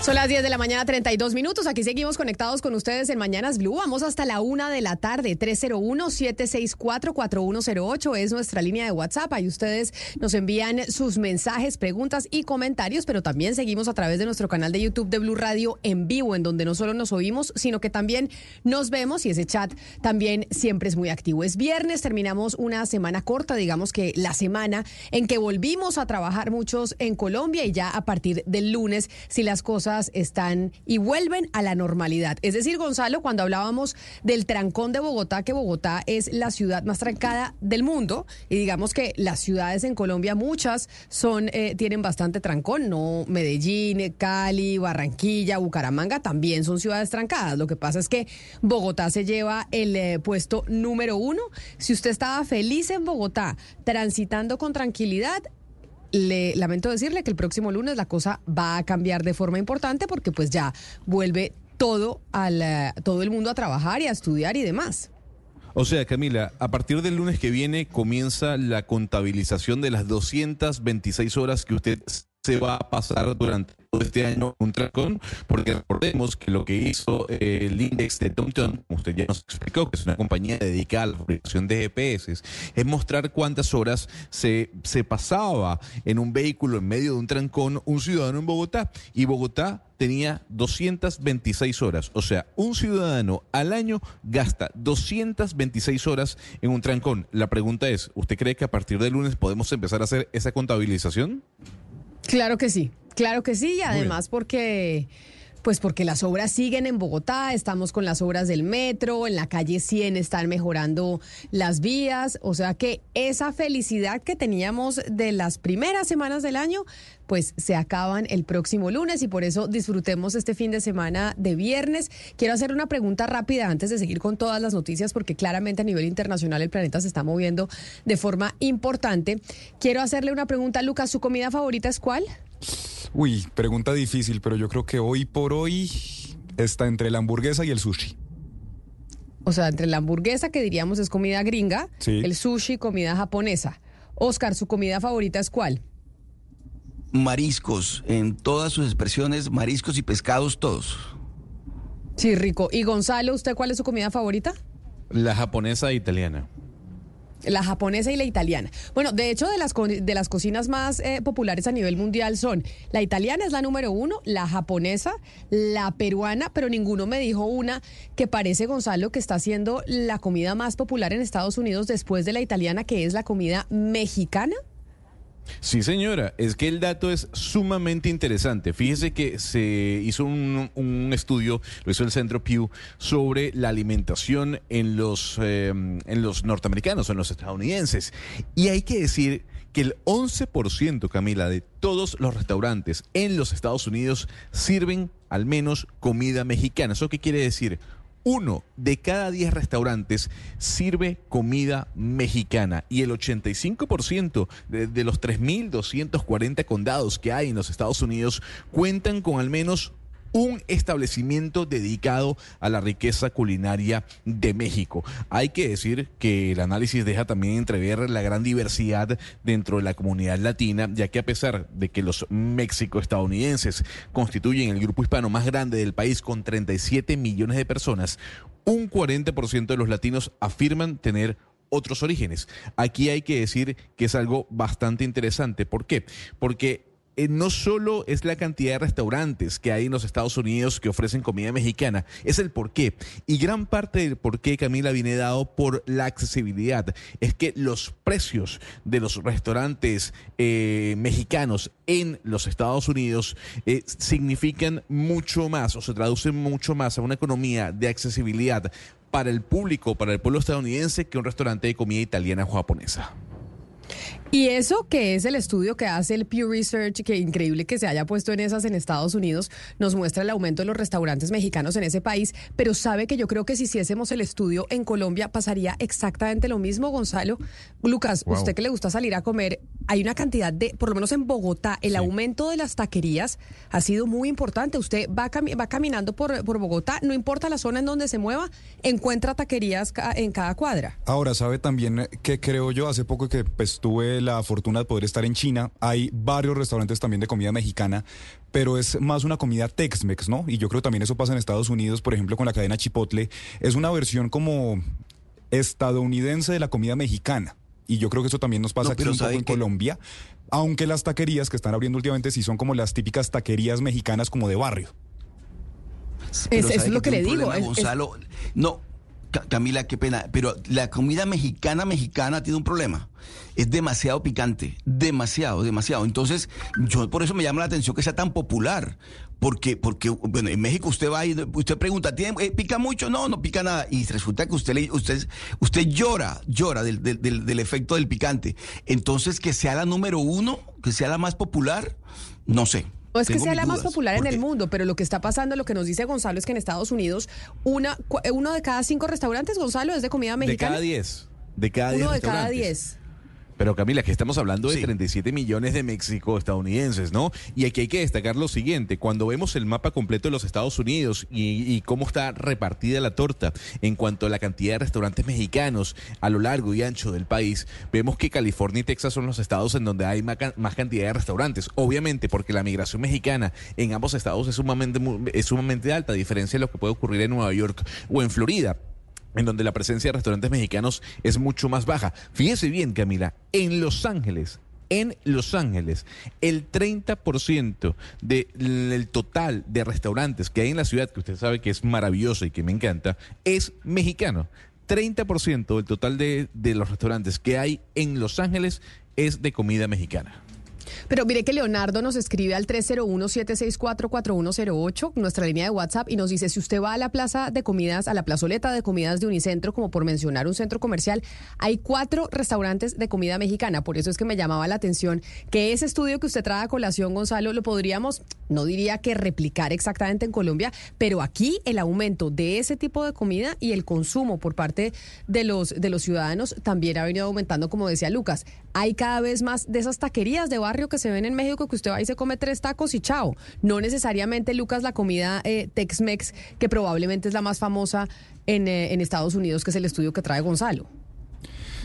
Son las 10 de la mañana, 32 minutos. Aquí seguimos conectados con ustedes en Mañanas Blue. Vamos hasta la una de la tarde. 301-764-4108 es nuestra línea de WhatsApp. Ahí ustedes nos envían sus mensajes, preguntas y comentarios, pero también seguimos a través de nuestro canal de YouTube de Blue Radio en vivo, en donde no solo nos oímos, sino que también nos vemos y ese chat también siempre es muy activo. Es viernes, terminamos una semana corta, digamos que la semana en que volvimos a trabajar muchos en Colombia y ya a partir del lunes, si las cosas están y vuelven a la normalidad. Es decir, Gonzalo, cuando hablábamos del trancón de Bogotá, que Bogotá es la ciudad más trancada del mundo, y digamos que las ciudades en Colombia, muchas son, eh, tienen bastante trancón, no Medellín, Cali, Barranquilla, Bucaramanga, también son ciudades trancadas. Lo que pasa es que Bogotá se lleva el eh, puesto número uno. Si usted estaba feliz en Bogotá, transitando con tranquilidad, le lamento decirle que el próximo lunes la cosa va a cambiar de forma importante porque pues ya vuelve todo al eh, todo el mundo a trabajar y a estudiar y demás. O sea, Camila, a partir del lunes que viene comienza la contabilización de las 226 horas que usted se va a pasar durante todo este año un trancón, porque recordemos que lo que hizo eh, el Index de TomTom, como usted ya nos explicó, que es una compañía dedicada a la fabricación de GPS, es mostrar cuántas horas se, se pasaba en un vehículo en medio de un trancón un ciudadano en Bogotá. Y Bogotá tenía 226 horas. O sea, un ciudadano al año gasta 226 horas en un trancón. La pregunta es, ¿usted cree que a partir del lunes podemos empezar a hacer esa contabilización? Claro que sí, claro que sí, y además porque... Pues porque las obras siguen en Bogotá, estamos con las obras del metro, en la calle 100 están mejorando las vías, o sea que esa felicidad que teníamos de las primeras semanas del año, pues se acaban el próximo lunes y por eso disfrutemos este fin de semana de viernes. Quiero hacer una pregunta rápida antes de seguir con todas las noticias porque claramente a nivel internacional el planeta se está moviendo de forma importante. Quiero hacerle una pregunta, Lucas, ¿su comida favorita es cuál? Uy, pregunta difícil, pero yo creo que hoy por hoy está entre la hamburguesa y el sushi. O sea, entre la hamburguesa, que diríamos es comida gringa, Sí. el sushi, comida japonesa. Oscar, ¿su comida favorita es cuál? Mariscos, en todas sus expresiones, mariscos y pescados todos. Sí, rico. ¿Y Gonzalo, usted cuál es su comida favorita? La japonesa e italiana. La japonesa y la italiana. Bueno, de hecho, de las, de las cocinas más eh, populares a nivel mundial son la italiana es la número uno, la japonesa, la peruana, pero ninguno me dijo una que parece, Gonzalo, que está siendo la comida más popular en Estados Unidos después de la italiana, que es la comida mexicana. Sí, señora, es que el dato es sumamente interesante. Fíjese que se hizo un, estudio, lo hizo el Centro Pew, sobre la alimentación en los, eh, en los norteamericanos, en los estadounidenses. Y hay que decir que el 11%, Camila, de todos los restaurantes en los Estados Unidos sirven al menos comida mexicana. ¿Eso qué quiere decir? Uno de cada diez restaurantes sirve comida mexicana y el 85% de, de los 3.240 condados que hay en los Estados Unidos cuentan con al menos un establecimiento dedicado a la riqueza culinaria de México. Hay que decir que el análisis deja también entrever la gran diversidad dentro de la comunidad latina, ya que a pesar de que los México-estadounidenses constituyen el grupo hispano más grande del país con 37 millones de personas, un 40% de los latinos afirman tener otros orígenes. Aquí hay que decir que es algo bastante interesante. ¿Por qué? Porque eh, no solo es la cantidad de restaurantes que hay en los Estados Unidos que ofrecen comida mexicana, es el por qué. Y gran parte del por qué, Camila, viene dado por la accesibilidad. Es que los precios de los restaurantes eh, mexicanos en los Estados Unidos eh, significan mucho más o se traducen mucho más a una economía de accesibilidad para el público, para el pueblo estadounidense, que un restaurante de comida italiana o japonesa. Y eso que es el estudio que hace el Pew Research, que increíble que se haya puesto en esas en Estados Unidos, nos muestra el aumento de los restaurantes mexicanos en ese país, pero sabe que yo creo que si hiciésemos el estudio en Colombia pasaría exactamente lo mismo, Gonzalo. Lucas, Wow. usted que le gusta salir a comer, hay una cantidad de, por lo menos en Bogotá, el aumento de las taquerías ha sido muy importante. Usted va, va caminando por, por Bogotá, no importa la zona en donde se mueva, encuentra taquerías en cada cuadra. Ahora, ¿sabe también que creo yo? Hace poco que pues, tuve la fortuna de poder estar en China, hay varios restaurantes también de comida mexicana, pero es más una comida Tex-Mex, ¿no? Y yo creo también eso pasa en Estados Unidos, por ejemplo, con la cadena Chipotle. Es una versión como estadounidense de la comida mexicana. Y yo creo que eso también nos pasa aquí un poco en Colombia, aunque las taquerías que están abriendo últimamente sí son como las típicas taquerías mexicanas como de barrio. eso es lo que, le digo. Gonzalo, no, Camila, qué pena, pero la comida mexicana mexicana tiene un problema. Es demasiado picante, demasiado, demasiado. Entonces, yo por eso me llama la atención que sea tan popular. Porque, porque bueno, en México usted va y usted pregunta, ¿tiene, eh, ¿pica mucho? No, no pica nada. Y resulta que usted, usted, usted llora, llora del, del, del efecto del picante. Entonces, que sea la número uno, que sea la más popular, no sé. No es que sea la más popular en el mundo, pero lo que está pasando, lo que nos dice Gonzalo, es que en Estados Unidos una, uno de cada cinco restaurantes, Gonzalo, es de comida mexicana. De cada diez. De cada diez. Uno de cada diez. Pero Camila, que estamos hablando de 37 millones de México estadounidenses, ¿no? Y aquí hay que destacar lo siguiente, cuando vemos el mapa completo de los Estados Unidos y, cómo está repartida la torta en cuanto a la cantidad de restaurantes mexicanos a lo largo y ancho del país, vemos que California y Texas son los estados en donde hay más, cantidad de restaurantes. Obviamente porque la migración mexicana en ambos estados es sumamente, es sumamente alta, a diferencia de lo que puede ocurrir en Nueva York o en Florida en donde la presencia de restaurantes mexicanos es mucho más baja. Fíjese bien, Camila, en Los Ángeles, en Los Ángeles, el 30% del total de restaurantes que hay en la ciudad, que usted sabe que es maravillosa y que me encanta, es mexicano. 30% del total de, de los restaurantes que hay en Los Ángeles es de comida mexicana. Pero mire que Leonardo nos escribe al 301-764-4108, nuestra línea de WhatsApp, y nos dice, si usted va a la plaza de comidas, a la plazoleta de comidas de Unicentro, como por mencionar un centro comercial, hay cuatro restaurantes de comida mexicana. Por eso es que me llamaba la atención que ese estudio que usted trae a colación, Gonzalo, lo podríamos, no diría que replicar exactamente en Colombia, pero aquí el aumento de ese tipo de comida y el consumo por parte de los, de los ciudadanos también ha venido aumentando, como decía Lucas. Hay cada vez más de esas taquerías de barrio que se ven en México que usted va y se come tres tacos y chao. No necesariamente, Lucas, la comida eh, Tex-Mex, que probablemente es la más famosa en, eh, en Estados Unidos, que es el estudio que trae Gonzalo.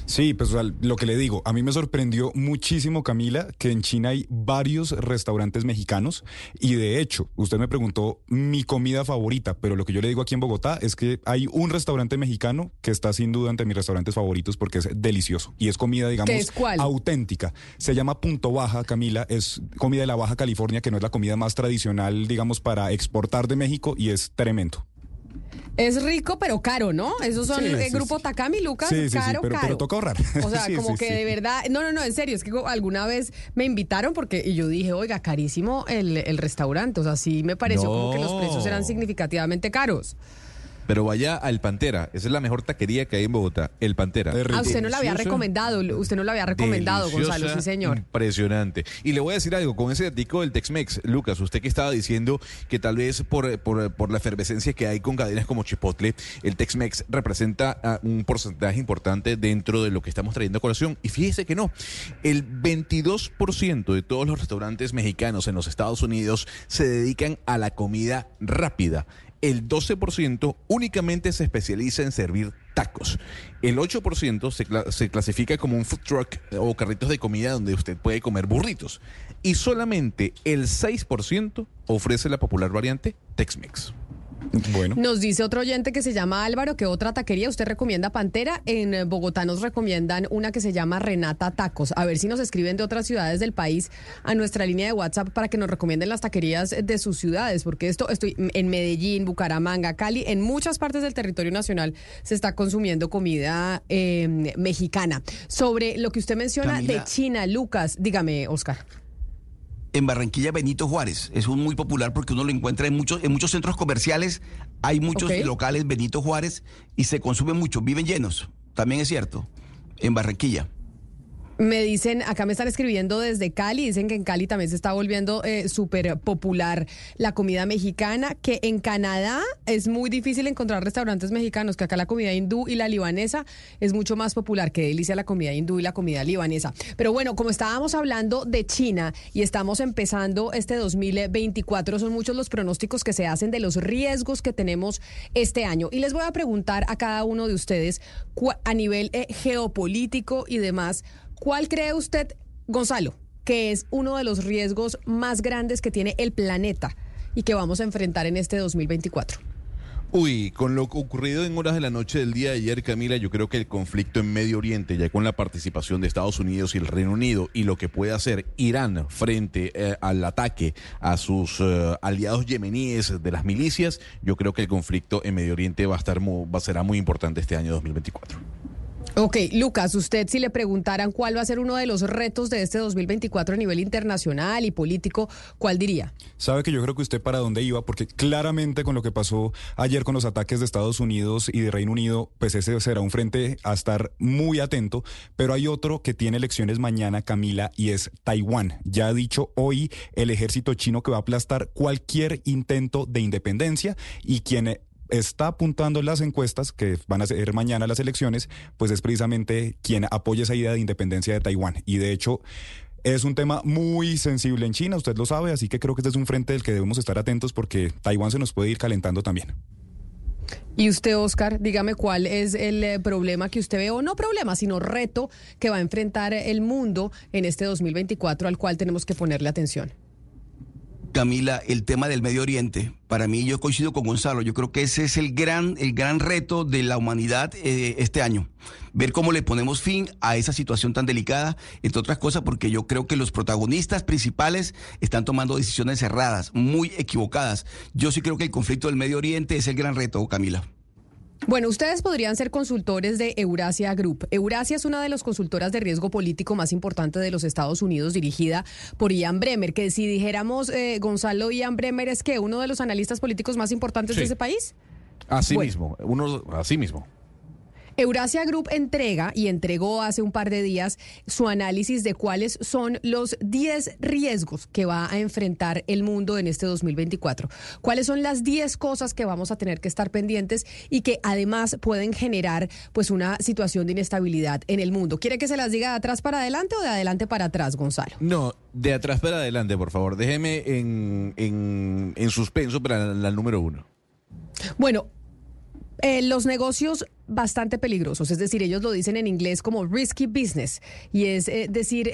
Sí, pues lo que le digo, a mí me sorprendió muchísimo, Camila, que en China hay varios restaurantes mexicanos y de hecho, usted me preguntó mi comida favorita, pero lo que yo le digo aquí en Bogotá es que hay un restaurante mexicano que está sin duda entre mis restaurantes favoritos porque es delicioso y es comida, digamos, auténtica. Se llama Punto Baja, Camila, es comida de la Baja California, que no es la comida más tradicional, digamos, para exportar de México y es tremendo. Es rico, pero caro, ¿no? Esos son el grupo Takami, Lucas, caro, sí, pero, pero toca ahorrar. O sea, como que de verdad, no, no, no, en serio, es que alguna vez me invitaron porque y yo dije, oiga, carísimo el, el restaurante, o sea, sí me pareció como que los precios eran significativamente caros. Pero vaya al Pantera, esa es la mejor taquería que hay en Bogotá, el Pantera. Ah, usted no la había recomendado, usted no la había recomendado, Gonzalo, sí señor. Impresionante. Y le voy a decir algo, con ese artículo del Tex-Mex, Lucas, usted que estaba diciendo que tal vez por, por, la efervescencia que hay con cadenas como Chipotle, el Tex-Mex representa un porcentaje importante dentro de lo que estamos trayendo a colación. Y fíjese que no, el 22% de todos los restaurantes mexicanos en los Estados Unidos se dedican a la comida rápida el 12% únicamente se especializa en servir tacos. El 8% se, se, clasifica como un food truck o carritos de comida donde usted puede comer burritos. Y solamente el 6% ofrece la popular variante Tex-Mex. Bueno. Nos dice otro oyente que se llama Álvaro que otra taquería usted recomienda Pantera. En eh, Bogotá nos recomiendan una que se llama Renata Tacos. A ver si nos escriben de otras ciudades del país a nuestra línea de WhatsApp para que nos recomienden las taquerías de sus ciudades, porque esto estoy en Medellín, Bucaramanga, Cali, en muchas partes del territorio nacional se está consumiendo comida em, mexicana. Sobre lo que usted menciona de China, Lucas, dígame, Oscar en Barranquilla Benito Juárez. Es un muy popular porque uno lo encuentra en muchos, en muchos centros comerciales. Hay muchos locales Benito Juárez y se consume mucho. Viven llenos. También es cierto. En Barranquilla. Me dicen, acá me están escribiendo desde Cali, dicen que en Cali también se está volviendo eh, súper popular la comida mexicana, que en Canadá es muy difícil encontrar restaurantes mexicanos, que acá la comida hindú y la libanesa es mucho más popular, que delicia la comida hindú y la comida libanesa. Pero bueno, como estábamos hablando de China y estamos empezando este 2024, son muchos los pronósticos que se hacen de los riesgos que tenemos este año. Y les voy a preguntar a cada uno de ustedes a nivel eh, geopolítico y demás, ¿Cuál cree usted, Gonzalo, que es uno de los riesgos más grandes que tiene el planeta y que vamos a enfrentar en este 2024? Uy, con lo ocurrido en horas de la noche del día de ayer, Camila, yo creo que el conflicto en Medio Oriente, ya con la participación de Estados Unidos y el Reino Unido y lo que puede hacer Irán frente eh, al ataque a sus eh, aliados yemeníes de las milicias, yo creo que el conflicto en Medio Oriente va a estar va, será muy importante este año 2024. Ok, Lucas, usted si le preguntaran cuál va a ser uno de los retos de este 2024 a nivel internacional y político, ¿cuál diría? Sabe que yo creo que usted para dónde iba, porque claramente con lo que pasó ayer con los ataques de Estados Unidos y de Reino Unido, pues ese será un frente a estar muy atento, pero hay otro que tiene elecciones mañana, Camila, y es Taiwán. Ya ha dicho hoy el ejército chino que va a aplastar cualquier intento de independencia y quien está apuntando las encuestas, que van a ser mañana las elecciones, pues es precisamente quien apoya esa idea de independencia de Taiwán. Y de hecho, es un tema muy sensible en China, usted lo sabe, así que creo que este es un frente del que debemos estar atentos porque Taiwán se nos puede ir calentando también. Y usted, Oscar, dígame cuál es el eh, problema que usted ve, o no problema, sino reto que va a enfrentar el mundo en este 2024 al cual tenemos que ponerle atención. Camila, el tema del Medio Oriente. Para mí, yo coincido con Gonzalo. Yo creo que ese es el gran, el gran reto de la humanidad eh, este año. Ver cómo le ponemos fin a esa situación tan delicada, entre otras cosas, porque yo creo que los protagonistas principales están tomando decisiones cerradas, muy equivocadas. Yo sí creo que el conflicto del Medio Oriente es el gran reto, Camila. Bueno, ustedes podrían ser consultores de Eurasia Group. Eurasia es una de las consultoras de riesgo político más importante de los Estados Unidos, dirigida por Ian Bremer, que si dijéramos eh, Gonzalo Ian Bremer es que uno de los analistas políticos más importantes de ese país. Así mismo, uno así mismo. Eurasia Group entrega y entregó hace un par de días su análisis de cuáles son los 10 riesgos que va a enfrentar el mundo en este 2024. Cuáles son las 10 cosas que vamos a tener que estar pendientes y que además pueden generar pues una situación de inestabilidad en el mundo. ¿Quiere que se las diga de atrás para adelante o de adelante para atrás, Gonzalo? No, de atrás para adelante, por favor. Déjeme en, en, suspenso para la número uno. Bueno, eh, los negocios bastante peligrosos, es decir, ellos lo dicen en inglés como risky business, y es eh, decir,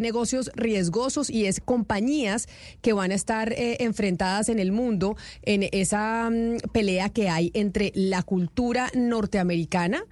negocios riesgosos y es compañías que van a estar eh, enfrentadas en el mundo en esa mm, pelea que hay entre la cultura norteamericana,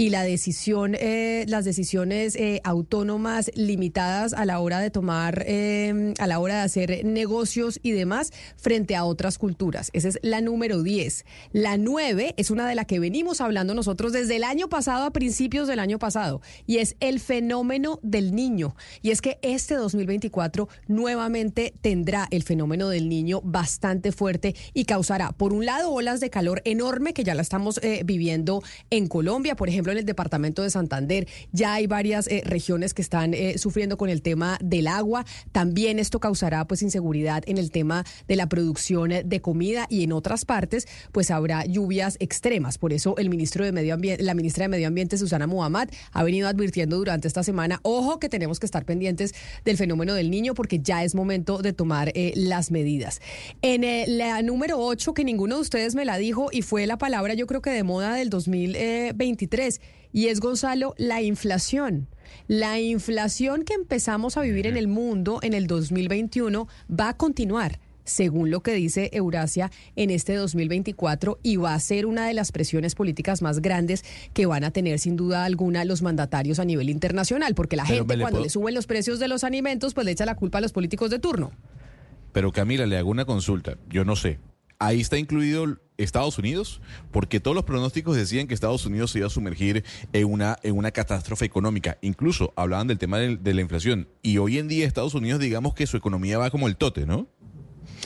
y la decisión, eh, las decisiones eh, autónomas limitadas a la hora de tomar, eh, a la hora de hacer negocios y demás frente a otras culturas. Esa es la número 10. La 9 es una de la que venimos hablando nosotros desde el año pasado a principios del año pasado y es el fenómeno del niño. Y es que este 2024 nuevamente tendrá el fenómeno del niño bastante fuerte y causará, por un lado, olas de calor enorme que ya la estamos viviendo en Colombia, por ejemplo, en el departamento de Santander ya hay varias eh, regiones que están eh, sufriendo con el tema del agua. También esto causará pues inseguridad en el tema de la producción de comida y en otras partes pues habrá lluvias extremas. Por eso el ministro de Medio Ambiente, la ministra de Medio Ambiente Susana Muhammad ha venido advirtiendo durante esta semana, ojo que tenemos que estar pendientes del fenómeno del niño porque ya es momento de tomar eh, las medidas. En la número 8 que ninguno de ustedes me la dijo y fue la palabra yo creo que de moda del 2023 y es, Gonzalo, la inflación. La inflación que empezamos a vivir en el mundo en el 2021 va a continuar según lo que dice Eurasia, en este 2024 y va a ser una de las presiones políticas más grandes que van a tener sin duda alguna los mandatarios a nivel internacional, porque la gente cuando le suben los precios de los alimentos, pues le echa la culpa a los políticos de turno. Pero Camila, le hago una consulta, yo no sé, ahí está incluido Estados Unidos, porque todos los pronósticos decían que Estados Unidos se iba a sumergir en una, en una catástrofe económica. Incluso hablaban del tema de, la inflación. Y hoy en día Estados Unidos, digamos que su economía va como el tote, ¿no?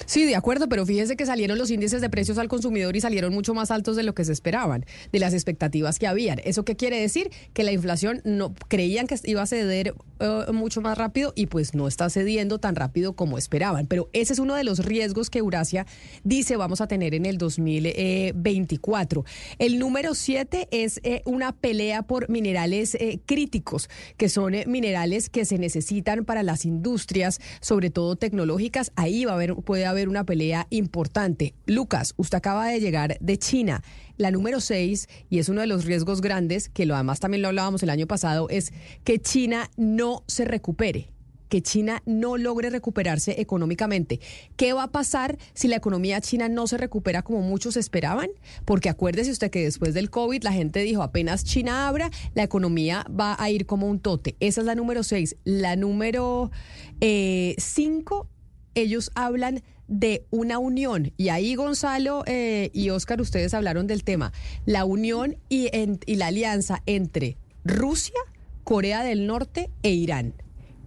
Sí, de acuerdo, pero fíjese que salieron los índices de precios al consumidor y salieron mucho más altos de lo que se esperaban, de las expectativas que habían. ¿Eso qué quiere decir? Que la inflación no creían que iba a ceder eh, mucho más rápido y pues no está cediendo tan rápido como esperaban. Pero ese es uno de los riesgos que Eurasia dice vamos a tener en el 2024. El número 7 es eh, una pelea por minerales eh, críticos, que son minerales que se necesitan para las industrias, sobre todo tecnológicas. Ahí va a haber, puede haber una pelea importante. Lucas, usted acaba de llegar de China. La número seis, y es uno de los riesgos grandes, que lo además también lo hablábamos el año pasado, es que China no se recupere que China no logre recuperarse económicamente. ¿Qué va a pasar si la economía china no se recupera como muchos esperaban? Porque acuérdese usted que después del COVID la gente dijo apenas China abra, la economía va a ir como un tote. Esa es la número seis. La número eh, cinco, ellos hablan de una unión. Y ahí Gonzalo eh, y Oscar, ustedes hablaron del tema. La unión y, la alianza entre Rusia, Corea del Norte e Irán.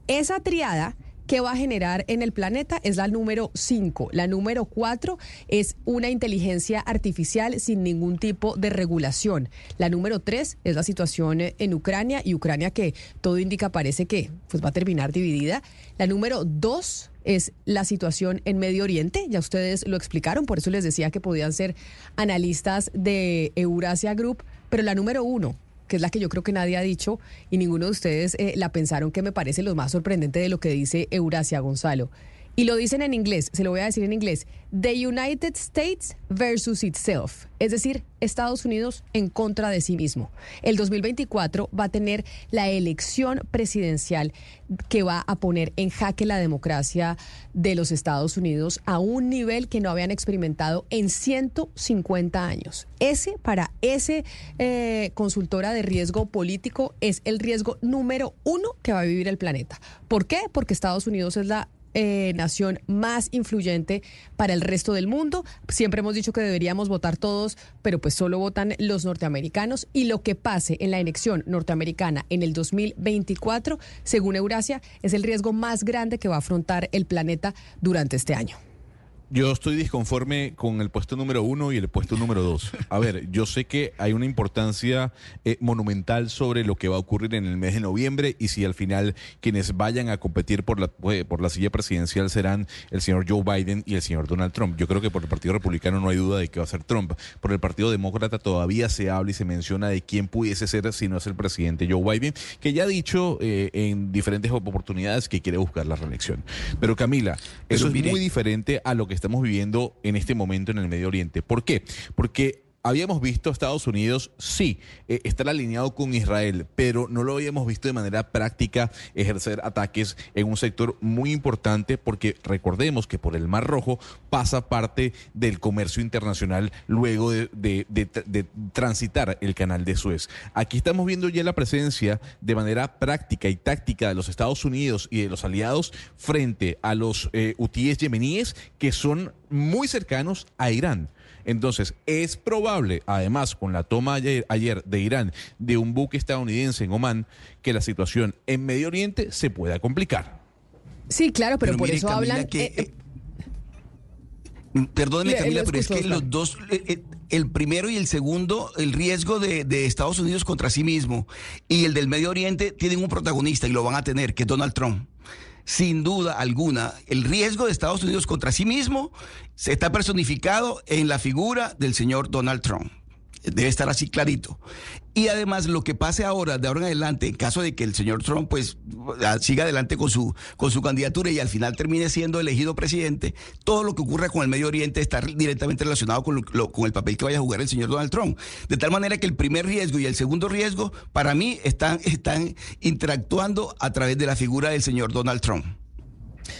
Esa triada que va a generar en el planeta es la número 5. La número 4 es una inteligencia artificial sin ningún tipo de regulación. La número 3 es la situación en Ucrania y Ucrania que todo indica parece que pues, va a terminar dividida. La número 2 es la situación en Medio Oriente. Ya ustedes lo explicaron, por eso les decía que podían ser analistas de Eurasia Group. Pero la número 1 que es la que yo creo que nadie ha dicho y ninguno de ustedes eh, la pensaron que me parece lo más sorprendente de lo que dice Eurasia Gonzalo. Y lo dicen en inglés, se lo voy a decir en inglés. The United States versus itself. Es decir, Estados Unidos en contra de sí mismo. El 2024 va a tener la elección presidencial que va a poner en jaque la democracia de los Estados Unidos a un nivel que no habían experimentado en 150 años. Ese, para ese eh, consultora de riesgo político, es el riesgo número uno que va a vivir el planeta. ¿Por qué? Porque Estados Unidos es la eh, nación más influyente para el resto del mundo. Siempre hemos dicho que deberíamos votar todos, pero pues solo votan los norteamericanos y lo que pase en la elección norteamericana en el 2024, según Eurasia, es el riesgo más grande que va a afrontar el planeta durante este año. Yo estoy disconforme con el puesto número uno y el puesto número dos. A ver, yo sé que hay una importancia eh, monumental sobre lo que va a ocurrir en el mes de noviembre y si al final quienes vayan a competir por la, eh, por la silla presidencial serán el señor Joe Biden y el señor Donald Trump. Yo creo que por el Partido Republicano no hay duda de que va a ser Trump. Por el Partido Demócrata todavía se habla y se menciona de quién pudiese ser si no es el presidente Joe Biden, que ya ha dicho eh, en diferentes oportunidades que quiere buscar la reelección. Pero Camila, eso es muy diferente a lo que estamos viviendo en este momento en el Medio Oriente. ¿Por qué? Porque habíamos visto a Estados Unidos, sí, eh, estar alineado con Israel, pero no lo habíamos visto de manera práctica ejercer ataques en un sector muy importante porque recordemos que por el Mar Rojo pasa parte del comercio internacional luego de, transitar el canal de Suez. Aquí estamos viendo ya la presencia de manera práctica y táctica de los Estados Unidos y de los aliados frente a los eh, yemeníes que son muy cercanos a Irán. Entonces, es probable, además, con la toma ayer, de Irán de un buque estadounidense en Omán, que la situación en Medio Oriente se pueda complicar. Sí, claro, pero, por eso hablan... Que, eh, eh, perdóneme, Camila, pero es que los dos, eh, el primero y el segundo, el riesgo de, de, Estados Unidos contra sí mismo y el del Medio Oriente tienen un protagonista y lo van a tener, que es Donald Trump sin duda alguna, el riesgo de Estados Unidos contra sí mismo se está personificado en la figura del señor Donald Trump. Debe estar así clarito. Y además lo que pase ahora, de ahora en adelante, en caso de que el señor Trump pues siga adelante con su, con su candidatura y al final termine siendo elegido presidente, todo lo que ocurra con el Medio Oriente está directamente relacionado con, con el papel que vaya a jugar el señor Donald Trump. De tal manera que el primer riesgo y el segundo riesgo, para mí, están, están interactuando a través de la figura del señor Donald Trump.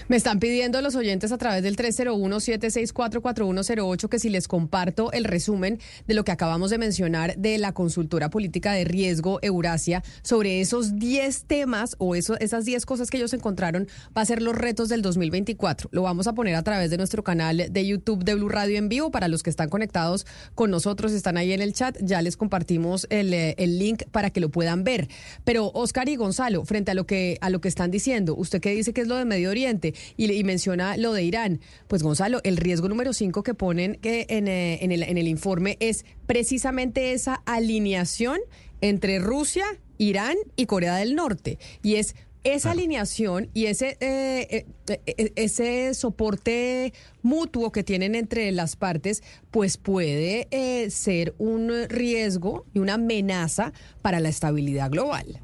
Me están pidiendo los oyentes a través del 301-764-4108 que si les comparto el resumen de lo que acabamos de mencionar de la consultora política de riesgo Eurasia sobre esos 10 temas o esas 10 cosas que ellos encontraron va a ser los retos del 2024. Lo vamos a poner a través de nuestro canal de YouTube de Blue Radio en vivo para los que están conectados con nosotros, están ahí en el chat, ya les compartimos el, eh, el link para que lo puedan ver. Pero Oscar y Gonzalo, frente a lo que a lo que están diciendo, usted que dice que es lo de Medio Oriente, y, y menciona lo de Irán. Pues Gonzalo, el riesgo número 5 que ponen que en, eh, en el, en el informe es precisamente esa alineación entre Rusia, Irán y Corea del Norte. Y es esa alineación y ese, eh, eh, eh, ese soporte mutuo que tienen entre las partes, pues puede eh, ser un riesgo y una amenaza para la estabilidad global.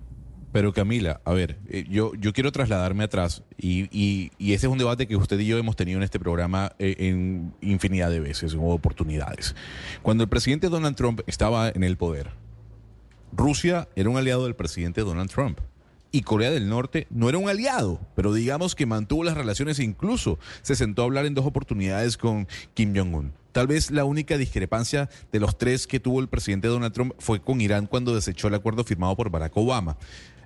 Pero Camila, a ver, eh, yo, yo quiero trasladarme atrás y, y, y ese es un debate que usted y yo hemos tenido en este programa eh, en infinidad de veces, en oportunidades. Cuando el presidente Donald Trump estaba en el poder, Rusia era un aliado del presidente Donald Trump. Y Corea del Norte no era un aliado, pero digamos que mantuvo las relaciones e incluso se sentó a hablar en dos oportunidades con Kim Jong-un. Tal vez la única discrepancia de los tres que tuvo el presidente Donald Trump fue con Irán cuando desechó el acuerdo firmado por Barack Obama.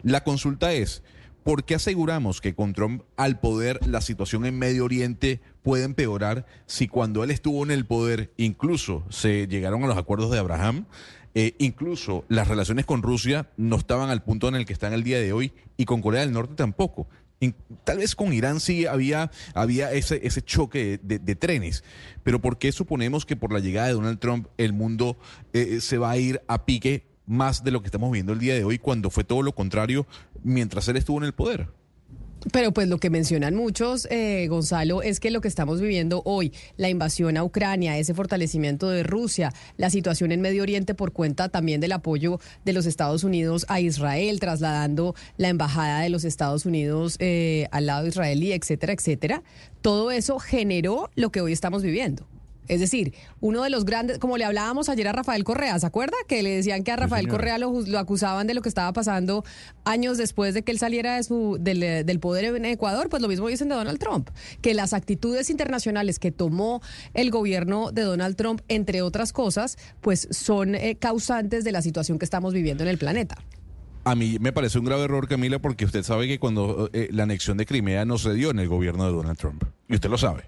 La consulta es, ¿por qué aseguramos que con Trump al poder la situación en Medio Oriente puede empeorar si cuando él estuvo en el poder incluso se llegaron a los acuerdos de Abraham? Eh, incluso las relaciones con Rusia no estaban al punto en el que están el día de hoy y con Corea del Norte tampoco. Tal vez con Irán sí había, había ese, ese choque de, de trenes, pero ¿por qué suponemos que por la llegada de Donald Trump el mundo eh, se va a ir a pique más de lo que estamos viendo el día de hoy cuando fue todo lo contrario mientras él estuvo en el poder? Pero pues lo que mencionan muchos, eh, Gonzalo, es que lo que estamos viviendo hoy, la invasión a Ucrania, ese fortalecimiento de Rusia, la situación en Medio Oriente por cuenta también del apoyo de los Estados Unidos a Israel, trasladando la embajada de los Estados Unidos eh, al lado israelí, etcétera, etcétera, todo eso generó lo que hoy estamos viviendo. Es decir, uno de los grandes, como le hablábamos ayer a Rafael Correa, ¿se acuerda? Que le decían que a Rafael. Correa lo, lo acusaban de lo que estaba pasando años después de que él saliera de su, del, del poder en Ecuador, pues lo mismo dicen de Donald Trump, que las actitudes internacionales que tomó el gobierno de Donald Trump, entre otras cosas, pues son eh, causantes de la situación que estamos viviendo en el planeta. A mí me parece un grave error, Camila, porque usted sabe que cuando eh, la anexión de Crimea no se dio en el gobierno de Donald Trump. Y usted lo sabe.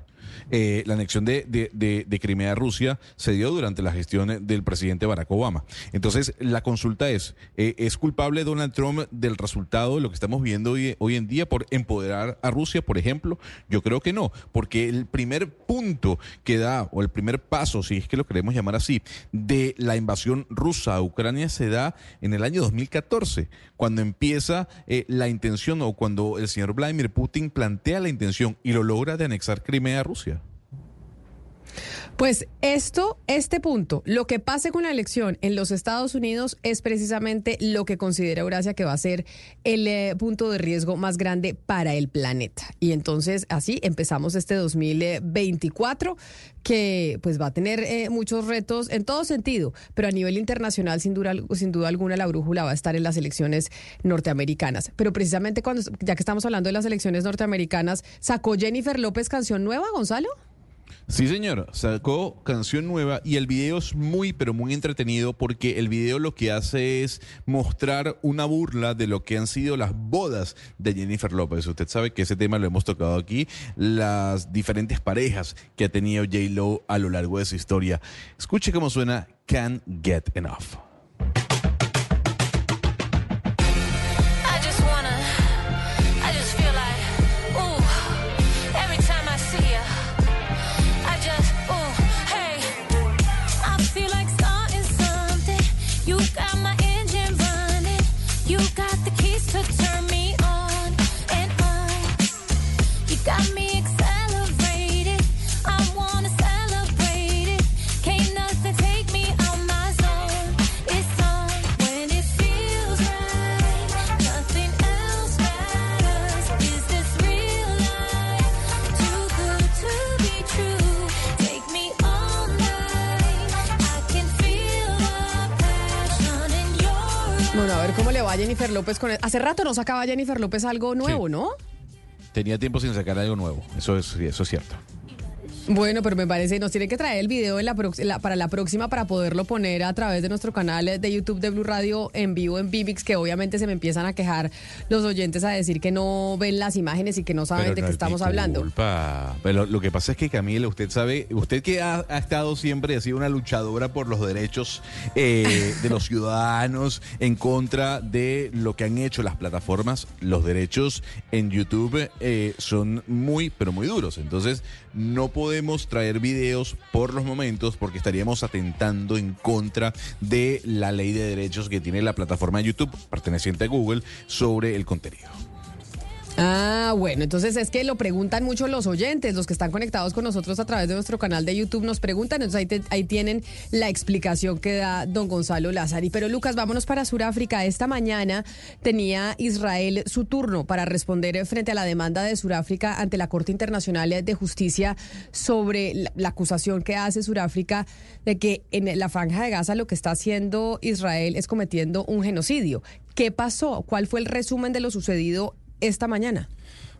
Eh, la anexión de, de- de- Crimea a Rusia se dio durante la gestión del presidente Barack Obama. Entonces, la consulta es, eh, ¿es culpable Donald Trump del resultado de lo que estamos viendo hoy, hoy en día por empoderar a Rusia, por ejemplo? Yo creo que no, porque el primer punto que da, o el primer paso, si es que lo queremos llamar así, de la invasión rusa a Ucrania se da en el año 2014, cuando empieza eh, la intención o cuando el señor Vladimir Putin plantea la intención y lo logra de anexar Crimea a Rusia. Pues esto, este punto, lo que pase con la elección en los Estados Unidos es precisamente lo que considera Eurasia que va a ser el eh, punto de riesgo más grande para el planeta. Y entonces así empezamos este 2024 que pues va a tener eh, muchos retos en todo sentido, pero a nivel internacional sin duda, sin duda alguna la brújula va a estar en las elecciones norteamericanas. Pero precisamente cuando, ya que estamos hablando de las elecciones norteamericanas, sacó Jennifer López canción nueva, Gonzalo. Sí, señor, sacó canción nueva y el video es muy, pero muy entretenido porque el video lo que hace es mostrar una burla de lo que han sido las bodas de Jennifer López. Usted sabe que ese tema lo hemos tocado aquí, las diferentes parejas que ha tenido J-Lo a lo largo de su historia. Escuche cómo suena Can't Get Enough. López con el- Hace rato no sacaba Jennifer López algo nuevo, Sí. ¿no? Tenía tiempo sin sacar algo nuevo, eso es, eso es cierto. Bueno, pero me parece, nos tiene que traer el video en la, la- para la próxima para poderlo poner a través de nuestro canal de YouTube de Blue Radio en vivo en Vivix, que obviamente se me empiezan a quejar los oyentes a decir que no ven las imágenes y que no saben Pero de no qué es estamos mi hablando. culpa. Pero lo que pasa es que Camila, usted sabe, usted que ha, ha estado siempre, ha sido una luchadora por los derechos eh, de los ciudadanos en contra de lo que han hecho las plataformas, los derechos en YouTube eh, son muy, pero muy duros. Entonces, no podemos traer videos por los momentos porque estaríamos atentando en contra de la ley de derechos que tiene la plataforma de YouTube perteneciente a Google sobre el contenido. Ah, bueno, entonces es que lo preguntan mucho los oyentes, los que están conectados con nosotros a través de nuestro canal de YouTube nos preguntan, entonces ahí, te- ahí tienen la explicación que da don Gonzalo Lázari. Pero Lucas, vámonos para Suráfrica. Esta mañana tenía Israel su turno para responder frente a la demanda de Suráfrica ante la Corte Internacional de Justicia sobre la, la acusación que hace Suráfrica de que en la franja de Gaza lo que está haciendo Israel es cometiendo un genocidio. ¿Qué pasó? ¿Cuál fue el resumen de lo sucedido esta mañana?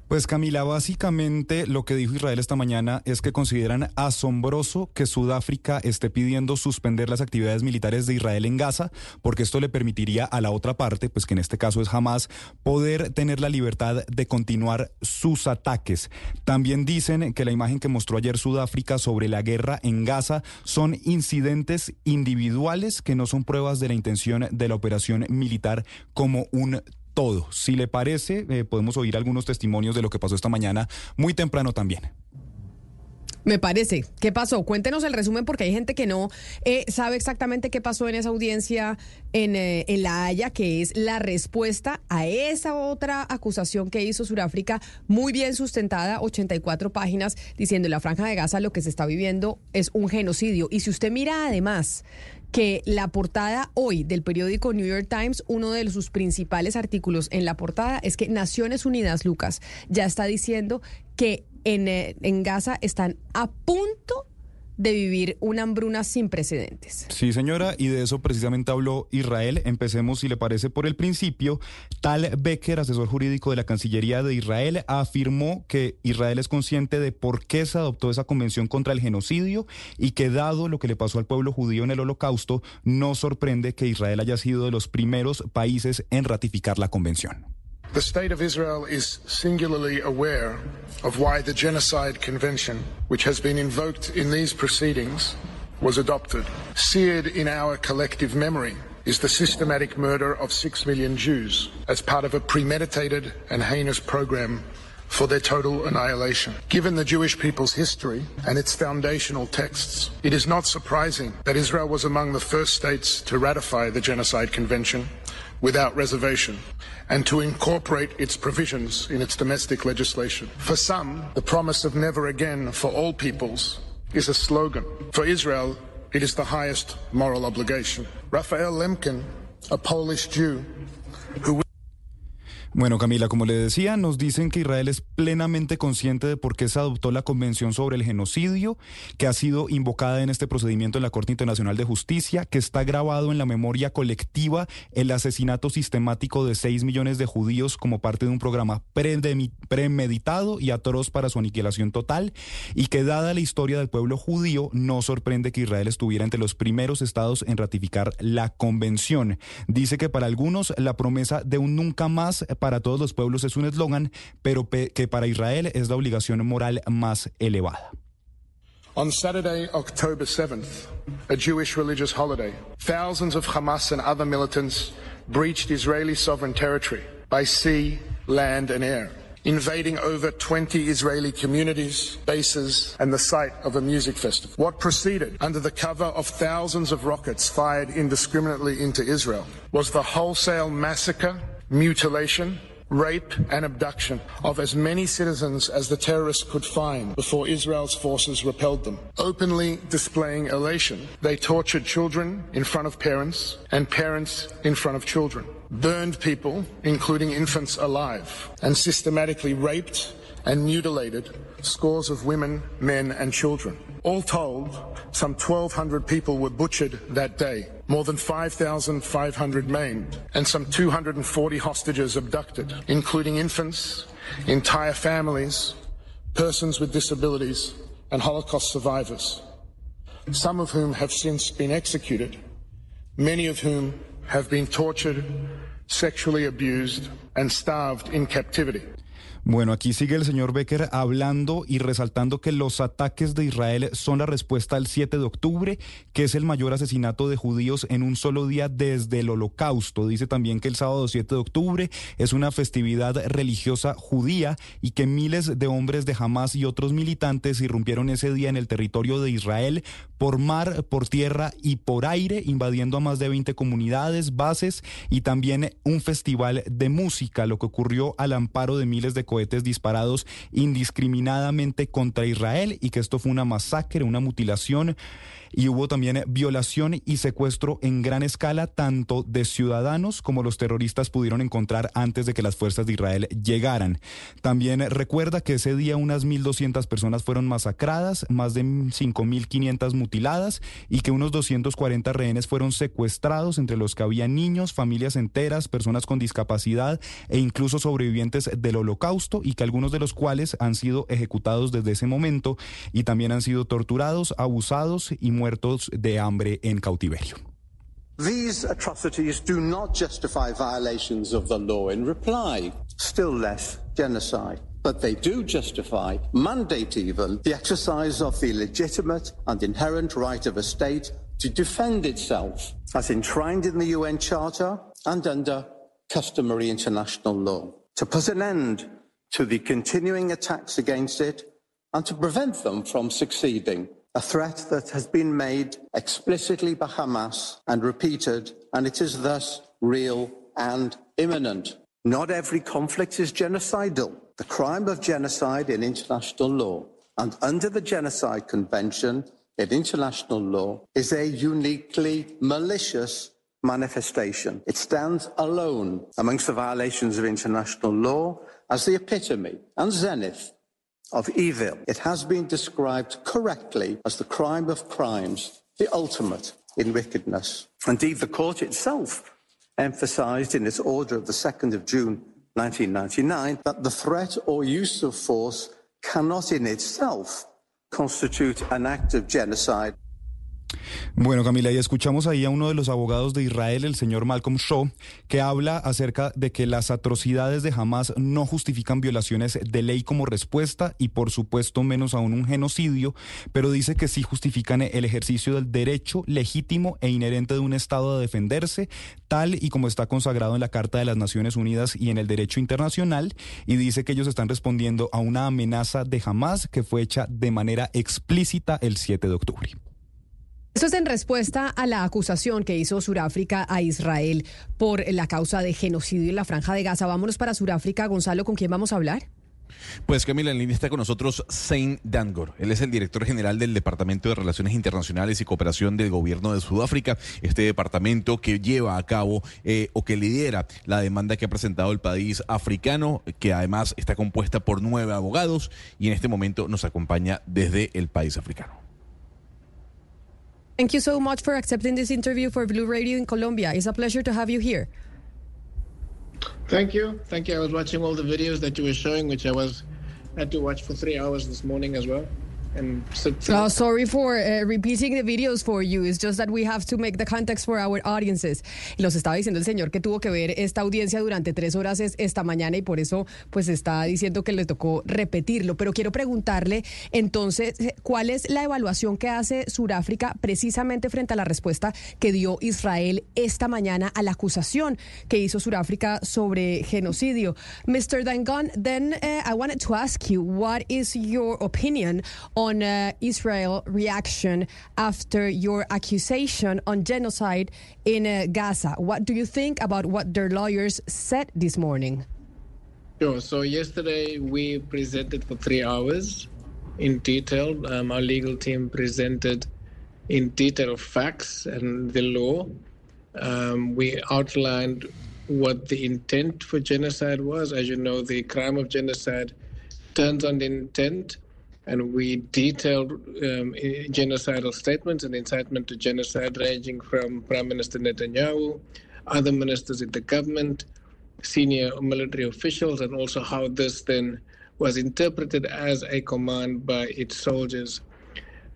Pues Camila, básicamente lo que dijo Israel esta mañana es que consideran asombroso que Sudáfrica esté pidiendo suspender las actividades militares de Israel en Gaza, porque esto le permitiría a la otra parte, pues que en este caso es Hamas, poder tener la libertad de continuar sus ataques. También dicen que la imagen que mostró ayer Sudáfrica sobre la guerra en Gaza son incidentes individuales que no son pruebas de la intención de la operación militar como un todo. Si le parece, eh, podemos oír algunos testimonios de lo que pasó esta mañana, muy temprano también. Me parece. ¿Qué pasó? Cuéntenos el resumen porque hay gente que no eh, sabe exactamente qué pasó en esa audiencia en, eh, en La Haya, que es la respuesta a esa otra acusación que hizo Sudáfrica, muy bien sustentada, 84 páginas, diciendo en la franja de Gaza lo que se está viviendo es un genocidio. Y si usted mira además que la portada hoy del periódico New York Times, uno de sus principales artículos en la portada es que Naciones Unidas, Lucas, ya está diciendo que en, eh, en Gaza están a punto de vivir una hambruna sin precedentes. Sí, señora, y de eso precisamente habló Israel. Empecemos, si le parece, por el principio. Tal Becker, asesor jurídico de la Cancillería de Israel, afirmó que Israel es consciente de por qué se adoptó esa convención contra el genocidio y que dado lo que le pasó al pueblo judío en el holocausto, no sorprende que Israel haya sido de los primeros países en ratificar la convención. The State of Israel is singularly aware of why the Genocide Convention, which has been invoked in these proceedings, was adopted. Seared in our collective memory is the systematic murder of six million Jews as part of a premeditated and heinous program for their total annihilation. Given the Jewish people's history and its foundational texts, it is not surprising that Israel was among the first states to ratify the Genocide Convention without reservation and to incorporate its provisions in its domestic legislation. For some, the promise of never again for all peoples is a slogan. For Israel, it is the highest moral obligation. Raphael Lemkin, a Polish Jew who Bueno, Camila, como le decía, nos dicen que Israel es plenamente consciente de por qué se adoptó la Convención sobre el Genocidio, que ha sido invocada en este procedimiento en la Corte Internacional de Justicia, que está grabado en la memoria colectiva el asesinato sistemático de 6 millones de judíos como parte de un programa premeditado y atroz para su aniquilación total, y que dada la historia del pueblo judío, no sorprende que Israel estuviera entre los primeros estados en ratificar la Convención. Dice que para algunos la promesa de un nunca más todos los pueblos es un eslogan, pero pe- que para Israel es la obligación moral más elevada. On Saturday, October 7th, a Jewish religious holiday, thousands of Hamas and other militants breached Israeli sovereign territory by sea, land, and air, invading over 20 Israeli communities, bases, and the site of a music festival. What proceeded under the cover of thousands of rockets fired indiscriminately into Israel was the wholesale massacre, mutilation, rape and abduction of as many citizens as the terrorists could find before Israel's forces repelled them. Openly displaying elation, they tortured children in front of parents and parents in front of children, burned people, including infants, alive, and systematically raped and mutilated scores of women, men, and children. All told, some 1,200 people were butchered that day, more than 5,500 maimed, and some 240 hostages abducted, including infants, entire families, persons with disabilities, and Holocaust survivors, some of whom have since been executed, many of whom have been tortured, sexually abused, and starved in captivity. Bueno, aquí sigue el señor Becker hablando y resaltando que los ataques de Israel son la respuesta al 7 de octubre, que es el mayor asesinato de judíos en un solo día desde el holocausto. Dice también que el sábado 7 de octubre es una festividad religiosa judía y que miles de hombres de Hamas y otros militantes irrumpieron ese día en el territorio de Israel por mar, por tierra y por aire, invadiendo a más de 20 comunidades, bases y también un festival de música, lo que ocurrió al amparo de miles de cohetes disparados indiscriminadamente contra Israel y que esto fue una masacre, una mutilación y hubo también violación y secuestro en gran escala tanto de ciudadanos como los terroristas pudieron encontrar antes de que las fuerzas de Israel llegaran. También recuerda que ese día unas 1.200 personas fueron masacradas, más de 5.500 mutiladas y que unos 240 rehenes fueron secuestrados, entre los que había niños, familias enteras, personas con discapacidad e incluso sobrevivientes del holocausto y que algunos de los cuales han sido ejecutados desde ese momento y también han sido torturados, abusados y muertos de hambre en cautiverio. These atrocities do not justify violations of the law in reply, still less genocide. But they do justify, mandate even, the exercise of the legitimate and inherent right of a state to defend itself, as enshrined in the UN Charter and under customary international law, to put an end to the continuing attacks against it and to prevent them from succeeding a threat that has been made explicitly by Hamas and repeated, and it is thus real and imminent. Not every conflict is genocidal. The crime of genocide in international law and under the Genocide Convention in international law is a uniquely malicious manifestation. It stands alone amongst the violations of international law as the epitome and zenith of evil. It has been described correctly as the crime of crimes, the ultimate in wickedness. Indeed, the court itself emphasized in its order of the 2nd of June 1999 that the threat or use of force cannot in itself constitute an act of genocide. Bueno, Camila, y escuchamos ahí a uno de los abogados de Israel, el señor Malcolm Shaw, que habla acerca de que las atrocidades de Hamas no justifican violaciones de ley como respuesta y por supuesto menos aún un genocidio, pero dice que sí justifican el ejercicio del derecho legítimo e inherente de un Estado a defenderse, tal y como está consagrado en la Carta de las Naciones Unidas y en el derecho internacional, y dice que ellos están respondiendo a una amenaza de Hamas que fue hecha de manera explícita el 7 de octubre. Esto es en respuesta a la acusación que hizo Suráfrica a Israel por la causa de genocidio en la franja de Gaza. Vámonos para Suráfrica. Gonzalo, ¿con quién vamos a hablar? Pues Camila, en línea está con nosotros Saint Dangor. Él es el director general del Departamento de Relaciones Internacionales y Cooperación del Gobierno de Sudáfrica. Este departamento que lleva a cabo eh, o que lidera la demanda que ha presentado el país africano, que además está compuesta por nueve abogados y en este momento nos acompaña desde el país africano. Thank you so much for accepting this interview for Blue Radio in Colombia. It's a pleasure to have you here. Thank you. Thank you. I was watching all the videos that you were showing, which I was had to watch for three hours this morning as well. And sit Oh, sorry for uh, repeating the videos for you. It's just that we have to make the context for our audiences. Y estaba diciendo el señor que tuvo que ver esta audiencia durante tres horas es- esta mañana y por eso pues está diciendo que le tocó repetirlo. Pero quiero preguntarle entonces, eh, ¿cuál es la evaluación que hace Sudáfrica precisamente frente a la respuesta que dio Israel esta mañana a la acusación que hizo Sudáfrica sobre genocidio? Mr. Dangon, then uh, I wanted to ask you, what is your opinion on uh, Israel reaction after your accusation on genocide in uh, Gaza? What do you think about what their lawyers said this morning? Sure. So yesterday we presented for three hours in detail. Um, our legal team presented in detail facts and the law. Um, we outlined what the intent for genocide was. As you know, the crime of genocide turns on the intent, and we detailed um, genocidal statements and incitement to genocide, ranging from Prime Minister Netanyahu, other ministers in the government, senior military officials, and also how this then was interpreted as a command by its soldiers.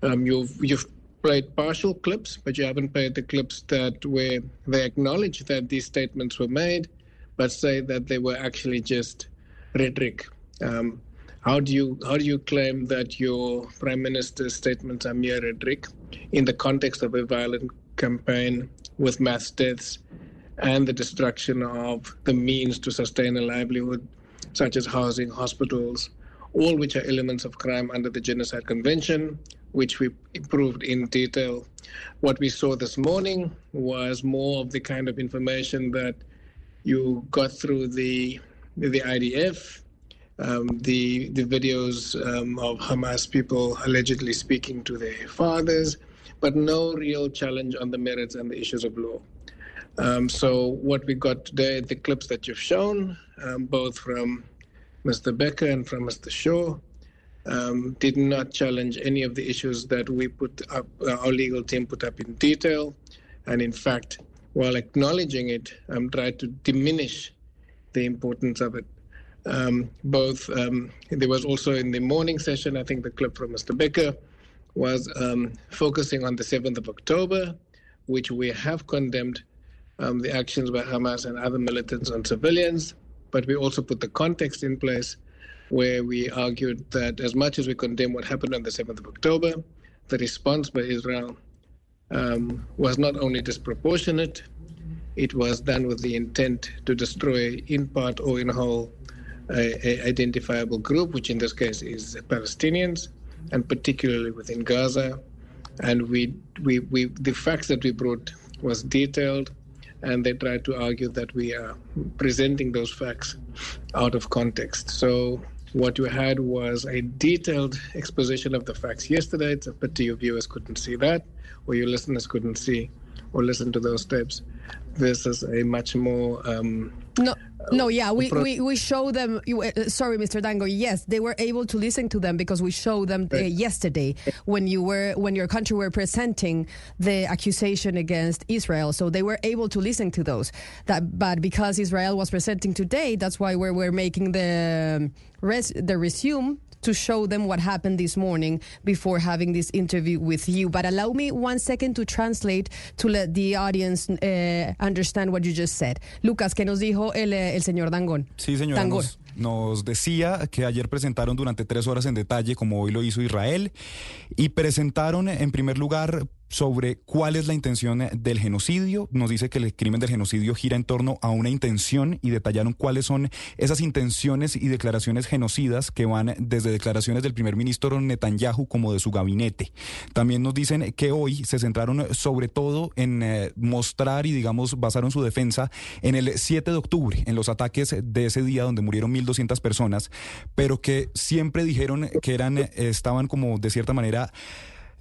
Um, you've you've played partial clips, but you haven't played the clips that where they acknowledge that these statements were made, but say that they were actually just rhetoric. Um, how do you how do you claim that your prime minister's statements are mere rhetoric in the context of a violent campaign with mass deaths and the destruction of the means to sustain a livelihood, such as housing, hospitals, all which are elements of crime under the Genocide Convention, which we proved in detail. What we saw this morning was more of the kind of information that you got through the the IDF, um, the the videos um, of Hamas people allegedly speaking to their fathers, but no real challenge on the merits and the issues of law. Um, so what we got today, the clips that you've shown, um, both from Mr. Becker and from Mr. Shaw, um, did not challenge any of the issues that we put up, uh, our legal team put up in detail, and in fact, while acknowledging it, um, tried to diminish the importance of it. Um, both um, there was also in the morning session, I think the clip from Mr. Becker was um, focusing on the 7th of October, which we have condemned um, the actions by Hamas and other militants on civilians, but we also put the context in place where we argued that as much as we condemn what happened on the 7th of October, the response by Israel um, was not only disproportionate, it was done with the intent to destroy in part or in whole identifiable group, which in this case is Palestinians, and particularly within Gaza. And we, we, we, the facts that we brought was detailed, and they tried to argue that we are presenting those facts out of context. So what you had was a detailed exposition of the facts yesterday. It's a pity your viewers couldn't see that, or your listeners couldn't see or listen to those tapes. This is a much more um, No, no, yeah, we, we, we show them. Uh, sorry, Mr. Dango. Yes, they were able to listen to them because we showed them uh, yesterday when you were when your country were presenting the accusation against Israel. So they were able to listen to those. That, but because Israel was presenting today, that's why we're, we're making the res, the resume to show them what happened this morning before having this interview with you. But allow me one second to translate to let the audience uh, understand what you just said. Lucas, ¿qué nos dijo el, eh, el señor Dangón? Sí, señora. Dangón. Nos, nos decía que ayer presentaron durante tres horas en detalle, como hoy lo hizo Israel, y presentaron en primer lugar sobre cuál es la intención del genocidio. Nos dice que el crimen del genocidio gira en torno a una intención y detallaron cuáles son esas intenciones y declaraciones genocidas que van desde declaraciones del primer ministro Netanyahu como de su gabinete. También nos dicen que hoy se centraron sobre todo en eh, mostrar y digamos basaron su defensa en el 7 de octubre, en los ataques de ese día donde murieron 1.200 personas, pero que siempre dijeron que eran, eh, estaban como de cierta manera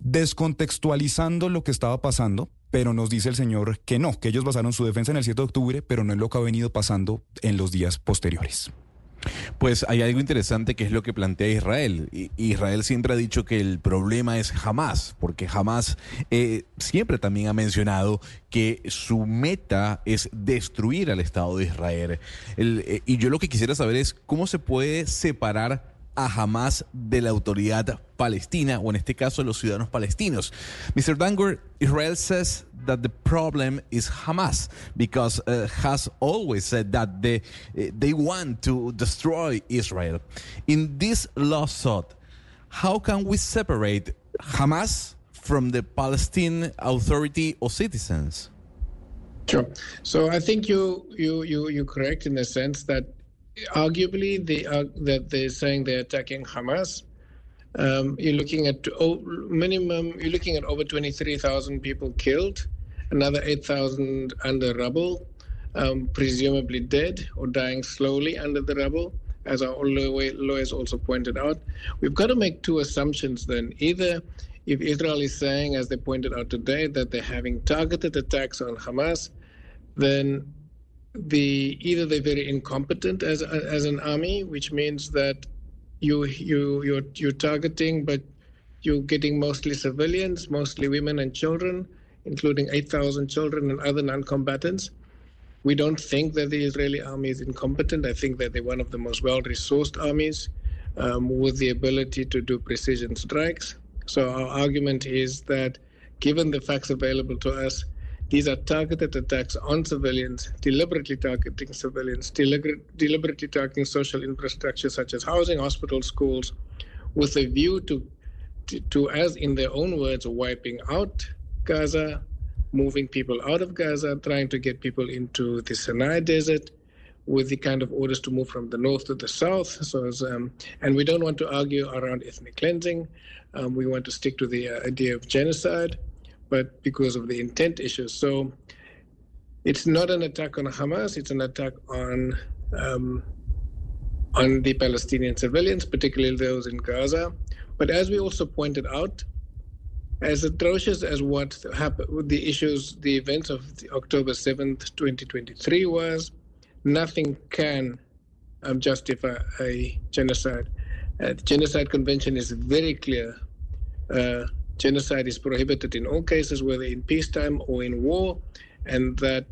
descontextualizando lo que estaba pasando, pero nos dice el señor que no, que ellos basaron su defensa en el 7 de octubre, pero no en lo que ha venido pasando en los días posteriores. Pues hay algo interesante que es lo que plantea Israel. Israel siempre ha dicho que el problema es Hamas, porque Hamas eh, siempre también ha mencionado que su meta es destruir al Estado de Israel. El, eh, y yo lo que quisiera saber es cómo se puede separar a Hamas de la autoridad palestina, o en este caso los ciudadanos palestinos. Mr. Dangor, Israel says that the problem is Hamas because uh, has always said that they, uh, they want to destroy Israel. In this lawsuit, how can we separate Hamas from the Palestine Authority or citizens? Sure. So I think you you you you're correct in the sense that arguably they are that they're saying they're attacking Hamas. Um, you're looking at oh, minimum. You're looking at over 23,000 people killed, another 8,000 under rubble, um, presumably dead or dying slowly under the rubble. As our lawyers also pointed out, we've got to make two assumptions. Then either if Israel is saying, as they pointed out today, that they're having targeted attacks on Hamas, then the either they're very incompetent as as an army, which means that you you you're you're targeting, but you're getting mostly civilians, mostly women and children, including 8,000 children and other non-combatants. We don't think that the Israeli army is incompetent. I think that they're one of the most well-resourced armies um, with the ability to do precision strikes. So our argument is that given the facts available to us, these are targeted attacks on civilians, deliberately targeting civilians, deliber- deliberately targeting social infrastructure such as housing, hospitals, schools, with a view to, to, to, as in their own words, wiping out Gaza, moving people out of Gaza, trying to get people into the Sinai Desert, with the kind of orders to move from the north to the south. So, um, and we don't want to argue around ethnic cleansing. Um, we want to stick to the uh, idea of genocide, but because of the intent issues. So, it's not an attack on Hamas. It's an attack on um, on the Palestinian civilians, particularly those in Gaza. But as we also pointed out, as atrocious as what happened, the issues, the events of the October 7th, 2023 was, nothing can um, justify a genocide. Uh, the Genocide Convention is very clear. Uh, genocide is prohibited in all cases, whether in peacetime or in war, and that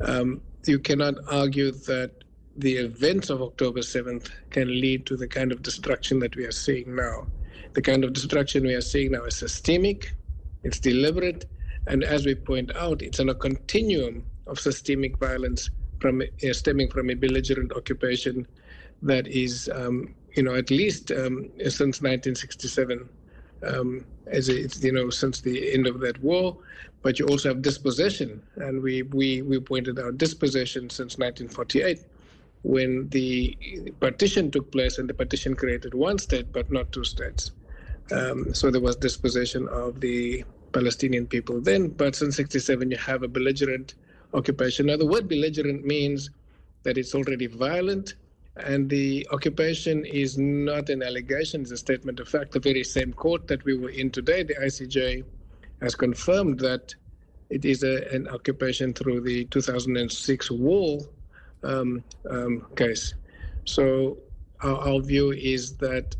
um, you cannot argue that the events of October 7th can lead to the kind of destruction that we are seeing now. The kind of destruction we are seeing now is systemic, it's deliberate, and as we point out, it's on a continuum of systemic violence from uh, stemming from a belligerent occupation that is, um, you know, at least um, since 1967, um, as it's, you know, since the end of that war. But you also have dispossession, and we we we pointed out dispossession since 1948, when the partition took place, and the partition created one state but not two states. Um, so there was dispossession of the Palestinian people then, but since 67 you have a belligerent occupation. Now, the word belligerent means that it's already violent, and the occupation is not an allegation, it's a statement of fact. The very same court that we were in today, the ICJ, has confirmed that it is a, an occupation through the 2006 war um, um, case. So, our, our view is that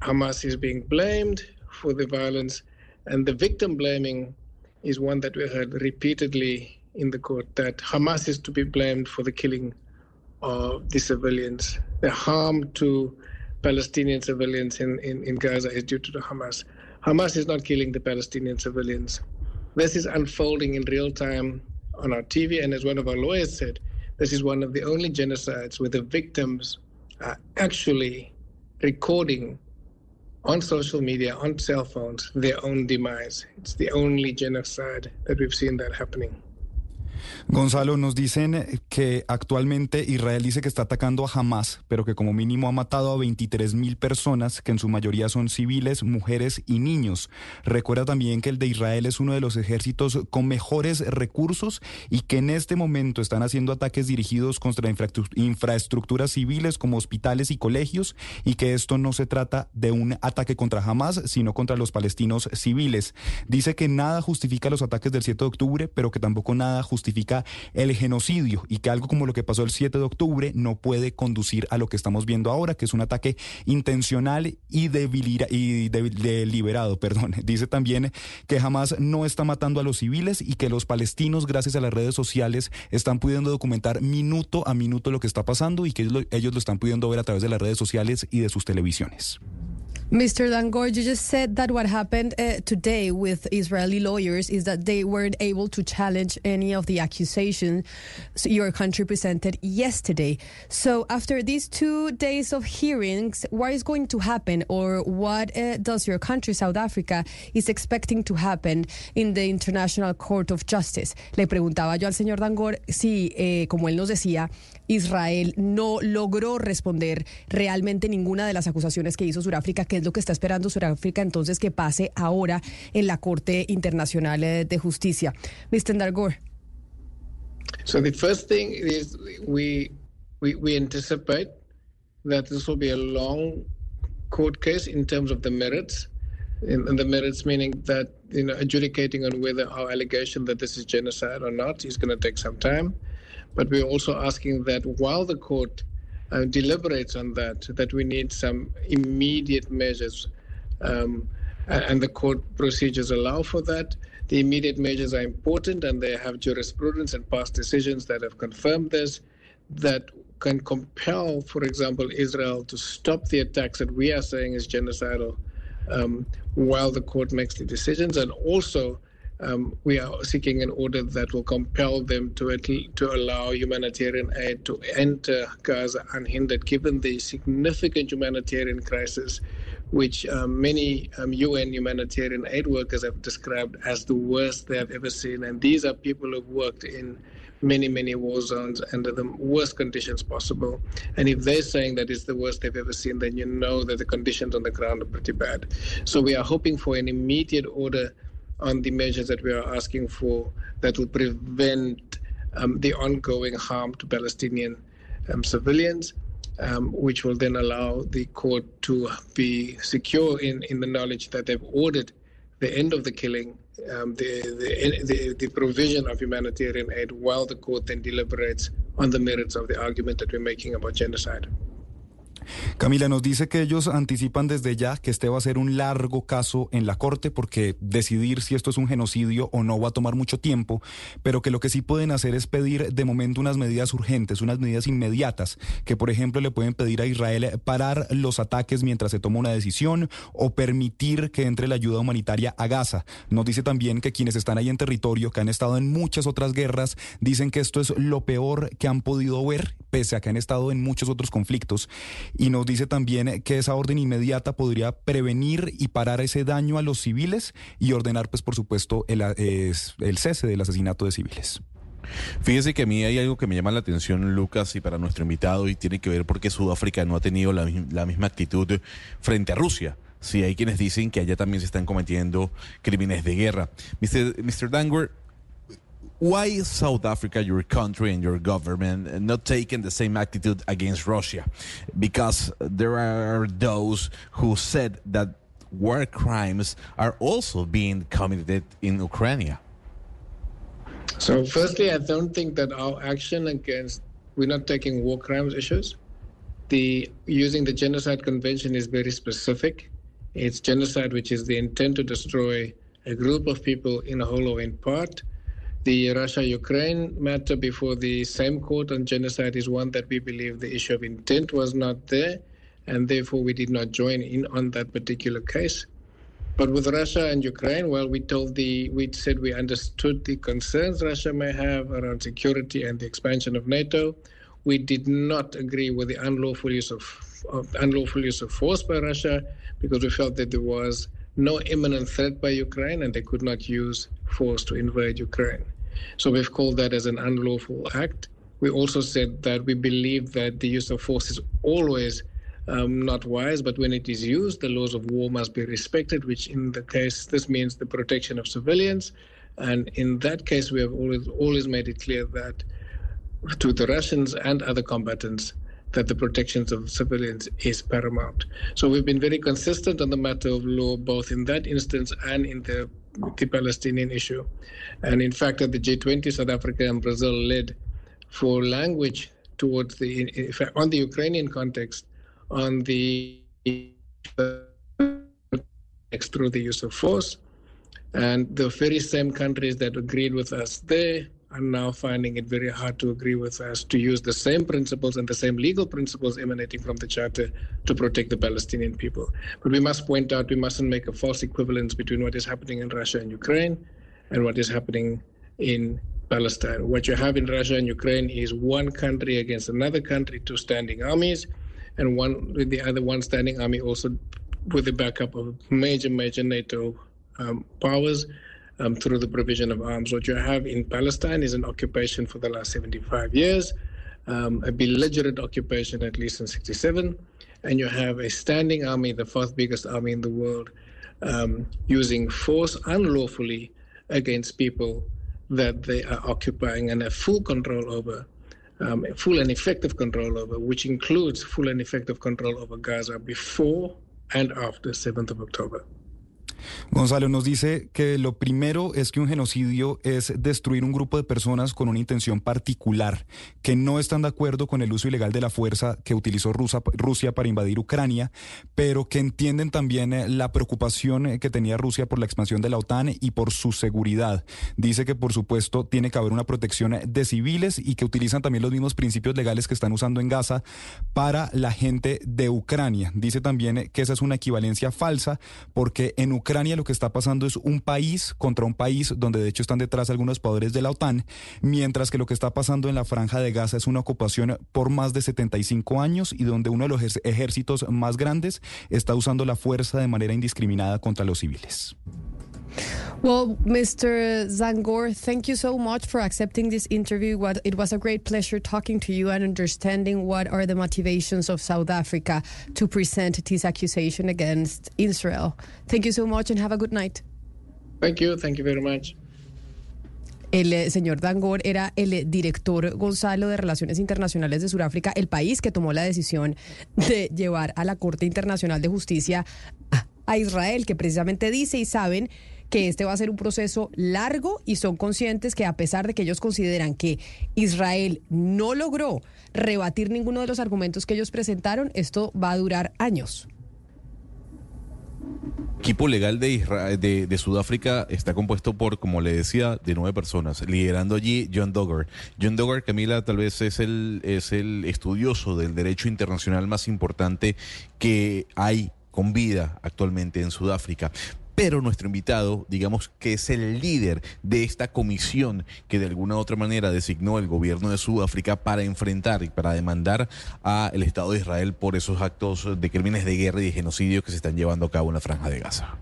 Hamas is being blamed for the violence, and the victim blaming is one that we heard repeatedly in the court that Hamas is to be blamed for the killing of the civilians. The harm to Palestinian civilians in, in, in Gaza is due to the Hamas. Hamas is not killing the Palestinian civilians. This is unfolding in real time on our TV, and as one of our lawyers said, this is one of the only genocides where the victims are actually recording on social media, on cell phones, their own demise. It's the only genocide that we've seen that happening. Gonzalo, nos dicen que actualmente Israel dice que está atacando a Hamas, pero que como mínimo ha matado a 23 mil personas, que en su mayoría son civiles, mujeres y niños. Recuerda también que el de Israel es uno de los ejércitos con mejores recursos y que en este momento están haciendo ataques dirigidos contra infraestructuras civiles como hospitales y colegios y que esto no se trata de un ataque contra Hamas, sino contra los palestinos civiles. Dice que nada justifica los ataques del 7 de octubre, pero que tampoco nada justifica el genocidio y que algo como lo que pasó el 7 de octubre no puede conducir a lo que estamos viendo ahora, que es un ataque intencional y, y deliberado. Perdón. Dice también que jamás no está matando a los civiles y que los palestinos, gracias a las redes sociales, están pudiendo documentar minuto a minuto lo que está pasando y que ellos lo, están pudiendo ver a través de las redes sociales y de sus televisiones. Mr. Dangor, you just said that what happened uh, today with Israeli lawyers is that they weren't able to challenge any of the accusations your country presented yesterday. So, after these two days of hearings, what is going to happen, or what uh, does your country, South Africa, is expecting to happen in the International Court of Justice? Le preguntaba yo al señor Dangor si, eh, como él nos decía, Israel no logró responder realmente ninguna de las acusaciones que hizo Sudáfrica, que es lo que está esperando Sudáfrica entonces que pase ahora en la Corte Internacional de Justicia. Mr. Dargor. So the first thing is we, we, we anticipate that this will be a long court case in terms of the merits. And the merits meaning that you know adjudicating on whether our allegation that this is genocide or not is going to take some time. But we're also asking that while the court uh, deliberates on that, that we need some immediate measures. Um, and the court procedures allow for that. The immediate measures are important, and they have jurisprudence and past decisions that have confirmed this. That can compel, for example, Israel to stop the attacks that we are saying is genocidal um, while the court makes the decisions, and also um, we are seeking an order that will compel them to to allow humanitarian aid to enter Gaza unhindered, given the significant humanitarian crisis, which um, many um, UN humanitarian aid workers have described as the worst they have ever seen. And these are people who've worked in many, many war zones under the worst conditions possible. And if they're saying that it's the worst they've ever seen, then you know that the conditions on the ground are pretty bad. So we are hoping for an immediate order on the measures that we are asking for that will prevent um, the ongoing harm to Palestinian um, civilians, um, which will then allow the court to be secure in, in the knowledge that they've ordered the end of the killing, um, the, the, the, the provision of humanitarian aid, while the court then deliberates on the merits of the argument that we're making about genocide. Camila nos dice que ellos anticipan desde ya que este va a ser un largo caso en la Corte porque decidir si esto es un genocidio o no va a tomar mucho tiempo, pero que lo que sí pueden hacer es pedir de momento unas medidas urgentes, unas medidas inmediatas, que por ejemplo le pueden pedir a Israel parar los ataques mientras se toma una decisión o permitir que entre la ayuda humanitaria a Gaza. Nos dice también que quienes están ahí en territorio, que han estado en muchas otras guerras, dicen que esto es lo peor que han podido ver, pese a que han estado en muchos otros conflictos y nos dice también que esa orden inmediata podría prevenir y parar ese daño a los civiles y ordenar, pues por supuesto, el, es- el cese del asesinato de civiles. Fíjese que a mí hay algo que me llama la atención, Lucas, y para nuestro invitado, y tiene que ver porque Sudáfrica no ha tenido la, mi- la misma actitud frente a Rusia. Sí, hay quienes dicen que allá también se están cometiendo crímenes de guerra. Mr. Mr. Dangwer, why is South Africa, your country and your government, not taking the same attitude against Russia? Because there are those who said that war crimes are also being committed in Ukraine. So, firstly, I don't think that our action against we're not taking war crimes issues. The using the genocide convention is very specific. It's genocide, which is the intent to destroy a group of people in a whole or in part. The Russia-Ukraine matter before the same court on genocide is one that we believe the issue of intent was not there, and therefore we did not join in on that particular case. But with Russia and Ukraine, well, we told the we said we understood the concerns Russia may have around security and the expansion of NATO. We did not agree with the unlawful use of, of unlawful use of force by Russia because we felt that there was no imminent threat by Ukraine and they could not use force to invade Ukraine. So we've called that as an unlawful act. We also said that we believe that the use of force is always um, not wise, but when it is used, the laws of war must be respected, which in the case, this means the protection of civilians. And in that case, we have always, always made it clear that to the Russians and other combatants that the protections of civilians is paramount. So we've been very consistent on the matter of law, both in that instance and in the, the Palestinian issue. And in fact, at the G20, South Africa and Brazil led for language towards the, in fact, on the Ukrainian context, on the through the use of force. And the very same countries that agreed with us there are now finding it very hard to agree with us to use the same principles and the same legal principles emanating from the Charter to protect the Palestinian people. But we must point out we mustn't make a false equivalence between what is happening in Russia and Ukraine and what is happening in Palestine. What you have in Russia and Ukraine is one country against another country, two standing armies, and one with the other one standing army also with the backup of major, major NATO um, powers um, through the provision of arms. What you have in Palestine is an occupation for the last 75 years, um, a belligerent occupation at least in 67, and you have a standing army, the fourth biggest army in the world, um, using force unlawfully against people that they are occupying and have full control over. Um, full and effective control over, which includes full and effective control over Gaza before and after 7th of October. Gonzalo nos dice que lo primero es que un genocidio es destruir un grupo de personas con una intención particular, que no están de acuerdo con el uso ilegal de la fuerza que utilizó Rusa- Rusia para invadir Ucrania, pero que entienden también eh, la preocupación eh, que tenía Rusia por la expansión de la OTAN y por su seguridad. Dice que por supuesto tiene que haber una protección de civiles y que utilizan también los mismos principios legales que están usando en Gaza para la gente de Ucrania. Dice también que esa es una equivalencia falsa porque en Ucrania lo que está pasando es un país contra un país donde de hecho están detrás algunos poderes de la OTAN, mientras que lo que está pasando en la franja de Gaza es una ocupación por más de 75 años y donde uno de los ejércitos más grandes está usando la fuerza de manera indiscriminada contra los civiles. Well, Mr. Zangor, thank you so much for accepting this interview. What, it was a great pleasure talking to you and understanding what are the motivations of South Africa to present this accusation against Israel. Thank you so much and have a good night. Thank you. Thank you very much. El eh, señor Dangor era el eh, director Gonzalo de Relaciones Internacionales de Sudáfrica, el país que tomó la decisión de llevar a la Corte Internacional de Justicia a, a Israel, que precisamente dice y saben que este va a ser un proceso largo y son conscientes que a pesar de que ellos consideran que Israel no logró rebatir ninguno de los argumentos que ellos presentaron, esto va a durar años. equipo legal de Sudáfrica está compuesto por, como le decía, de nueve personas, liderando allí John Dogger. John Dogger, Camila, tal vez es el, es el estudioso del derecho internacional más importante que hay con vida actualmente en Sudáfrica. Pero nuestro invitado, digamos que es el líder de esta comisión que de alguna u otra manera designó el gobierno de Sudáfrica para enfrentar y para demandar al Estado de Israel por esos actos de crímenes de guerra y de genocidio que se están llevando a cabo en la franja de Gaza.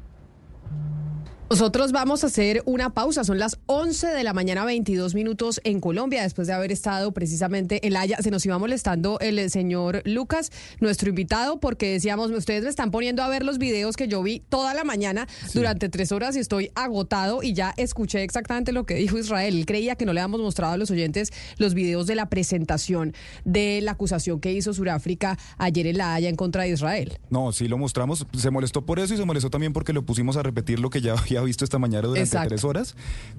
Nosotros vamos a hacer una pausa. Son las 11 de la mañana, 22 minutos en Colombia, después de haber estado precisamente en La Haya. Se nos iba molestando el señor Lucas, nuestro invitado, porque decíamos, ustedes me están poniendo a ver los videos que yo vi toda la mañana durante tres horas y estoy agotado y ya escuché exactamente lo que dijo Israel. Él creía que no le habíamos mostrado a los oyentes los videos de la presentación de la acusación que hizo Sudáfrica ayer en La Haya en contra de Israel. No, sí lo mostramos. Se molestó por eso y se molestó también porque lo pusimos a repetir lo que ya había visto esta mañana durante Exacto. tres horas.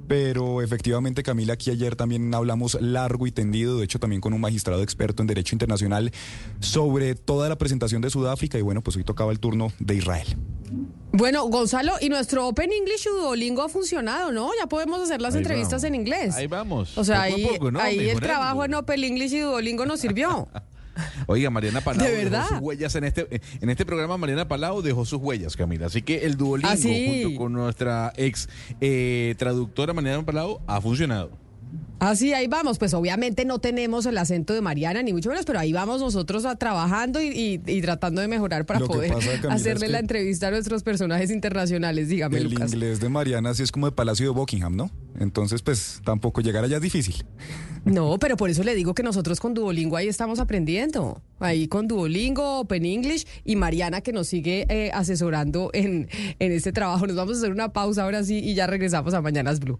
Pero efectivamente, Camila, aquí ayer también hablamos largo y tendido, de hecho también con un magistrado experto en Derecho Internacional, sobre toda la presentación de Sudáfrica y bueno, pues hoy tocaba el turno de Israel. Bueno, Gonzalo, y nuestro Open English y Duolingo ha funcionado, ¿no? Ya podemos hacer las Ahí entrevistas vamos. en inglés. Ahí vamos. O sea, Poco a ahí, poco, ¿no? ahí el trabajo en Open English y Duolingo nos sirvió. Oiga, Mariana Palau ¿De dejó sus huellas en este, en este programa. Mariana Palau dejó sus huellas, Camila. Así que el Duolingo, Ah, sí. junto con nuestra ex eh, traductora Mariana Palau, ha funcionado. Así, ahí vamos. Pues obviamente no tenemos el acento de Mariana, ni mucho menos, pero ahí vamos nosotros a, trabajando y, y- y tratando de mejorar para Lo poder pasa, Camila, hacerle es que la entrevista a nuestros personajes internacionales. Dígame, El Lucas. inglés de Mariana sí es como de Palacio de Buckingham, ¿no? Entonces, pues tampoco llegar allá es difícil. No, pero por eso le digo que nosotros con Duolingo ahí estamos aprendiendo. Ahí con Duolingo, Open English y Mariana que nos sigue eh, asesorando en, en este trabajo. Nos vamos a hacer una pausa ahora sí y ya regresamos a Mañanas Blue.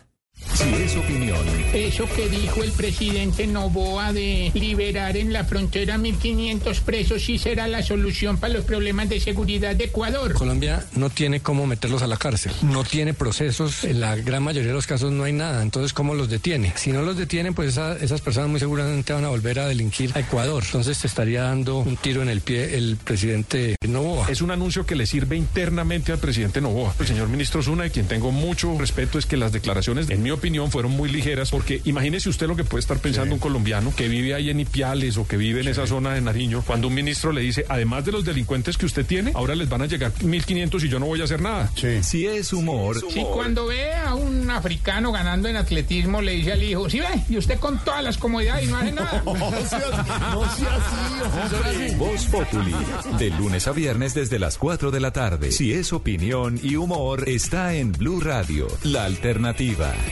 Si es opinión, Eso que dijo el presidente Novoa de liberar en la frontera 1.500 presos sí será la solución para los problemas de seguridad de Ecuador. Colombia no tiene cómo meterlos a la cárcel, no tiene procesos, en la gran mayoría de los casos no hay nada, entonces ¿cómo los detiene? Si no los detienen, pues esa- esas personas muy seguramente van a volver a delinquir a Ecuador, entonces te estaría dando un tiro en el pie el presidente Novoa. Es un anuncio que le sirve internamente al presidente Novoa. El señor ministro Zuna, de quien tengo mucho respeto, es que las declaraciones, en mi opinión, fueron muy ligeras, porque imagínese usted lo que puede estar pensando un colombiano que vive ahí en Ipiales o que vive en esa zona de Nariño, cuando un ministro le dice, además de los delincuentes que usted tiene, ahora les van a llegar 1.500 y yo no voy a hacer nada. si es humor, Si cuando ve a un africano ganando en atletismo le dice al hijo, sí ve, y usted con todas las comodidades y no hace nada. Voz Populi, de lunes a viernes desde las 4 de la tarde. Si es opinión y humor, está en Blue Radio, la alternativa.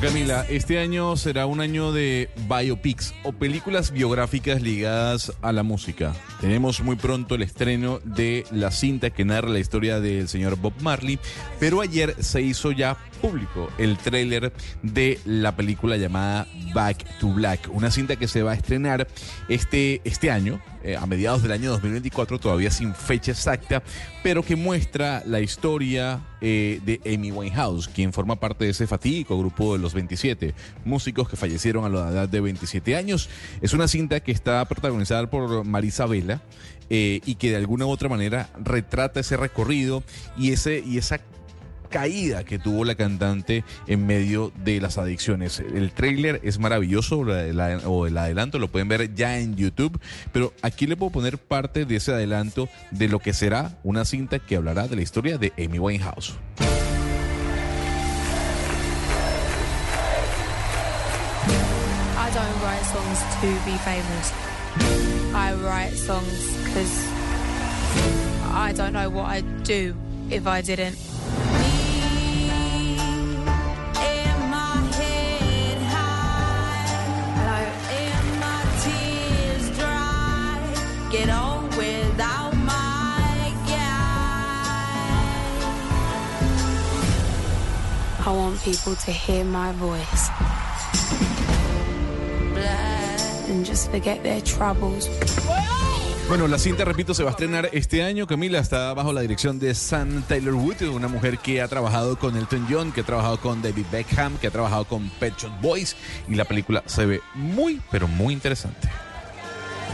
Camila, este año será un año de biopics o películas biográficas ligadas a la música. Tenemos muy pronto el estreno de la cinta que narra la historia del señor Bob Marley, pero ayer se hizo ya público el tráiler de la película llamada Back to Black, una cinta que se va a estrenar este, este año, eh, a mediados del año 2024, todavía sin fecha exacta, pero que muestra la historia eh, de Amy Winehouse, quien forma parte de ese fatídico grupo de los 27 músicos que fallecieron a la edad de 27 años. Es una cinta que está protagonizada por Marisa Vela eh, y que de alguna u otra manera retrata ese recorrido y, ese, y esa caída que tuvo la cantante en medio de las adicciones. El tráiler es maravilloso, o el adelanto lo pueden ver ya en YouTube, pero aquí le puedo poner parte de ese adelanto de lo que será una cinta que hablará de la historia de Amy Winehouse. I don't write songs to be famous. I write songs because I don't know what I'd do if I didn't. I want people to hear my voice and just forget their troubles. Bueno, la cinta, repito, se va a estrenar este año. Camila está bajo la dirección de Sam Taylor Wood, una mujer que ha trabajado con Elton John, que ha trabajado con David Beckham, que ha trabajado con Pet Shop Boys. Y la película se ve muy, pero muy interesante.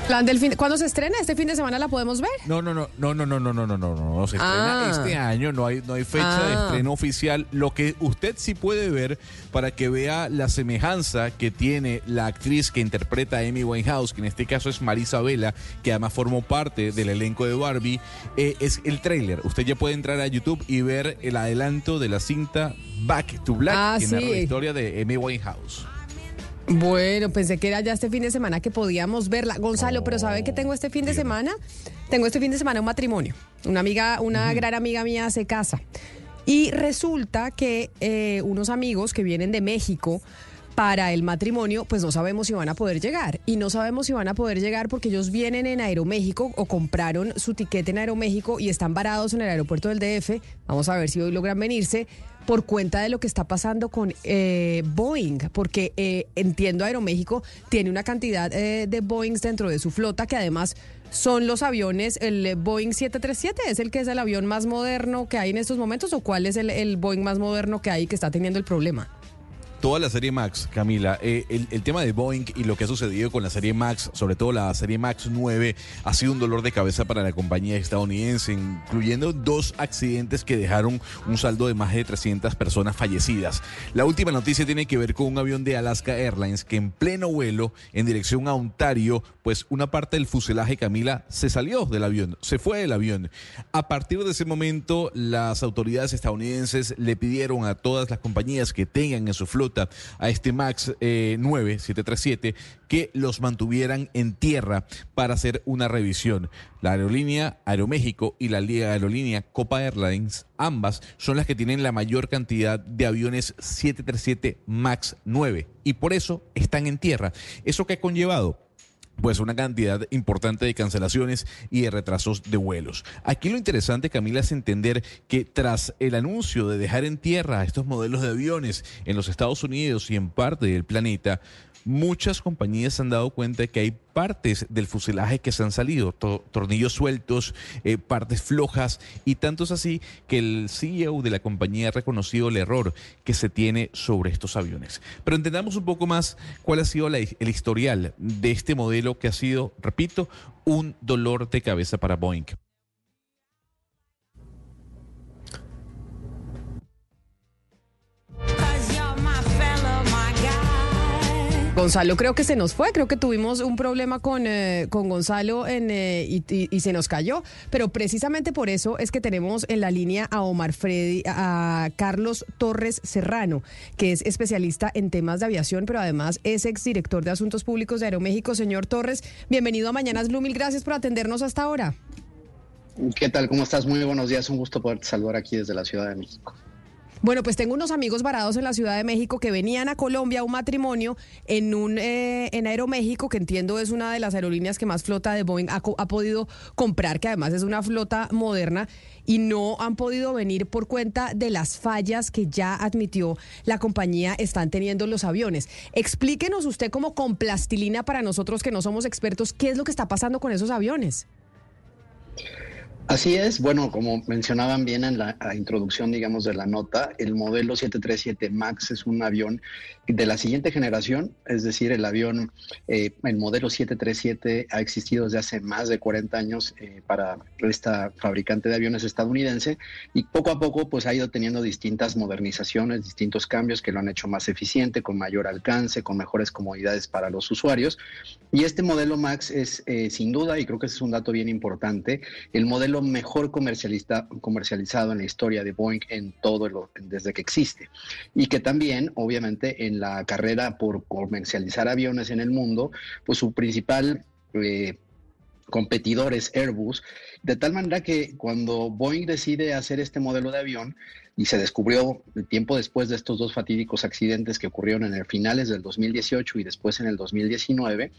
Plan del fin, ¿Cuándo se estrena? ¿Este fin de semana la podemos ver? No, no, no, no, no, no, no, no, no, no, no, se estrena Ah. este año, no hay, no hay fecha de Ah. estreno oficial. Lo que usted sí puede ver para que vea la semejanza que tiene la actriz que interpreta a Amy Winehouse, que en este caso es Marisa Vela, que además formó parte del elenco de Barbie, eh, es el tráiler. Usted ya puede entrar a YouTube y ver el adelanto de la cinta Back to Black, Ah, que narra sí. la historia de Amy Winehouse. Bueno, pensé que era ya este fin de semana que podíamos verla. Gonzalo, pero ¿sabe qué tengo este fin de semana? Tengo este fin de semana un matrimonio. Una amiga, una gran amiga mía se casa. Y resulta que eh, unos amigos que vienen de México para el matrimonio, pues no sabemos si van a poder llegar. Y no sabemos si van a poder llegar porque ellos vienen en Aeroméxico o compraron su tiquete en Aeroméxico y están varados en el aeropuerto del DF. Vamos a ver si hoy logran venirse por cuenta de lo que está pasando con eh, Boeing, porque eh, entiendo Aeroméxico tiene una cantidad eh, de Boeings dentro de su flota que además son los aviones, el Boeing 737 es el que es el avión más moderno que hay en estos momentos o cuál es el Boeing más moderno que hay que está teniendo el problema. Toda la serie Max, Camila, eh, el, el tema de Boeing y lo que ha sucedido con la serie Max, sobre todo la serie Max 9, ha sido un dolor de cabeza para la compañía estadounidense, incluyendo dos accidentes que dejaron un saldo de más de 300 personas fallecidas. La última noticia tiene que ver con un avión de Alaska Airlines que en pleno vuelo en dirección a Ontario, pues una parte del fuselaje, Camila, se salió del avión, se fue del avión. A partir de ese momento, las autoridades estadounidenses le pidieron a todas las compañías que tengan en su flota a este MAX eh, 9, 737, que los mantuvieran en tierra para hacer una revisión. La aerolínea Aeroméxico y la aerolínea Copa Airlines, ambas son las que tienen la mayor cantidad de aviones 737 MAX 9 y por eso están en tierra. ¿Eso qué ha conllevado? Pues una cantidad importante de cancelaciones y de retrasos de vuelos. Aquí lo interesante, Camila, es entender que tras el anuncio de dejar en tierra estos modelos de aviones en los Estados Unidos y en parte del planeta, muchas compañías se han dado cuenta que hay partes del fuselaje que se han salido, to- tornillos sueltos, eh, partes flojas, y tanto es así que el CEO de la compañía ha reconocido el error que se tiene sobre estos aviones. Pero entendamos un poco más cuál ha sido el historial de este modelo que ha sido, repito, un dolor de cabeza para Boeing. Gonzalo creo que se nos fue, creo que tuvimos un problema con, eh, con Gonzalo en, eh, y, y- se nos cayó, pero precisamente por eso es que tenemos en la línea a Omar Freddy, a Carlos Torres Serrano, que es especialista en temas de aviación, pero además es exdirector de Asuntos Públicos de Aeroméxico. Señor Torres, bienvenido a Mañanas Blue, gracias por atendernos hasta ahora. ¿Qué tal? ¿Cómo estás? Muy buenos días. Un gusto poder saludar aquí desde la Ciudad de México. Bueno, pues tengo unos amigos varados en la Ciudad de México que venían a Colombia a un matrimonio en un eh, en Aeroméxico, que entiendo es una de las aerolíneas que más flota de Boeing ha, ha podido comprar, que además es una flota moderna, y no han podido venir por cuenta de las fallas que ya admitió la compañía están teniendo los aviones. Explíquenos usted como con plastilina para nosotros que no somos expertos, ¿qué es lo que está pasando con esos aviones? Así es, bueno, como mencionaban bien en la, introducción, digamos, de la nota, el modelo 737 MAX es un avión de la siguiente generación, es decir, el avión, eh, el modelo 737 ha existido desde hace más de 40 años eh, para esta fabricante de aviones estadounidense y poco a poco pues ha ido teniendo distintas modernizaciones, distintos cambios que lo han hecho más eficiente, con mayor alcance, con mejores comodidades para los usuarios. Y este modelo MAX es eh, sin duda, y creo que ese es un dato bien importante, el modelo mejor comercialista, comercializado en la historia de Boeing en todo lo, desde que existe. Y que también, obviamente, en la carrera por comercializar aviones en el mundo, pues su principal eh, competidor es Airbus, de tal manera que cuando Boeing decide hacer este modelo de avión, y se descubrió tiempo después de estos dos fatídicos accidentes que ocurrieron en el finales del 2018 y después en el 2019,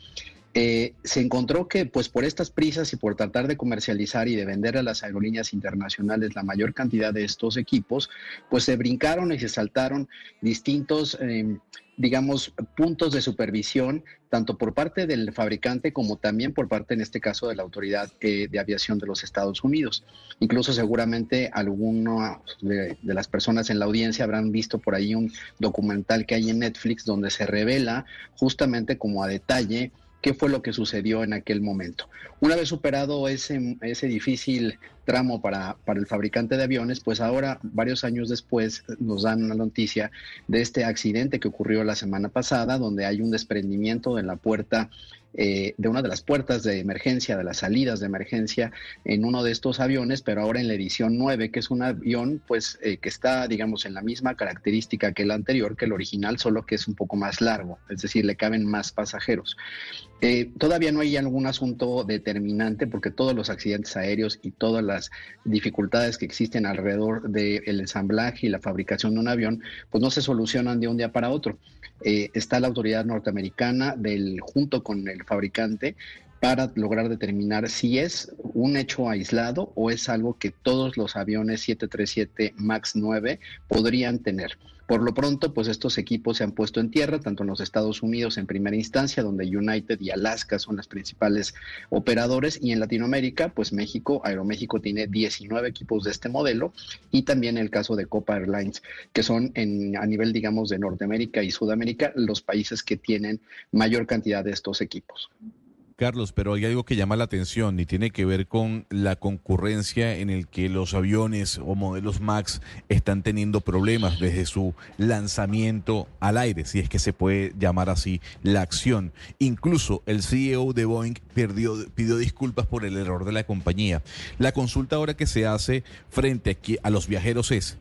eh, se encontró que pues por estas prisas y por tratar de comercializar y de vender a las aerolíneas internacionales la mayor cantidad de estos equipos, pues se brincaron y se saltaron distintos, eh, digamos, puntos de supervisión, tanto por parte del fabricante como también por parte, en este caso, de la Autoridad eh, de Aviación de los Estados Unidos. Incluso seguramente algunas de, de las personas en la audiencia habrán visto por ahí un documental que hay en Netflix donde se revela justamente como a detalle qué fue lo que sucedió en aquel momento. Una vez superado ese, ese difícil tramo para, para el fabricante de aviones, pues ahora, varios años después, nos dan una noticia de este accidente que ocurrió la semana pasada, donde hay un desprendimiento de la puerta eh, de una de las puertas de emergencia, de las salidas de emergencia en uno de estos aviones, pero ahora en la edición 9, que es un avión pues eh, que está, digamos, en la misma característica que el anterior, que el original, solo que es un poco más largo, es decir, le caben más pasajeros. Eh, todavía no hay algún asunto determinante porque todos los accidentes aéreos y todas las dificultades que existen alrededor del ensamblaje y la fabricación de un avión, pues no se solucionan de un día para otro. Eh, está la autoridad norteamericana del, junto con el fabricante para lograr determinar si es un hecho aislado o es algo que todos los aviones 737 MAX 9 podrían tener. Por lo pronto, pues estos equipos se han puesto en tierra, tanto en los Estados Unidos en primera instancia, donde United y Alaska son las principales operadores, y en Latinoamérica, pues México, Aeroméxico tiene 19 equipos de este modelo, y también el caso de Copa Airlines, que son en, a nivel, digamos, de Norteamérica y Sudamérica, los países que tienen mayor cantidad de estos equipos. Carlos, pero hay algo que llama la atención y tiene que ver con la concurrencia en el que los aviones o modelos MAX están teniendo problemas desde su lanzamiento al aire, si es que se puede llamar así la acción. Incluso el CEO de Boeing pidió disculpas por el error de la compañía. La consulta ahora que se hace frente a los viajeros es,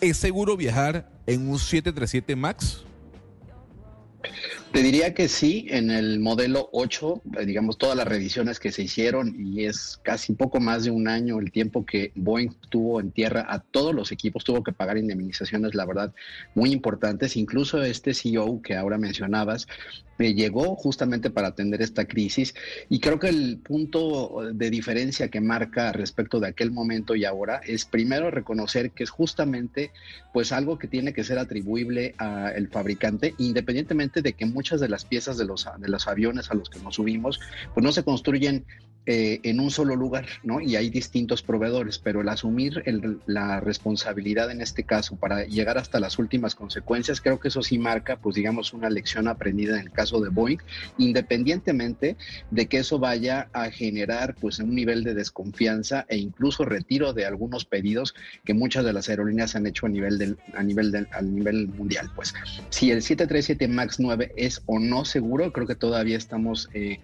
¿es seguro viajar en un 737 MAX? Te diría que sí, en el modelo 8, eh, digamos, todas las revisiones que se hicieron y es casi poco más de un año el tiempo que Boeing tuvo en tierra a todos los equipos, tuvo que pagar indemnizaciones, la verdad, muy importantes. Incluso este CEO que ahora mencionabas eh, llegó justamente para atender esta crisis y creo que el punto de diferencia que marca respecto de aquel momento y ahora es primero reconocer que es justamente pues algo que tiene que ser atribuible al fabricante, independientemente de que muchas de las piezas de los, de los aviones a los que nos subimos, pues no se construyen eh, en un solo lugar, ¿no? Y hay distintos proveedores, pero el asumir el, la responsabilidad en este caso para llegar hasta las últimas consecuencias, creo que eso sí marca, pues digamos, una lección aprendida en el caso de Boeing, independientemente de que eso vaya a generar, pues, un nivel de desconfianza e incluso retiro de algunos pedidos que muchas de las aerolíneas han hecho a nivel del, a nivel del, a nivel mundial, pues. Si el 737 MAX 9 es o no seguro, creo que todavía estamos, eh,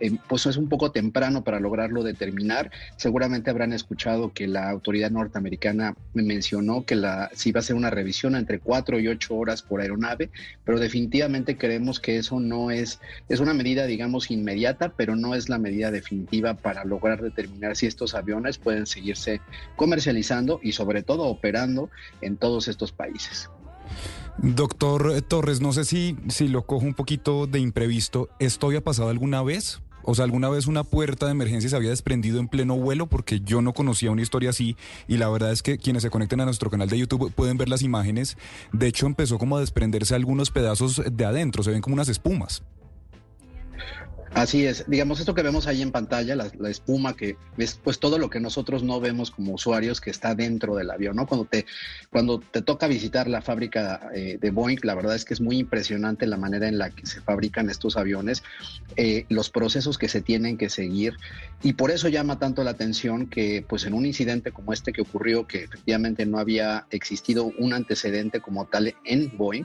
eh, pues es un poco temprano para lograrlo determinar. Seguramente habrán escuchado que la autoridad norteamericana me mencionó que la, si iba a ser una revisión entre cuatro y ocho horas por aeronave, pero definitivamente creemos que eso no es, es una medida, digamos, inmediata, pero no es la medida definitiva para lograr determinar si estos aviones pueden seguirse comercializando y sobre todo operando en todos estos países. Doctor Torres, no sé si, si lo cojo un poquito de imprevisto. ¿Esto había pasado alguna vez? O sea, ¿alguna vez una puerta de emergencia se había desprendido en pleno vuelo? Porque yo no conocía una historia así y la verdad es que quienes se conecten a nuestro canal de YouTube pueden ver las imágenes. De hecho, empezó como a desprenderse algunos pedazos de adentro, se ven como unas espumas. Así es, digamos, esto que vemos ahí en pantalla, la, espuma, que es pues todo lo que nosotros no vemos como usuarios que está dentro del avión, ¿no? Cuando te, cuando te toca visitar la fábrica eh, de Boeing, la verdad es que es muy impresionante la manera en la que se fabrican estos aviones, eh, los procesos que se tienen que seguir, y por eso llama tanto la atención que pues en un incidente como este que ocurrió, que efectivamente no había existido un antecedente como tal en Boeing,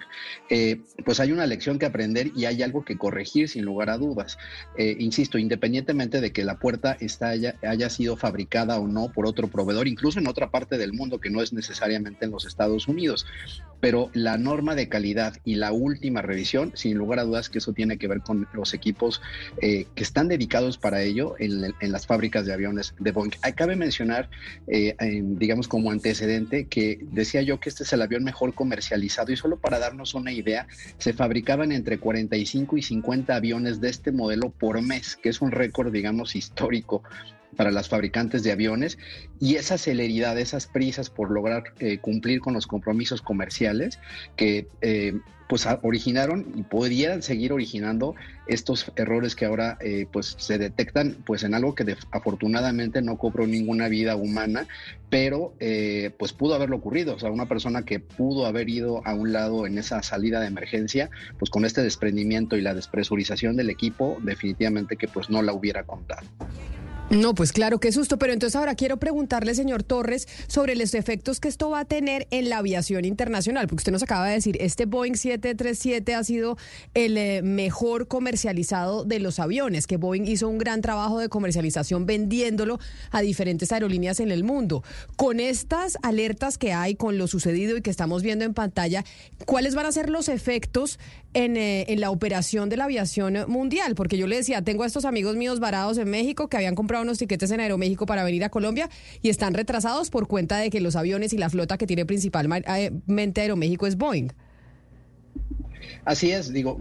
eh, pues hay una lección que aprender y hay algo que corregir sin lugar a dudas. Eh, insisto, independientemente de que la puerta está haya, haya, sido fabricada o no por otro proveedor, incluso en otra parte del mundo que no es necesariamente en los Estados Unidos, pero la norma de calidad y la última revisión, sin lugar a dudas que eso tiene que ver con los equipos eh, que están dedicados para ello en, las fábricas de aviones de Boeing. Cabe mencionar, eh, digamos como antecedente, que decía yo que este es el avión mejor comercializado y solo para darnos una idea, se fabricaban entre 45 y 50 aviones de este modelo por mes, que es un récord, digamos, histórico para las fabricantes de aviones y esa celeridad, esas prisas por lograr eh, cumplir con los compromisos comerciales que eh, pues originaron y podrían seguir originando estos errores que ahora eh, pues se detectan pues en algo que afortunadamente no cobró ninguna vida humana pero eh, pues pudo haberlo ocurrido. O sea una persona que pudo haber ido a un lado en esa salida de emergencia pues con este desprendimiento y la despresurización del equipo definitivamente que pues no la hubiera contado no, pues claro, qué susto. Pero entonces ahora quiero preguntarle, señor Torres, sobre los efectos que esto va a tener en la aviación internacional, porque usted nos acaba de decir, este Boeing 737 ha sido el eh, mejor comercializado de los aviones, que Boeing hizo un gran trabajo de comercialización vendiéndolo a diferentes aerolíneas en el mundo. Con estas alertas que hay, con lo sucedido y que estamos viendo en pantalla, ¿cuáles van a ser los efectos en, eh, en la operación de la aviación mundial? Porque yo le decía, tengo a estos amigos míos varados en México que habían comprado unos tiquetes en Aeroméxico para venir a Colombia y están retrasados por cuenta de que los aviones y la flota que tiene principalmente Aeroméxico es Boeing. Así es, digo,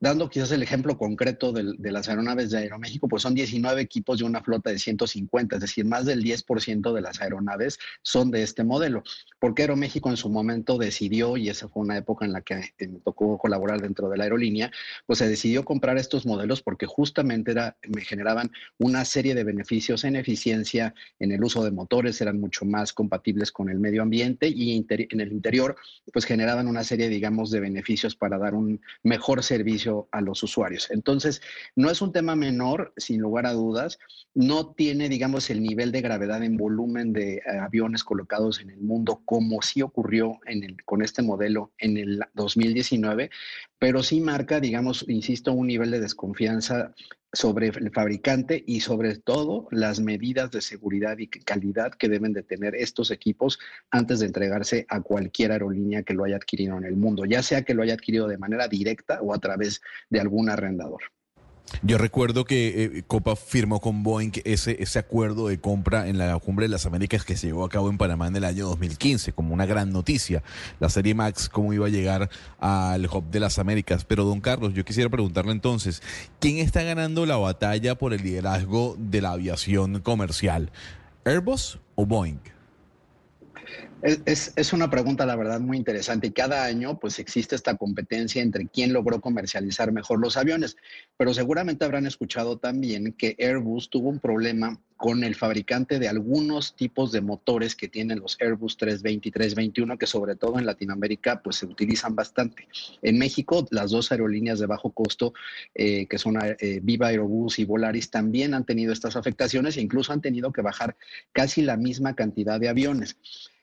dando quizás el ejemplo concreto de, las aeronaves de Aeroméxico, pues son 19 equipos de una flota de 150, es decir, más del 10% de las aeronaves son de este modelo. Porque Aeroméxico en su momento decidió, y esa fue una época en la que me tocó colaborar dentro de la aerolínea, pues se decidió comprar estos modelos porque justamente era, me generaban una serie de beneficios en eficiencia, en el uso de motores, eran mucho más compatibles con el medio ambiente y en el interior, pues generaban una serie, digamos, de beneficios para dar un mejor servicio a los usuarios. Entonces, no es un tema menor, sin lugar a dudas, no tiene, digamos, el nivel de gravedad en volumen de eh, aviones colocados en el mundo como sí ocurrió en el, con este modelo en el 2019, pero sí marca, digamos, insisto, un nivel de desconfianza sobre el fabricante y sobre todo las medidas de seguridad y calidad que deben de tener estos equipos antes de entregarse a cualquier aerolínea que lo haya adquirido en el mundo, ya sea que lo haya adquirido de manera directa o a través de algún arrendador. Yo recuerdo que eh, Copa firmó con Boeing ese, ese acuerdo de compra en la Cumbre de las Américas que se llevó a cabo en Panamá en el año 2015, como una gran noticia. La serie Max, cómo iba a llegar al Hub de las Américas. Pero, don Carlos, yo quisiera preguntarle entonces, ¿quién está ganando la batalla por el liderazgo de la aviación comercial? ¿Airbus o Boeing? Es, es, una pregunta, la verdad, muy interesante. Cada año, pues existe esta competencia entre quién logró comercializar mejor los aviones. Pero seguramente habrán escuchado también que Airbus tuvo un problema con el fabricante de algunos tipos de motores que tienen los Airbus 320 y 321, que sobre todo en Latinoamérica, pues se utilizan bastante. En México, las dos aerolíneas de bajo costo, eh, que son eh, Viva Aerobús y Volaris, también han tenido estas afectaciones e incluso han tenido que bajar casi la misma cantidad de aviones.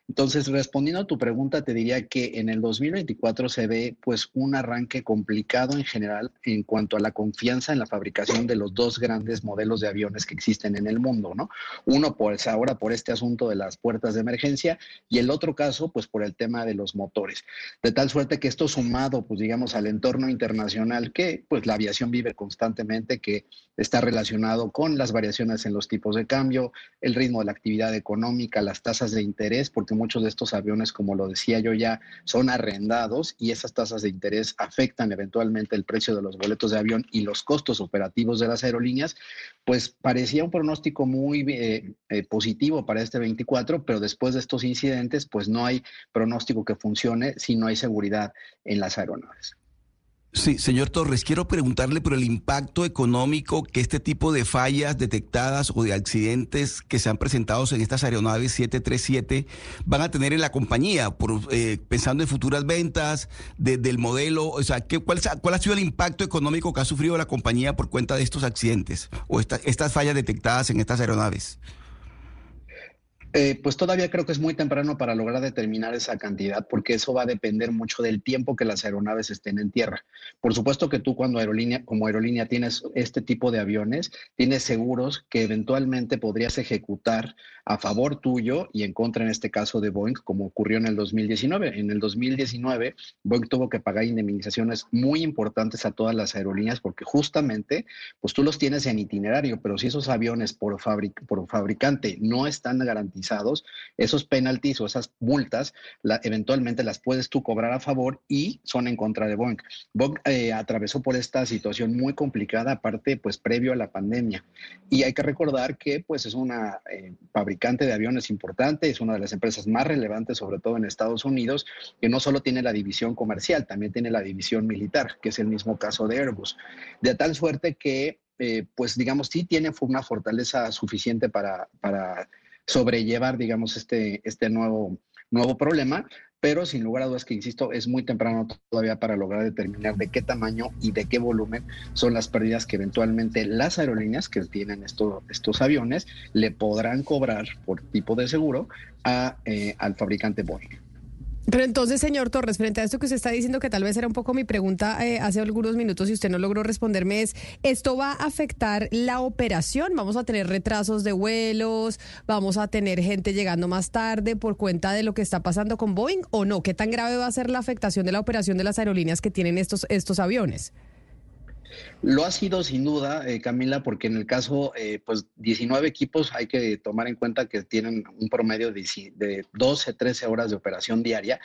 Entonces, respondiendo a tu pregunta, te diría que en el 2024 se ve pues un arranque complicado en general en cuanto a la confianza en la fabricación de los dos grandes modelos de aviones que existen en el mundo, ¿no? Uno pues ahora por este asunto de las puertas de emergencia y el otro caso pues por el tema de los motores. De tal suerte que esto sumado pues digamos al entorno internacional que pues la aviación vive constantemente, que está relacionado con las variaciones en los tipos de cambio, el ritmo de la actividad económica, las tasas de interés, porque muchos de estos aviones, como lo decía yo ya, son arrendados y esas tasas de interés afectan eventualmente el precio de los boletos de avión y los costos operativos de las aerolíneas, pues parecía un pronóstico muy eh, eh, positivo para este 24, pero después de estos incidentes, pues no hay pronóstico que funcione si no hay seguridad en las aeronaves. Sí, señor Torres, quiero preguntarle por el impacto económico que este tipo de fallas detectadas o de accidentes que se han presentado en estas aeronaves 737 van a tener en la compañía, por, eh, pensando en futuras ventas del modelo. O sea, ¿qué, cuál, cuál, ha sido el impacto económico que ha sufrido la compañía por cuenta de estos accidentes o estas fallas detectadas en estas aeronaves? Eh, pues todavía creo que es muy temprano para lograr determinar esa cantidad, porque eso va a depender mucho del tiempo que las aeronaves estén en tierra. Por supuesto que tú cuando aerolínea, como aerolínea tienes este tipo de aviones, tienes seguros que eventualmente podrías ejecutar a favor tuyo y en contra en este caso de Boeing, como ocurrió en el 2019. En el 2019, Boeing tuvo que pagar indemnizaciones muy importantes a todas las aerolíneas porque justamente, pues tú los tienes en itinerario, pero si esos aviones por, por fabricante no están garantizados, esos penalties o esas multas eventualmente las puedes tú cobrar a favor y son en contra de Boeing. Boeing eh, atravesó por esta situación muy complicada, aparte, pues previo a la pandemia. Y hay que recordar que pues es una eh, de aviones importante, es una de las empresas más relevantes, sobre todo en Estados Unidos, que no solo tiene la división comercial, también tiene la división militar, que es el mismo caso de Airbus. De tal suerte que eh, pues digamos, sí tiene una fortaleza suficiente para, para sobrellevar, digamos, este, este nuevo, nuevo problema, pero sin lugar a dudas que, insisto, es muy temprano todavía para lograr determinar de qué tamaño y de qué volumen son las pérdidas que eventualmente las aerolíneas que tienen esto, estos aviones le podrán cobrar por tipo de seguro a, eh, al fabricante Boeing. Pero entonces, señor Torres, frente a esto que usted está diciendo, que tal vez era un poco mi pregunta eh, hace algunos minutos y usted no logró responderme, es, ¿esto va a afectar la operación? ¿Vamos a tener retrasos de vuelos? ¿Vamos a tener gente llegando más tarde por cuenta de lo que está pasando con Boeing o no? ¿Qué tan grave va a ser la afectación de la operación de las aerolíneas que tienen estos, estos aviones? Lo ha sido sin duda, eh, Camila, porque en el caso, eh, pues 19 equipos hay que tomar en cuenta que tienen un promedio de, de 12, 13 horas de operación diaria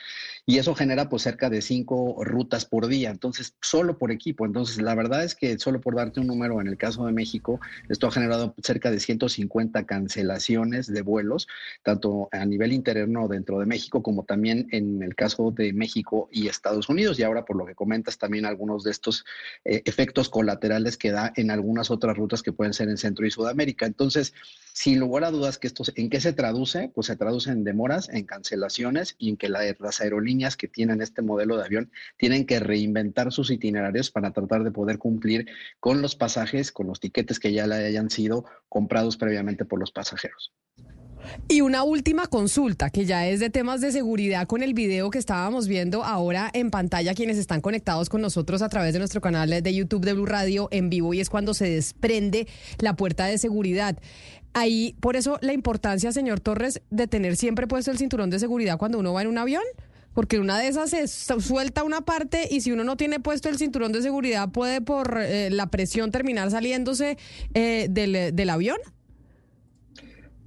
y eso genera pues cerca de 5 rutas por día, entonces solo por equipo. Entonces la verdad es que solo por darte un número, en el caso de México, esto ha generado cerca de 150 cancelaciones de vuelos, tanto a nivel interno dentro de México como también en el caso de México y Estados Unidos. Y ahora por lo que comentas también algunos de estos eh, efectos colaterales que da en algunas otras rutas que pueden ser en Centro y Sudamérica. Entonces, sin lugar a dudas que esto, ¿en qué se traduce? Pues se traduce en demoras, en cancelaciones y en que las aerolíneas que tienen este modelo de avión tienen que reinventar sus itinerarios para tratar de poder cumplir con los pasajes, con los tiquetes que ya le hayan sido comprados previamente por los pasajeros. Y una última consulta, que ya es de temas de seguridad con el video que estábamos viendo ahora en pantalla, quienes están conectados con nosotros a través de nuestro canal de YouTube de Blue Radio en vivo, y es cuando se desprende la puerta de seguridad. Ahí, por eso la importancia, señor Torres, de tener siempre puesto el cinturón de seguridad cuando uno va en un avión. Porque una de esas se suelta una parte y si uno no tiene puesto el cinturón de seguridad puede por eh, la presión terminar saliéndose eh, del, del avión.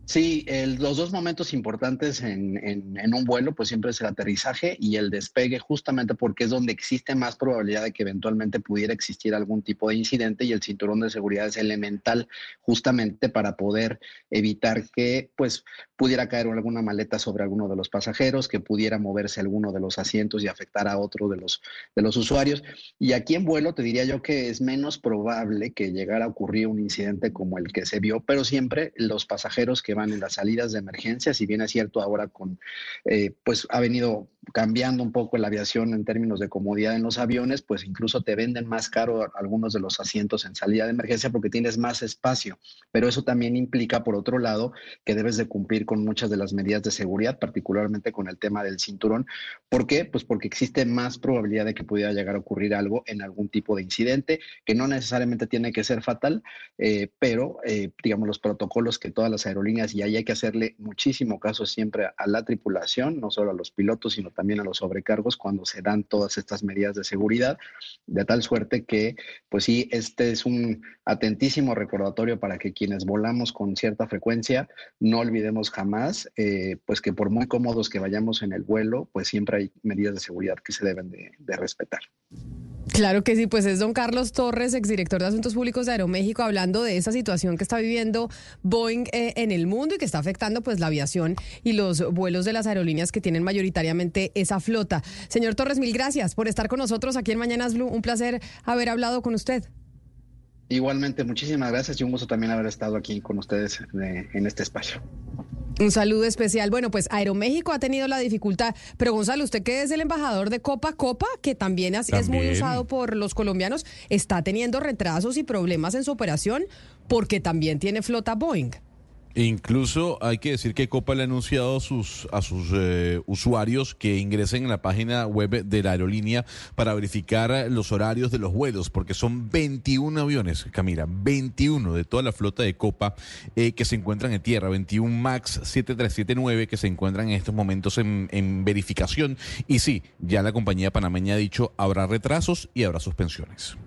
Sí, los dos momentos importantes en, en, un vuelo, pues siempre es el aterrizaje y el despegue, justamente porque es donde existe más probabilidad de que eventualmente pudiera existir algún tipo de incidente y el cinturón de seguridad es elemental justamente para poder evitar que, pues, pudiera caer alguna maleta sobre alguno de los pasajeros, que pudiera moverse alguno de los asientos y afectar a otro de los, de los usuarios. Y aquí en vuelo te diría yo que es menos probable que llegara a ocurrir un incidente como el que se vio, pero siempre los pasajeros que van en las salidas de emergencia, si bien es cierto ahora con, eh, pues ha venido cambiando un poco la aviación en términos de comodidad en los aviones, pues incluso te venden más caro algunos de los asientos en salida de emergencia porque tienes más espacio. Pero eso también implica, por otro lado, que debes de cumplir con muchas de las medidas de seguridad, particularmente con el tema del cinturón. ¿Por qué? Pues porque existe más probabilidad de que pudiera llegar a ocurrir algo en algún tipo de incidente, que no necesariamente tiene que ser fatal, eh, pero eh, digamos los protocolos que todas las aerolíneas, y ahí hay que hacerle muchísimo caso siempre a la tripulación, no solo a los pilotos, sino también a los sobrecargos cuando se dan todas estas medidas de seguridad, de tal suerte que, pues sí, este es un atentísimo recordatorio para que quienes volamos con cierta frecuencia no olvidemos jamás, eh, pues que por muy cómodos que vayamos en el vuelo, pues siempre hay medidas de seguridad que se deben de, respetar. Claro que sí, pues es don Carlos Torres, exdirector de Asuntos Públicos de Aeroméxico, hablando de esa situación que está viviendo Boeing eh, en el mundo y que está afectando pues la aviación y los vuelos de las aerolíneas que tienen mayoritariamente esa flota. Señor Torres, mil gracias por estar con nosotros aquí en Mañanas Blue. Un placer haber hablado con usted. Igualmente, muchísimas gracias y un gusto también haber estado aquí con ustedes eh, en este espacio. Un saludo especial. Bueno, pues Aeroméxico ha tenido la dificultad, pero Gonzalo, usted que es el embajador de Copa Copa, que también, es- es muy usado por los colombianos, está teniendo retrasos y problemas en su operación porque también tiene flota Boeing. Incluso hay que decir que Copa le ha anunciado a sus, a sus eh, usuarios que ingresen en la página web de la aerolínea para verificar los horarios de los vuelos, porque son 21 aviones, Camila, 21 de toda la flota de Copa eh, que se encuentran en tierra, 21 MAX 7379 que se encuentran en estos momentos en, en verificación. Y sí, ya la compañía panameña ha dicho habrá retrasos y habrá suspensiones.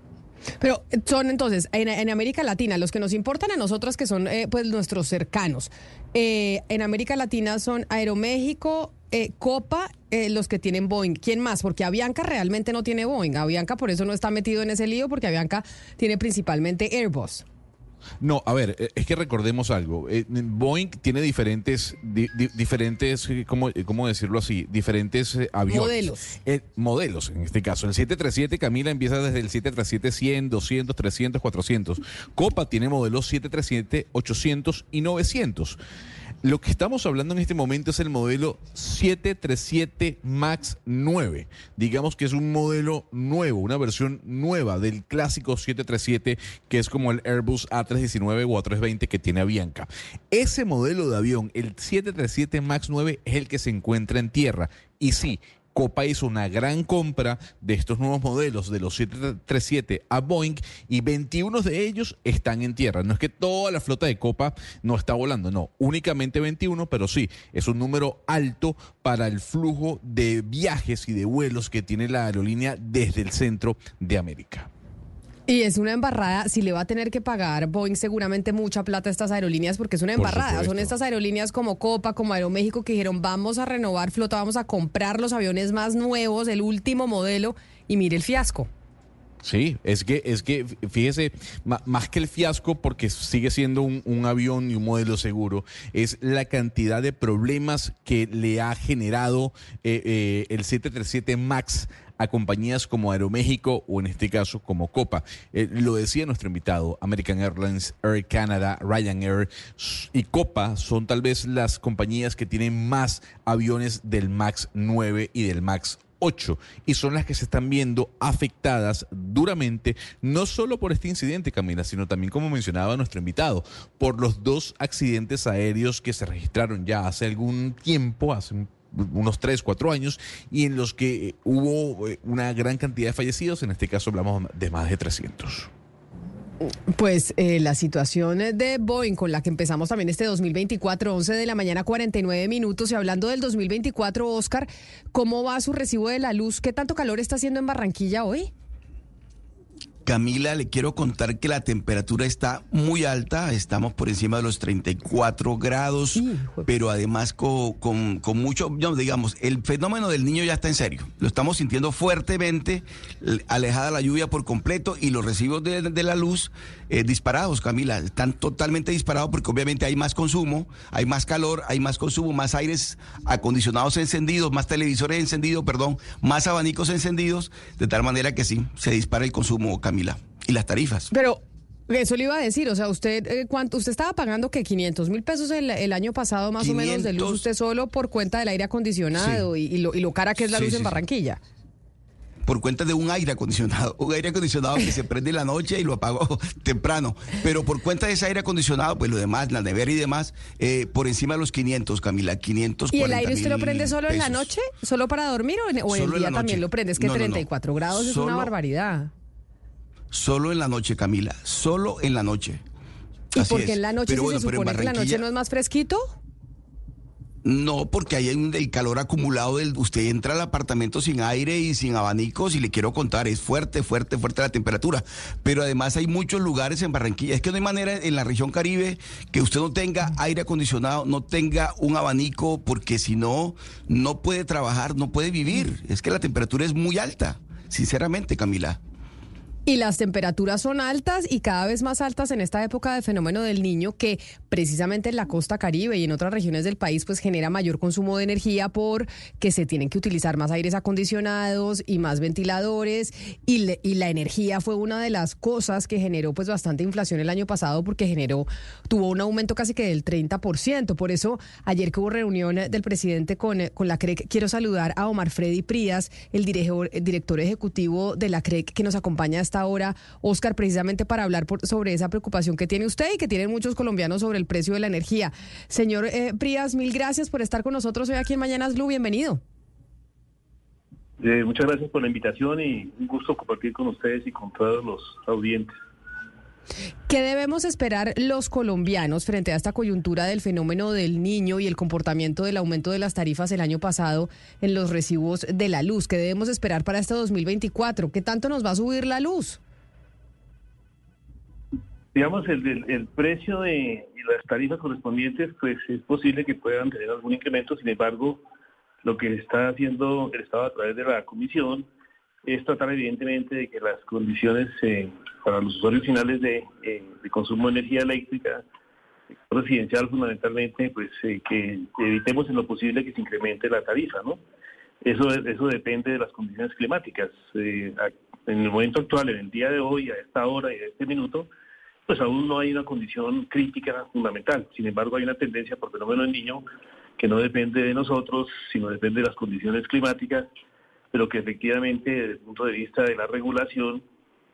Pero son entonces, en, en América Latina, los que nos importan a nosotros, que son eh, pues nuestros cercanos. Eh, en América Latina son Aeroméxico, eh, Copa, eh, los que tienen Boeing. ¿Quién más? Porque Avianca realmente no tiene Boeing. Avianca por eso no está metido en ese lío, porque Avianca tiene principalmente Airbus. No, a ver, eh, es que recordemos algo. Eh, Boeing tiene diferentes, di- di- diferentes, eh, ¿cómo, cómo decirlo así? Diferentes aviones. Modelos. Eh, modelos, en este caso. El 737, Camila, empieza desde el 737 100, 200, 300, 400. Copa tiene modelos 737, 800 y 900. Lo que estamos hablando en este momento es el modelo 737 MAX 9. Digamos que es un modelo nuevo, una versión nueva del clásico 737, que es como el Airbus A319 o A320 que tiene Avianca. Ese modelo de avión, el 737 MAX 9, es el que se encuentra en tierra. Y sí, Copa hizo una gran compra de estos nuevos modelos de los 737 a Boeing y 21 de ellos están en tierra. No es que toda la flota de Copa no está volando, no, únicamente 21, pero sí, es un número alto para el flujo de viajes y de vuelos que tiene la aerolínea desde el centro de América. Y es una embarrada, si le va a tener que pagar Boeing seguramente mucha plata a estas aerolíneas, porque es una embarrada. Son estas aerolíneas como Copa, como Aeroméxico, que dijeron, vamos a renovar flota, vamos a comprar los aviones más nuevos, el último modelo, y mire el fiasco. Sí, es que, es que fíjese, más que el fiasco, porque sigue siendo un, un avión y un modelo seguro, es la cantidad de problemas que le ha generado eh, eh, el 737 MAX a compañías como Aeroméxico o en este caso como Copa. Eh, lo decía nuestro invitado, American Airlines, Air Canada, Ryanair y Copa son tal vez las compañías que tienen más aviones del MAX 9 y del MAX 8 y son las que se están viendo afectadas duramente, no solo por este incidente, Camila, sino también, como mencionaba nuestro invitado, por los dos accidentes aéreos que se registraron ya hace algún tiempo, hace un- unos 3, 4 años, y en los que eh, hubo eh, una gran cantidad de fallecidos, en este caso hablamos de más de 300. Pues eh, la situación de Boeing con la que empezamos también este 2024, 11 de la mañana, 49 minutos. Y hablando del 2024, Oscar, ¿cómo va su recibo de la luz? ¿Qué tanto calor está haciendo en Barranquilla hoy? Camila, le quiero contar que la temperatura está muy alta, estamos por encima de los 34 grados, pero además con, con- con mucho, digamos, el fenómeno del niño ya está en serio. Lo estamos sintiendo fuertemente, alejada la lluvia por completo y los recibos de, de la luz eh, disparados, Camila, están totalmente disparados porque obviamente hay más consumo, hay más calor, hay más consumo, más aires acondicionados encendidos, más televisores encendidos, perdón, más abanicos encendidos, de tal manera que sí, se dispara el consumo, Camila, y las tarifas. Pero Eso le iba a decir, o sea, usted eh, cuánto usted estaba pagando que 500 mil pesos el, el año pasado más o menos de luz 500. usted solo por cuenta del aire acondicionado y, y lo, y lo cara que es la Sí, luz sí, en. Barranquilla. por cuenta de un aire acondicionado, un aire acondicionado que se prende en la noche y lo apago temprano, pero por cuenta de ese aire acondicionado, pues lo demás, la nevera y demás, eh, por encima de los 500, Camila, 500. ¿Y el aire usted lo prende solo en la noche? ¿Solo para dormir o en, o el día también lo prende? Es que No, no, no. 34 grados es una barbaridad. Solo en la noche, Camila, solo en la noche. ¿Y Así por qué es. en la noche Pero si bueno, se pero en supone que la noche no es más fresquito? No, porque hay un- el calor acumulado del usted entra al apartamento sin aire y sin abanicos y le quiero contar, es fuerte, fuerte, fuerte la temperatura. Pero además hay muchos lugares en Barranquilla. Es que no hay manera en la región Caribe que usted no tenga aire acondicionado, no tenga un abanico, porque si no, no puede trabajar, no puede vivir. Es que la temperatura es muy alta, sinceramente, Camila. Y las temperaturas son altas y cada vez más altas en esta época de fenómeno del niño que precisamente en la costa caribe y en otras regiones del país pues genera mayor consumo de energía porque se tienen que utilizar más aires acondicionados y más ventiladores y, le- y la energía fue una de las cosas que generó pues bastante inflación el año pasado porque generó, tuvo un aumento casi que del 30%. Por eso ayer que hubo reunión del presidente con, con la CREC, quiero saludar a Omar Freddy Prías, el director, el director ejecutivo de la CREC que nos acompaña a esta hora, Oscar, precisamente para hablar por- sobre esa preocupación que tiene usted y que tienen muchos colombianos sobre el precio de la energía. Señor eh, Prías, mil gracias por estar con nosotros hoy aquí en Mañanas Blue. Bienvenido. Eh, muchas gracias por la invitación y un gusto compartir con ustedes y con todos los audientes. ¿Qué debemos esperar los colombianos frente a esta coyuntura del fenómeno del niño y el comportamiento del aumento de las tarifas el año pasado en los recibos de la luz? ¿Qué debemos esperar para este 2024? ¿Qué tanto nos va a subir la luz? Digamos, el, el, precio de y las tarifas correspondientes, pues es posible que puedan tener algún incremento, sin embargo, lo que está haciendo el Estado a través de la Comisión es tratar evidentemente de que las condiciones eh, para los usuarios finales de, eh, de consumo de energía eléctrica, residencial fundamentalmente, pues eh, que evitemos en lo posible que se incremente la tarifa, ¿no? Eso, eso depende de las condiciones climáticas. En el momento actual, en el día de hoy, a esta hora y a este minuto, pues aún no hay una condición crítica fundamental. Sin embargo, hay una tendencia por fenómeno del niño que no depende de nosotros, sino depende de las condiciones climáticas, pero que efectivamente desde el punto de vista de la regulación,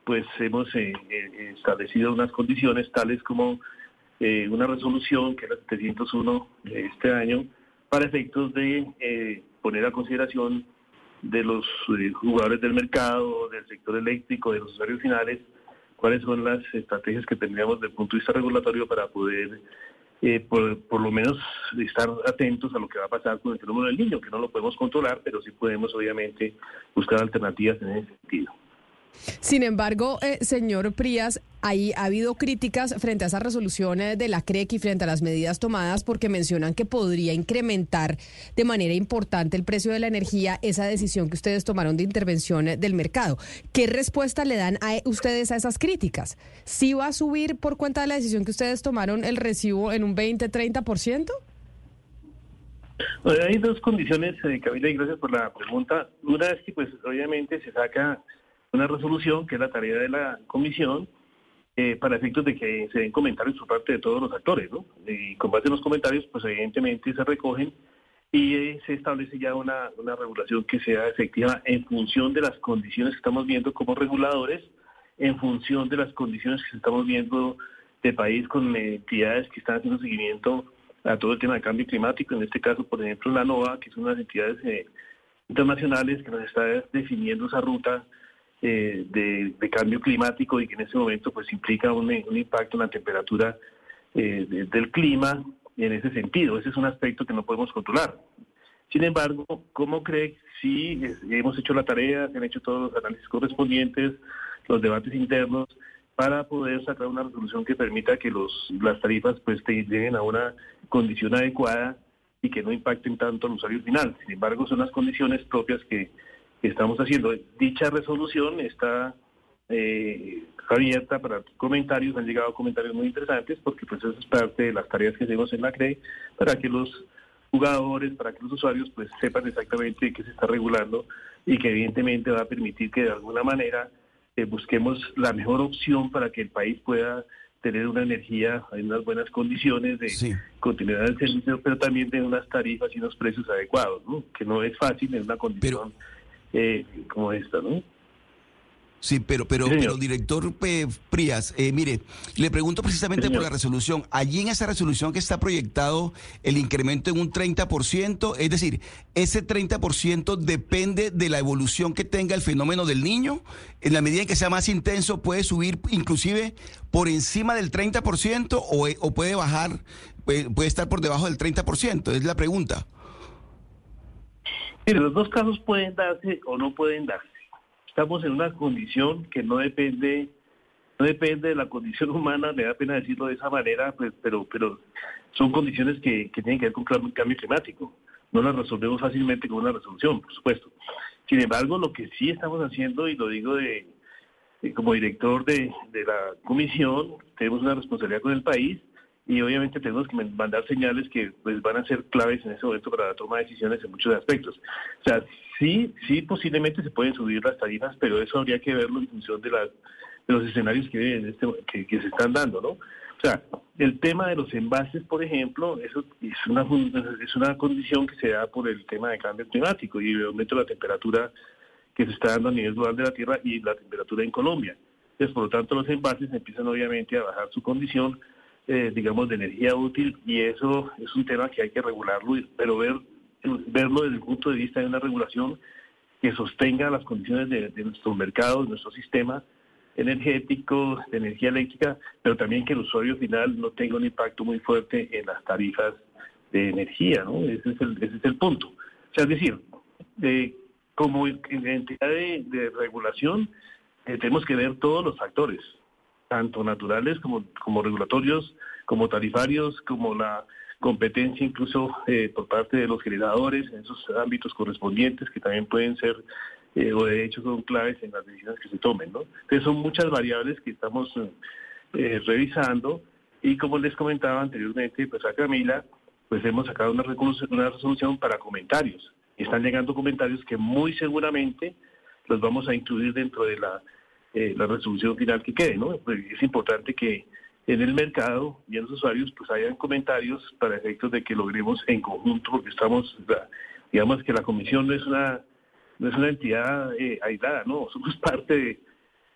pues hemos eh, eh, establecido unas condiciones tales como eh, una resolución que es la 701 de este año para efectos de eh, poner a consideración de los jugadores del mercado, del sector eléctrico, de los usuarios finales, cuáles son las estrategias que tendríamos desde el punto de vista regulatorio para poder, eh, por, por lo menos, estar atentos a lo que va a pasar con el fenómeno del niño, que no lo podemos controlar, pero sí podemos, obviamente, buscar alternativas en ese sentido. Sin embargo, eh, señor Prías, ahí ha habido críticas frente a esa resolución eh, de la CREC y frente a las medidas tomadas porque mencionan que podría incrementar de manera importante el precio de la energía esa decisión que ustedes tomaron de intervención eh, del mercado. ¿Qué respuesta le dan a ustedes a esas críticas? ¿Sí va a subir por cuenta de la decisión que ustedes tomaron el recibo en un 20-30%? Bueno, hay dos condiciones, eh, y gracias por la pregunta. Una es que, pues, obviamente se saca una resolución, que es la tarea de la comisión, eh, para efectos de que se den comentarios por parte de todos los actores, ¿no? Y con base en los comentarios, pues, evidentemente se recogen y eh, se establece ya una, una regulación que sea efectiva en función de las condiciones que estamos viendo como reguladores, en función de las condiciones que estamos viendo de país con entidades que están haciendo seguimiento a todo el tema de cambio climático, en este caso, por ejemplo, la NOAA, que son unas entidades eh, internacionales que nos está definiendo esa ruta eh, de, cambio climático y que en este momento pues implica un, impacto en la temperatura eh, de- del clima en ese sentido. Ese es un aspecto que no podemos controlar. Sin embargo, ¿cómo cree? Es- hemos hecho la tarea, se han hecho todos los análisis correspondientes, los debates internos, para poder sacar una resolución que permita que los, las tarifas pues lleguen a una condición adecuada y que no impacten tanto al usuario final. Sin embargo, son las condiciones propias que estamos haciendo. Dicha resolución está eh, abierta para comentarios, han llegado comentarios muy interesantes porque pues eso es parte de las tareas que hacemos en la CRE para que los jugadores, para que los usuarios pues sepan exactamente qué se está regulando y que evidentemente va a permitir que de alguna manera eh, busquemos la mejor opción para que el país pueda tener una energía en unas buenas condiciones de continuidad del servicio, pero también de unas tarifas y unos precios adecuados, ¿no? que no es fácil en una condición eh, como esta, ¿no? Sí, pero, pero, pero director eh, Prías, eh, mire, le pregunto precisamente por la resolución. Allí en esa resolución que está proyectado el incremento en un 30%, es decir, ese 30% depende de la evolución que tenga el fenómeno del niño. En la medida en que sea más intenso, puede subir inclusive por encima del 30% o, o puede bajar, puede, puede estar por debajo del 30%, es la pregunta. Mire, los dos casos pueden darse o no pueden darse estamos en una condición que no depende no depende de la condición humana, me da pena decirlo de esa manera, pues, pero pero son condiciones que, que tienen que ver con el cambio climático. No las resolvemos fácilmente con una resolución, por supuesto. Sin embargo, lo que sí estamos haciendo, y lo digo de, como director de, de la comisión, tenemos una responsabilidad con el país y obviamente tenemos que mandar señales que pues van a ser claves en ese momento para la toma de decisiones en muchos aspectos. O sea, sí, sí posiblemente se pueden subir las tarifas, pero eso habría que verlo en función de, las, de los escenarios que, este, que, se están dando, ¿no? O sea, el tema de los envases, por ejemplo, eso es una, es una condición que se da por el tema de cambio climático y el aumento de la temperatura que se está dando a nivel global de la Tierra y la temperatura en Colombia. Entonces, por lo tanto, los envases empiezan obviamente a bajar su condición eh, digamos, de energía útil y eso es un tema que hay que regularlo, pero ver, verlo desde el punto de vista de una regulación que sostenga las condiciones de, de nuestro mercado, de nuestro sistema energético, de energía eléctrica, pero también que el usuario final no tenga un impacto muy fuerte en las tarifas de energía, ¿no? Ese es el, ese es el punto. O sea, es decir, eh, como entidad de, de regulación, eh, tenemos que ver todos los factores, tanto naturales como, como regulatorios, como tarifarios, como la competencia incluso eh, por parte de los generadores en esos ámbitos correspondientes que también pueden ser eh, o de hecho son claves en las decisiones que se tomen. ¿no? Entonces son muchas variables que estamos eh, revisando y como les comentaba anteriormente, pues a Camila, pues hemos sacado una una resolución para comentarios. Están llegando comentarios que muy seguramente los vamos a incluir dentro de la eh, la resolución final que quede, ¿no? Pues es importante que en el mercado y en los usuarios pues hayan comentarios para efectos de que logremos en conjunto, porque estamos, digamos que la comisión no es una no es una entidad eh, aislada, ¿no? Somos parte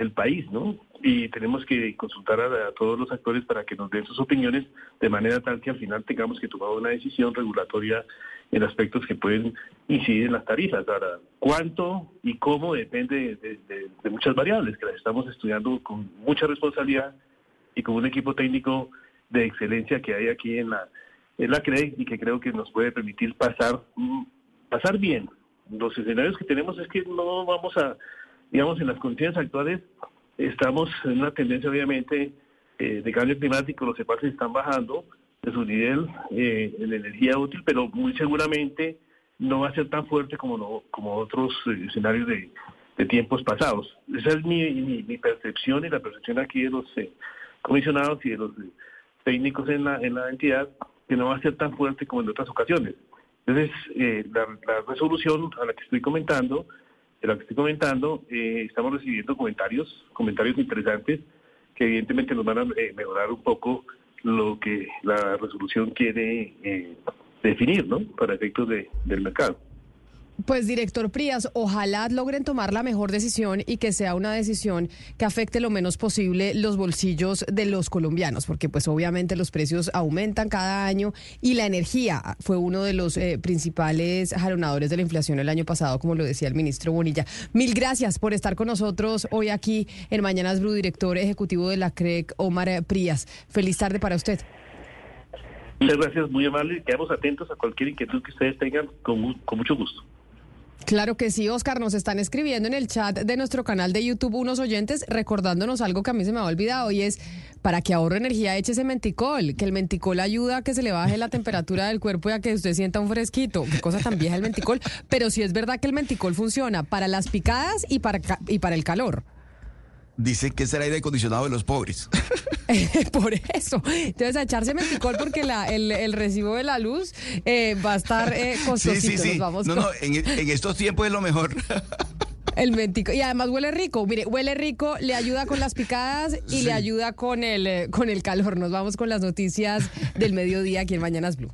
del país, ¿no? Y tenemos que consultar a, todos los actores para que nos den sus opiniones de manera tal que al final tengamos que tomar una decisión regulatoria en aspectos que pueden incidir en las tarifas. Ahora, cuánto y cómo depende de, muchas variables que las estamos estudiando con mucha responsabilidad y con un equipo técnico de excelencia que hay aquí en la en la CRE y que creo que nos puede permitir pasar mm, pasar bien. Los escenarios que tenemos es que no vamos a, digamos, en las condiciones actuales estamos en una tendencia obviamente eh, de cambio climático, los envases están bajando, de su nivel eh, en energía útil, pero muy seguramente no va a ser tan fuerte como, no, como otros eh, escenarios de, tiempos pasados. Esa es mi, percepción y la percepción aquí de los eh, comisionados y de los técnicos en la, en la entidad, que no va a ser tan fuerte como en otras ocasiones. Entonces, la, resolución a la que estoy comentando, de la que estoy comentando, estamos recibiendo comentarios, comentarios interesantes que evidentemente nos van a mejorar un poco lo que la resolución quiere eh, definir, ¿no? Para efectos de, del mercado. Pues director Prías, ojalá logren tomar la mejor decisión y que sea una decisión que afecte lo menos posible los bolsillos de los colombianos, porque pues obviamente los precios aumentan cada año y la energía fue uno de los eh, principales jalonadores de la inflación el año pasado, como lo decía el ministro Bonilla. Mil gracias por estar con nosotros hoy aquí en Mañanas Blue, director ejecutivo de la CREC, Omar Prías. Feliz tarde para usted. Muchas gracias, muy amable. Quedamos atentos a cualquier inquietud que ustedes tengan con, con mucho gusto. Claro que sí, Oscar, nos están escribiendo en el chat de nuestro canal de YouTube unos oyentes recordándonos algo que a mí se me ha olvidado y es para que ahorre energía eche ese menticol, que el menticol ayuda a que se le baje la temperatura del cuerpo y a que usted sienta un fresquito. Qué cosa tan vieja el menticol, pero sí es verdad que el menticol funciona para las picadas y para, y para el calor. Dicen que es el aire acondicionado de los pobres. Por eso. Entonces, a echarse menticol porque la, el, recibo de la luz eh, va a estar eh, costosito. Sí, sí, sí. no, no, en, en estos tiempos es lo mejor. El mentico. Y además huele rico. Mire, huele rico, le ayuda con las picadas y le ayuda con el, eh, con el calor. Nos vamos con las noticias del mediodía aquí en Mañanas Blue.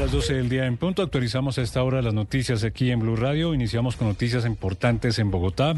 Las 12 del día en punto, actualizamos a esta hora las noticias aquí en Blue Radio. Iniciamos con noticias importantes en Bogotá.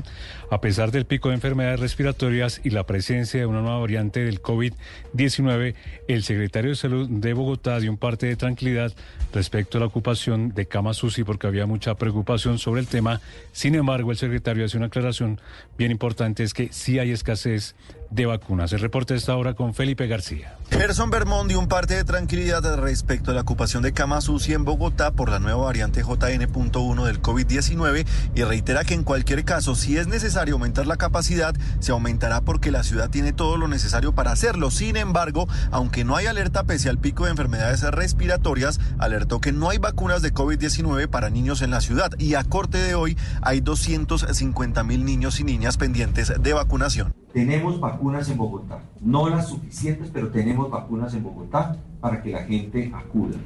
A pesar del pico de enfermedades respiratorias y la presencia de una nueva variante del COVID-19, el secretario de Salud de Bogotá dio un parte de tranquilidad respecto a la ocupación de camas UCI porque había mucha preocupación sobre el tema. Sin embargo, el secretario hace una aclaración bien importante, es que sí hay escasez de vacunas. El reporte de esta hora con Felipe García. Gerson Bermón dio un parte de tranquilidad respecto a la ocupación de camas UCI en Bogotá por la nueva variante JN.1 del COVID-19 y reitera que en cualquier caso, si es necesario aumentar la capacidad, se aumentará porque la ciudad tiene todo lo necesario para hacerlo. Sin embargo, aunque no hay alerta pese al pico de enfermedades respiratorias, alertó que no hay vacunas de COVID-19 para niños en la ciudad y a corte de hoy hay 250 mil niños y niñas pendientes de vacunación. Tenemos vacunas en Bogotá, no las suficientes, pero tenemos vacunas en Bogotá para que la gente acuda.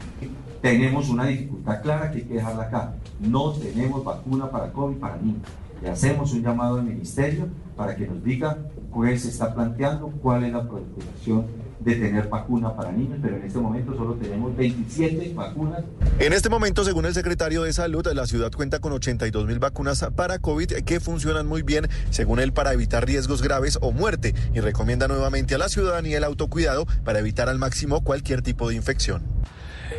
Tenemos una dificultad clara que hay que dejarla acá. No tenemos vacuna para COVID para niños. Le hacemos un llamado al ministerio para que nos diga qué se está planteando, cuál es la preocupación de tener vacuna para niños, pero en este momento solo tenemos 27 vacunas. En este momento, según el secretario de Salud, la ciudad cuenta con 82 mil vacunas para COVID que funcionan muy bien, según él, para evitar riesgos graves o muerte y recomienda nuevamente a la ciudadanía el autocuidado para evitar al máximo cualquier tipo de infección.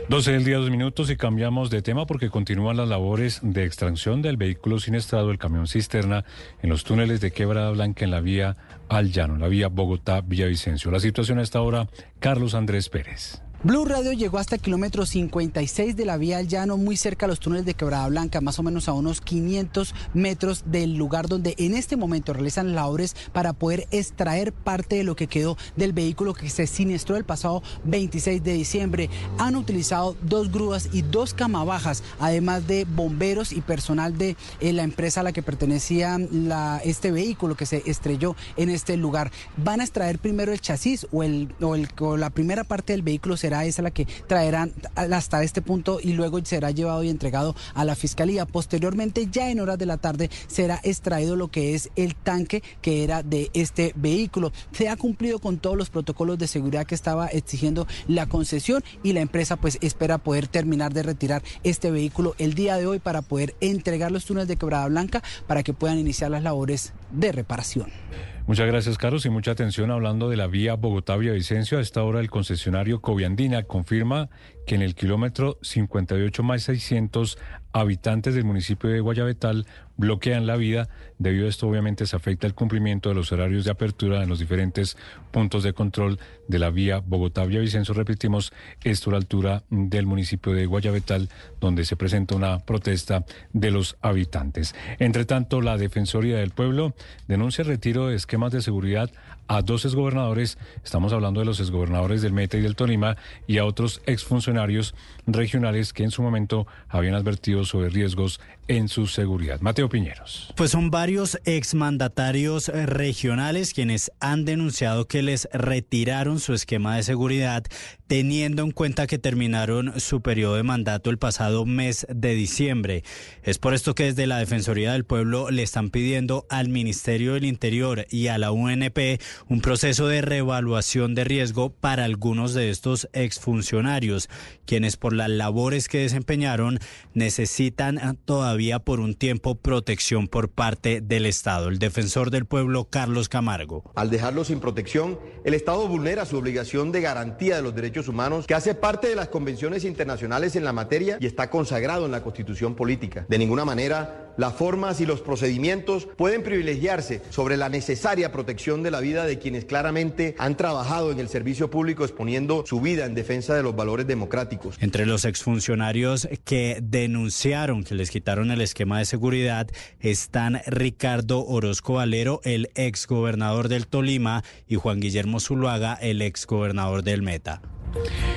12 del día, dos minutos y cambiamos de tema porque continúan las labores de extracción del vehículo siniestrado, el camión cisterna, en los túneles de Quebrada Blanca en la vía al llano, la vía Bogotá-Villavicencio. La situación a esta hora, Carlos Andrés Pérez. Blue Radio llegó hasta el kilómetro 56 de la vía al llano, muy cerca a los túneles de Quebrada Blanca, más o menos a unos 500 metros del lugar donde en este momento realizan labores para poder extraer parte de lo que quedó del vehículo que se siniestró el pasado 26 de diciembre. Han utilizado dos grúas y dos camabajas, además de bomberos y personal de eh, la empresa a la que pertenecía este vehículo que se estrelló en este lugar. Van a extraer primero el chasis o, el, o, el, o la primera parte del vehículo será esa la que traerán hasta este punto y luego será llevado y entregado a la fiscalía. Posteriormente, ya en horas de la tarde, será extraído lo que es el tanque que era de este vehículo. Se ha cumplido con todos los protocolos de seguridad que estaba exigiendo la concesión y la empresa pues espera poder terminar de retirar este vehículo el día de hoy para poder entregar los túneles de Quebrada Blanca para que puedan iniciar las labores de reparación. Muchas gracias, Carlos, y mucha atención hablando de la vía Bogotá-Villavicencio. A esta hora el concesionario Coviandina confirma que en el kilómetro 58 más 600 habitantes del municipio de Guayabetal bloquean la vida. Debido a esto, obviamente, se afecta el cumplimiento de los horarios de apertura en los diferentes puntos de control de la vía Bogotá-Villavicencio. Repetimos, esto a la altura del municipio de Guayabetal, donde se presenta una protesta de los habitantes. Entre tanto, la Defensoría del Pueblo denuncia el retiro de esquemas de seguridad a dos exgobernadores, estamos hablando de los exgobernadores del Meta y del Tolima, y a otros exfuncionarios regionales que en su momento habían advertido sobre riesgos en su seguridad. Mateo Piñeros. Pues son varios exmandatarios regionales quienes han denunciado que les retiraron su esquema de seguridad teniendo en cuenta que terminaron su periodo de mandato el pasado mes de diciembre. Es por esto que desde la Defensoría del Pueblo le están pidiendo al Ministerio del Interior y a la UNP un proceso de reevaluación de riesgo para algunos de estos exfuncionarios, quienes por las labores que desempeñaron necesitan todavía por un tiempo protección por parte del Estado. El defensor del pueblo, Carlos Camargo. Al dejarlo sin protección, el Estado vulnera su obligación de garantía de los derechos humanos, que hace parte de las convenciones internacionales en la materia y está consagrado en la constitución política. De ninguna manera, las formas y los procedimientos pueden privilegiarse sobre la necesaria protección de la vida de quienes claramente han trabajado en el servicio público exponiendo su vida en defensa de los valores democráticos. Entre los exfuncionarios que denunciaron que les quitaron el esquema de seguridad están Ricardo Orozco Valero, el exgobernador del Tolima, y Juan Guillermo Zuluaga, el exgobernador del Meta.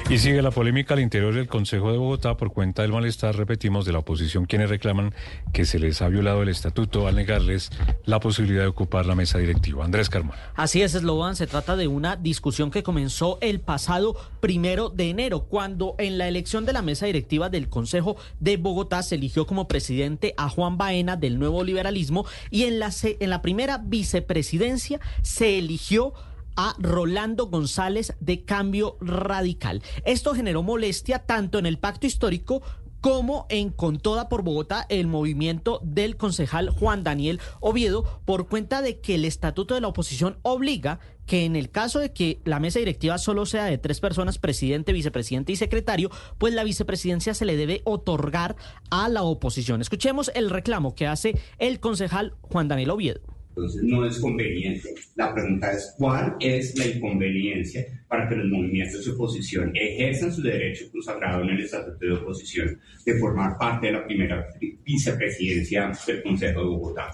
Y sigue la polémica al interior del Consejo de Bogotá por cuenta del malestar, repetimos, de la oposición, quienes reclaman que se les ha violado el estatuto al negarles la posibilidad de ocupar la mesa directiva. Andrés Carmona. Así es, Sloan, se trata de una discusión que comenzó el pasado primero de enero, cuando en la elección de la mesa directiva del Consejo de Bogotá se eligió como presidente a Juan Baena del Nuevo Liberalismo y en la, en la primera vicepresidencia se eligió a Rolando González de Cambio Radical. Esto generó molestia tanto en el pacto histórico como en Con Toda por Bogotá, el movimiento del concejal Juan Daniel Oviedo, por cuenta de que el estatuto de la oposición obliga que en el caso de que la mesa directiva solo sea de tres personas, presidente, vicepresidente y secretario, pues la vicepresidencia se le debe otorgar a la oposición. Escuchemos el reclamo que hace el concejal Juan Daniel Oviedo. Entonces no es conveniente. La pregunta es cuál es la inconveniencia para que los movimientos de oposición ejerzan su derecho consagrado en el Estatuto de Oposición de formar parte de la primera vicepresidencia del Consejo de Bogotá.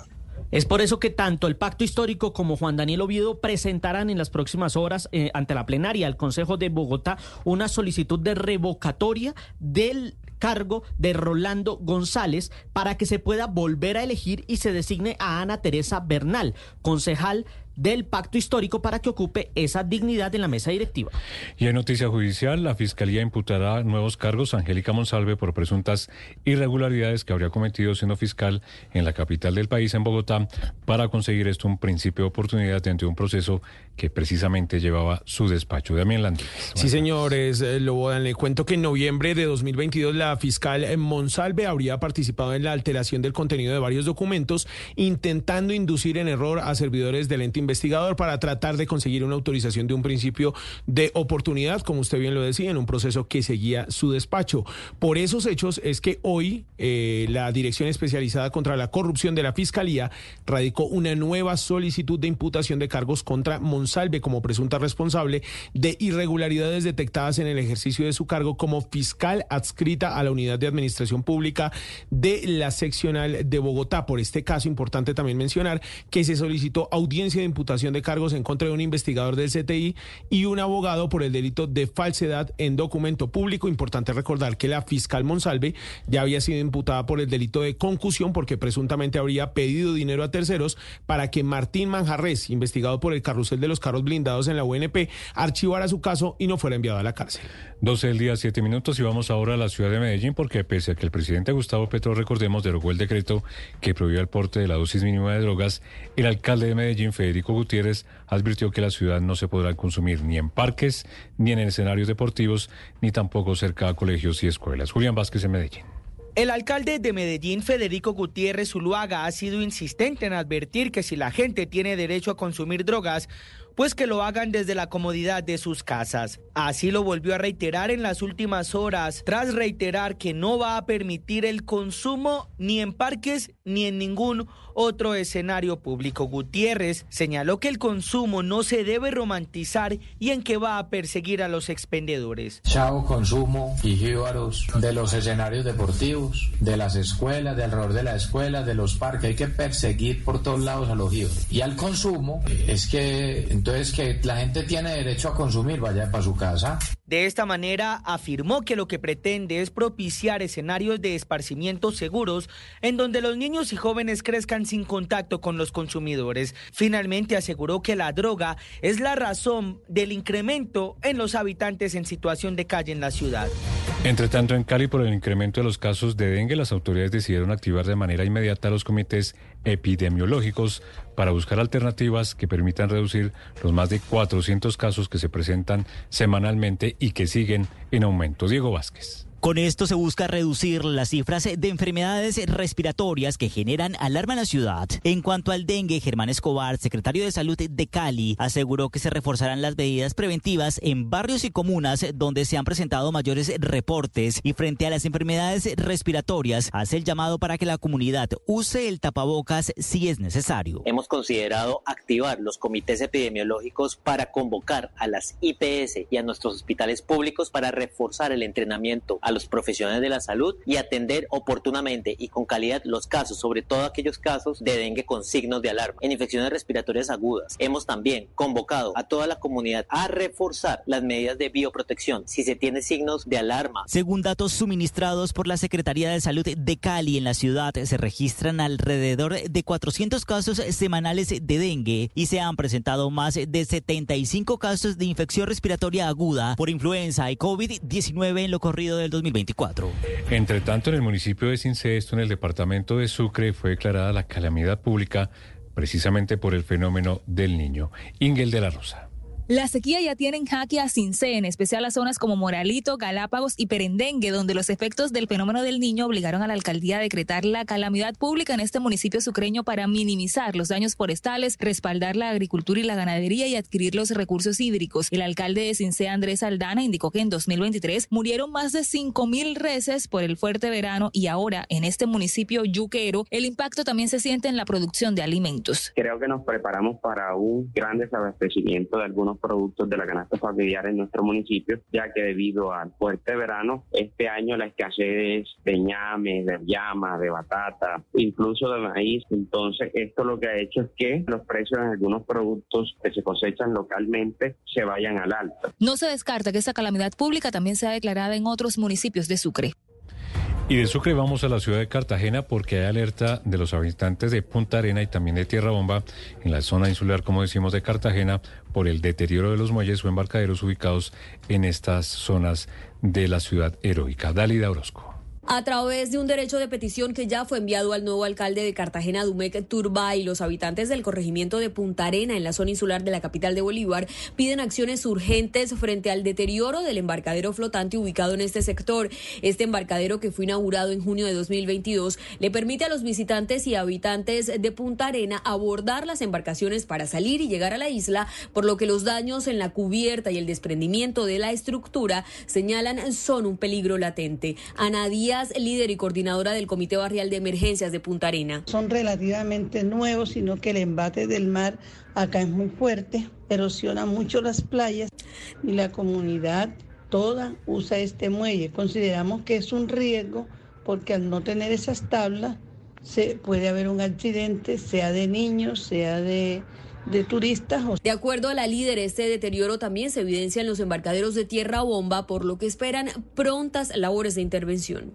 Es por eso que tanto el Pacto Histórico como Juan Daniel Oviedo presentarán en las próximas horas eh, ante la plenaria del Consejo de Bogotá una solicitud de revocatoria del cargo de Rolando González para que se pueda volver a elegir y se designe a Ana Teresa Bernal, concejal del Pacto Histórico para que ocupe esa dignidad en la mesa directiva. Y en noticia judicial, la Fiscalía imputará nuevos cargos a Angélica Monsalve por presuntas irregularidades que habría cometido siendo fiscal en la capital del país, en Bogotá, para conseguir esto un principio de oportunidad dentro de un proceso que precisamente llevaba su despacho. Damián Landines. Sí, señores, eh, Lobodan, le cuento que en noviembre de 2022 la fiscal eh, Monsalve habría participado en la alteración del contenido de varios documentos, intentando inducir en error a servidores del ente investigador para tratar de conseguir una autorización de un principio de oportunidad, como usted bien lo decía, en un proceso que seguía su despacho. Por esos hechos es que hoy eh, la Dirección Especializada contra la Corrupción de la Fiscalía radicó una nueva solicitud de imputación de cargos contra Monsalve como presunta responsable de irregularidades detectadas en el ejercicio de su cargo como fiscal adscrita a la Unidad de Administración Pública de la seccional de Bogotá. Por este caso, importante también mencionar que se solicitó audiencia de imputación de cargos en contra de un investigador del CTI y un abogado por el delito de falsedad en documento público. Importante recordar que la fiscal Monsalve ya había sido imputada por el delito de concusión porque presuntamente habría pedido dinero a terceros para que Martín Manjarres, investigado por el carrusel de los carros blindados en la UNP, archivara su caso y no fuera enviado a la cárcel. 12 del día, 7 minutos y vamos ahora a la ciudad de Medellín porque pese a que el presidente Gustavo Petro, recordemos, derogó el decreto que prohibía el porte de la dosis mínima de drogas, el alcalde de Medellín, Federico Gutiérrez, advirtió que la ciudad no se podrá consumir ni en parques, ni en escenarios deportivos, ni tampoco cerca a colegios y escuelas. Julián Vázquez en Medellín. El alcalde de Medellín, Federico Gutiérrez Zuluaga, ha sido insistente en advertir que si la gente tiene derecho a consumir drogas, pues que lo hagan desde la comodidad de sus casas. Así lo volvió a reiterar en las últimas horas, tras reiterar que no va a permitir el consumo ni en parques ni en ningún otro escenario público. Gutiérrez señaló que el consumo no se debe romantizar y en que va a perseguir a los expendedores. Chao consumo y jíbaros de los escenarios deportivos, de las escuelas, de alrededor de las escuelas, de los parques. Hay que perseguir por todos lados a los jíbaros. Y al consumo es que entonces que la gente tiene derecho a consumir, vaya para su casa. De esta manera afirmó que lo que pretende es propiciar escenarios de esparcimiento seguros en donde los niños y jóvenes crezcan sin contacto con los consumidores. Finalmente aseguró que la droga es la razón del incremento en los habitantes en situación de calle en la ciudad. Entre tanto, en Cali, por el incremento de los casos de dengue, las autoridades decidieron activar de manera inmediata los comités epidemiológicos para buscar alternativas que permitan reducir los más de 400 casos que se presentan semanalmente y que siguen en aumento. Diego Vázquez. Con esto se busca reducir las cifras de enfermedades respiratorias que generan alarma en la ciudad. En cuanto al dengue, Germán Escobar, secretario de Salud de Cali, aseguró que se reforzarán las medidas preventivas en barrios y comunas donde se han presentado mayores reportes y frente a las enfermedades respiratorias hace el llamado para que la comunidad use el tapabocas si es necesario. Hemos considerado activar los comités epidemiológicos para convocar a las IPS y a nuestros hospitales públicos para reforzar el entrenamiento a los profesionales de la salud y atender oportunamente y con calidad los casos, sobre todo aquellos casos de dengue con signos de alarma. En infecciones respiratorias agudas, hemos también convocado a toda la comunidad a reforzar las medidas de bioprotección si se tiene signos de alarma. Según datos suministrados por la Secretaría de Salud de Cali en la ciudad, se registran alrededor de 400 casos semanales de dengue y se han presentado más de 75 casos de infección respiratoria aguda por influenza y COVID-19 en lo corrido del 2024. Entre tanto, en el municipio de Cincesto, en el departamento de Sucre, fue declarada la calamidad pública precisamente por el fenómeno del niño. Ingel de la Rosa. La sequía ya tiene en jaque a Cincé, en especial a zonas como Moralito, Galápagos y Perendengue, donde los efectos del fenómeno del niño obligaron a la alcaldía a decretar la calamidad pública en este municipio sucreño para minimizar los daños forestales, respaldar la agricultura y la ganadería y adquirir los recursos hídricos. El alcalde de Cincé, Andrés Aldana, indicó que en 2023 murieron más de 5.000 reses por el fuerte verano y ahora en este municipio yuquero el impacto también se siente en la producción de alimentos. Creo que nos preparamos para un gran desabastecimiento de algunos productos de la canasta familiar en nuestro municipio, ya que debido al fuerte verano, este año la escasez de ñame, de llama, de batata, incluso de maíz. Entonces, esto lo que ha hecho es que los precios de algunos productos que se cosechan localmente se vayan al alto. No se descarta que esta calamidad pública también sea declarada en otros municipios de Sucre. Y de Sucre vamos a la ciudad de Cartagena porque hay alerta de los habitantes de Punta Arena y también de Tierra Bomba en la zona insular, como decimos, de Cartagena por el deterioro de los muelles o embarcaderos ubicados en estas zonas de la ciudad heroica. Dalida Orozco. A través de un derecho de petición que ya fue enviado al nuevo alcalde de Cartagena, Dumec Turbay, los habitantes del corregimiento de Punta Arena, en la zona insular de la capital de Bolívar, piden acciones urgentes frente al deterioro del embarcadero flotante ubicado en este sector. Este embarcadero, que fue inaugurado en junio de 2022, le permite a los visitantes y habitantes de Punta Arena abordar las embarcaciones para salir y llegar a la isla, por lo que los daños en la cubierta y el desprendimiento de la estructura señalan son un peligro latente. Líder y coordinadora del Comité Barrial de Emergencias de Punta Arena. Son relativamente nuevos, sino que el embate del mar acá es muy fuerte, erosiona mucho las playas y la comunidad toda usa este muelle. Consideramos que es un riesgo porque al no tener esas tablas se puede haber un accidente, sea de niños, sea de de turistas. De acuerdo a la líder, este deterioro también se evidencia en los embarcaderos de tierra bomba, por lo que esperan prontas labores de intervención.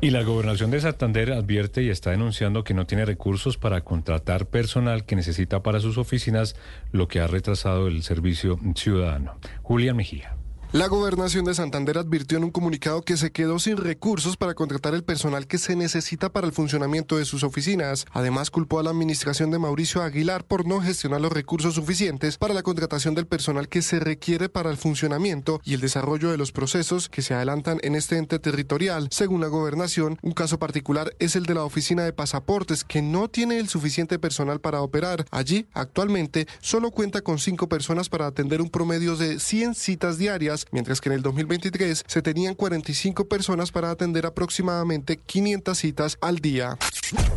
Y la gobernación de Santander advierte y está denunciando que no tiene recursos para contratar personal que necesita para sus oficinas, lo que ha retrasado el servicio ciudadano. Julián Mejía. La gobernación de Santander advirtió en un comunicado que se quedó sin recursos para contratar el personal que se necesita para el funcionamiento de sus oficinas. Además, culpó a la administración de Mauricio Aguilar por no gestionar los recursos suficientes para la contratación del personal que se requiere para el funcionamiento y el desarrollo de los procesos que se adelantan en este ente territorial. Según la gobernación, un caso particular es el de la oficina de pasaportes, que no tiene el suficiente personal para operar. Allí, actualmente, solo cuenta con cinco personas para atender un promedio de 100 citas diarias mientras que en el 2023 se tenían 45 personas para atender aproximadamente 500 citas al día.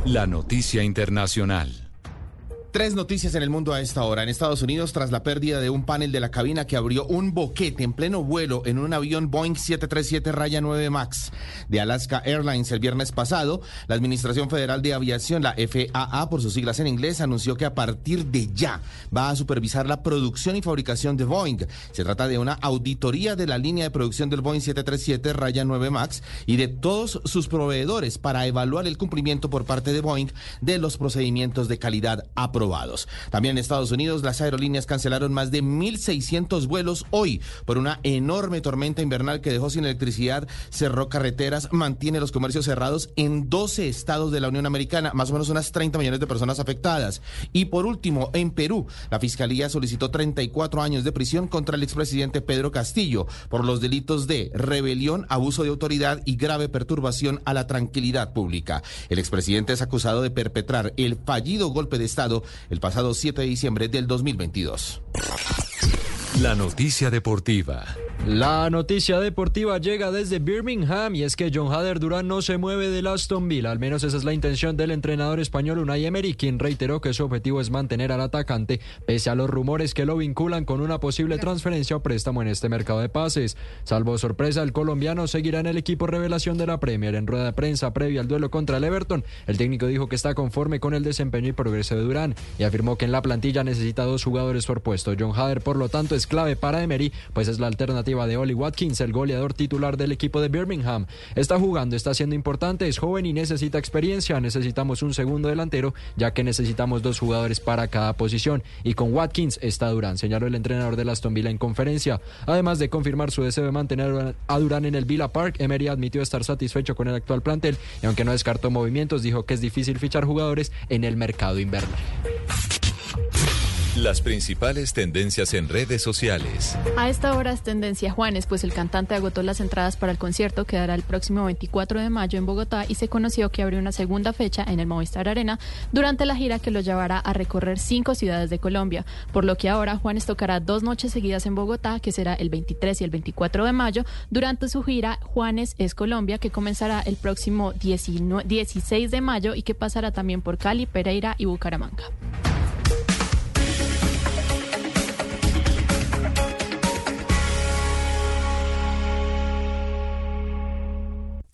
La noticia internacional. Tres noticias en el mundo a esta hora. En Estados Unidos, tras la pérdida de un panel de la cabina que abrió un boquete en pleno vuelo en un avión Boeing 737-9 MAX de Alaska Airlines el viernes pasado, la Administración Federal de Aviación, la FAA por sus siglas en inglés, anunció que a partir de ya va a supervisar la producción y fabricación de Boeing. Se trata de una auditoría de la línea de producción del Boeing 737-9 MAX y de todos sus proveedores para evaluar el cumplimiento por parte de Boeing de los procedimientos de calidad aprobados. También en Estados Unidos, las aerolíneas cancelaron más de 1.600 vuelos hoy por una enorme tormenta invernal que dejó sin electricidad, cerró carreteras, mantiene los comercios cerrados en 12 estados de la Unión Americana, más o menos unas 30 millones de personas afectadas. Y por último, en Perú, la Fiscalía solicitó 34 años de prisión contra el expresidente Pedro Castillo por los delitos de rebelión, abuso de autoridad y grave perturbación a la tranquilidad pública. El expresidente es acusado de perpetrar el fallido golpe de Estado el pasado 7 de diciembre del 2022. La noticia deportiva. La noticia deportiva llega desde Birmingham y es que John Hader Durán no se mueve del Aston Villa. Al menos esa es la intención del entrenador español Unai Emery, quien reiteró que su objetivo es mantener al atacante pese a los rumores que lo vinculan con una posible transferencia o préstamo en este mercado de pases. Salvo sorpresa, el colombiano seguirá en el equipo revelación de la Premier. En rueda de prensa previa al duelo contra el Everton, el técnico dijo que está conforme con el desempeño y progreso de Durán y afirmó que en la plantilla necesita dos jugadores por puesto. John Hader, por lo tanto, es clave para Emery, pues es la alternativa de Oli Watkins, el goleador titular del equipo de Birmingham. Está jugando, está siendo importante, es joven y necesita experiencia. Necesitamos un segundo delantero, ya que necesitamos dos jugadores para cada posición. Y con Watkins está Durán, señaló el entrenador de Aston Villa en conferencia. Además de confirmar su deseo de mantener a Durán en el Villa Park, Emery admitió estar satisfecho con el actual plantel y aunque no descartó movimientos, dijo que es difícil fichar jugadores en el mercado invernal. Las principales tendencias en redes sociales. A esta hora es tendencia Juanes, pues el cantante agotó las entradas para el concierto que dará el próximo 24 de mayo en Bogotá y se conoció que abrió una segunda fecha en el Movistar Arena durante la gira que lo llevará a recorrer cinco ciudades de Colombia, por lo que ahora Juanes tocará dos noches seguidas en Bogotá, que será el 23 y el 24 de mayo, durante su gira Juanes es Colombia, que comenzará el próximo 16 de mayo y que pasará también por Cali, Pereira y Bucaramanga.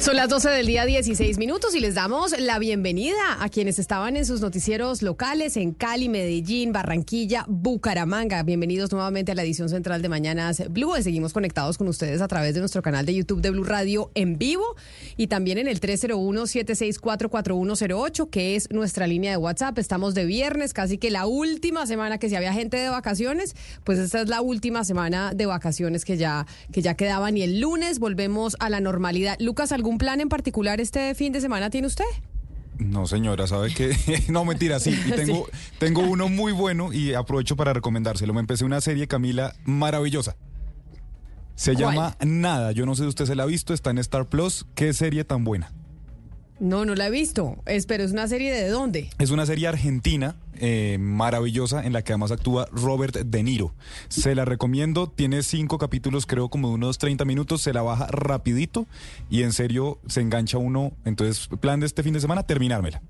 Son las 12 del día 16 minutos y les damos la bienvenida a quienes estaban en sus noticieros locales en Cali, Medellín, Barranquilla, Bucaramanga. Bienvenidos nuevamente a la edición central de Mañanas Blue. Seguimos conectados con ustedes a través de nuestro canal de YouTube de Blue Radio en vivo y también en el 301-764-4108, que es nuestra línea de WhatsApp. Estamos de viernes, casi que la última semana que si había gente de vacaciones, pues esta es la última semana de vacaciones que ya, que ya quedaban y el lunes volvemos a la normalidad. Lucas, ¿algún plan en particular este fin de semana tiene usted? No, señora, sabe que no mentira, sí, y tengo tengo uno muy bueno y aprovecho para recomendárselo. Me empecé una serie Camila maravillosa. Se llama Nada. Yo no sé si usted se la ha visto, está en Star Plus. Qué serie tan buena. No, no la he visto. Es, pero es una serie de dónde? Es una serie argentina eh, maravillosa en la que además actúa Robert De Niro. Se la recomiendo, tiene cinco capítulos, creo como de unos 30 minutos, se la baja rapidito y en serio se engancha uno. Entonces, plan de este fin de semana, terminármela.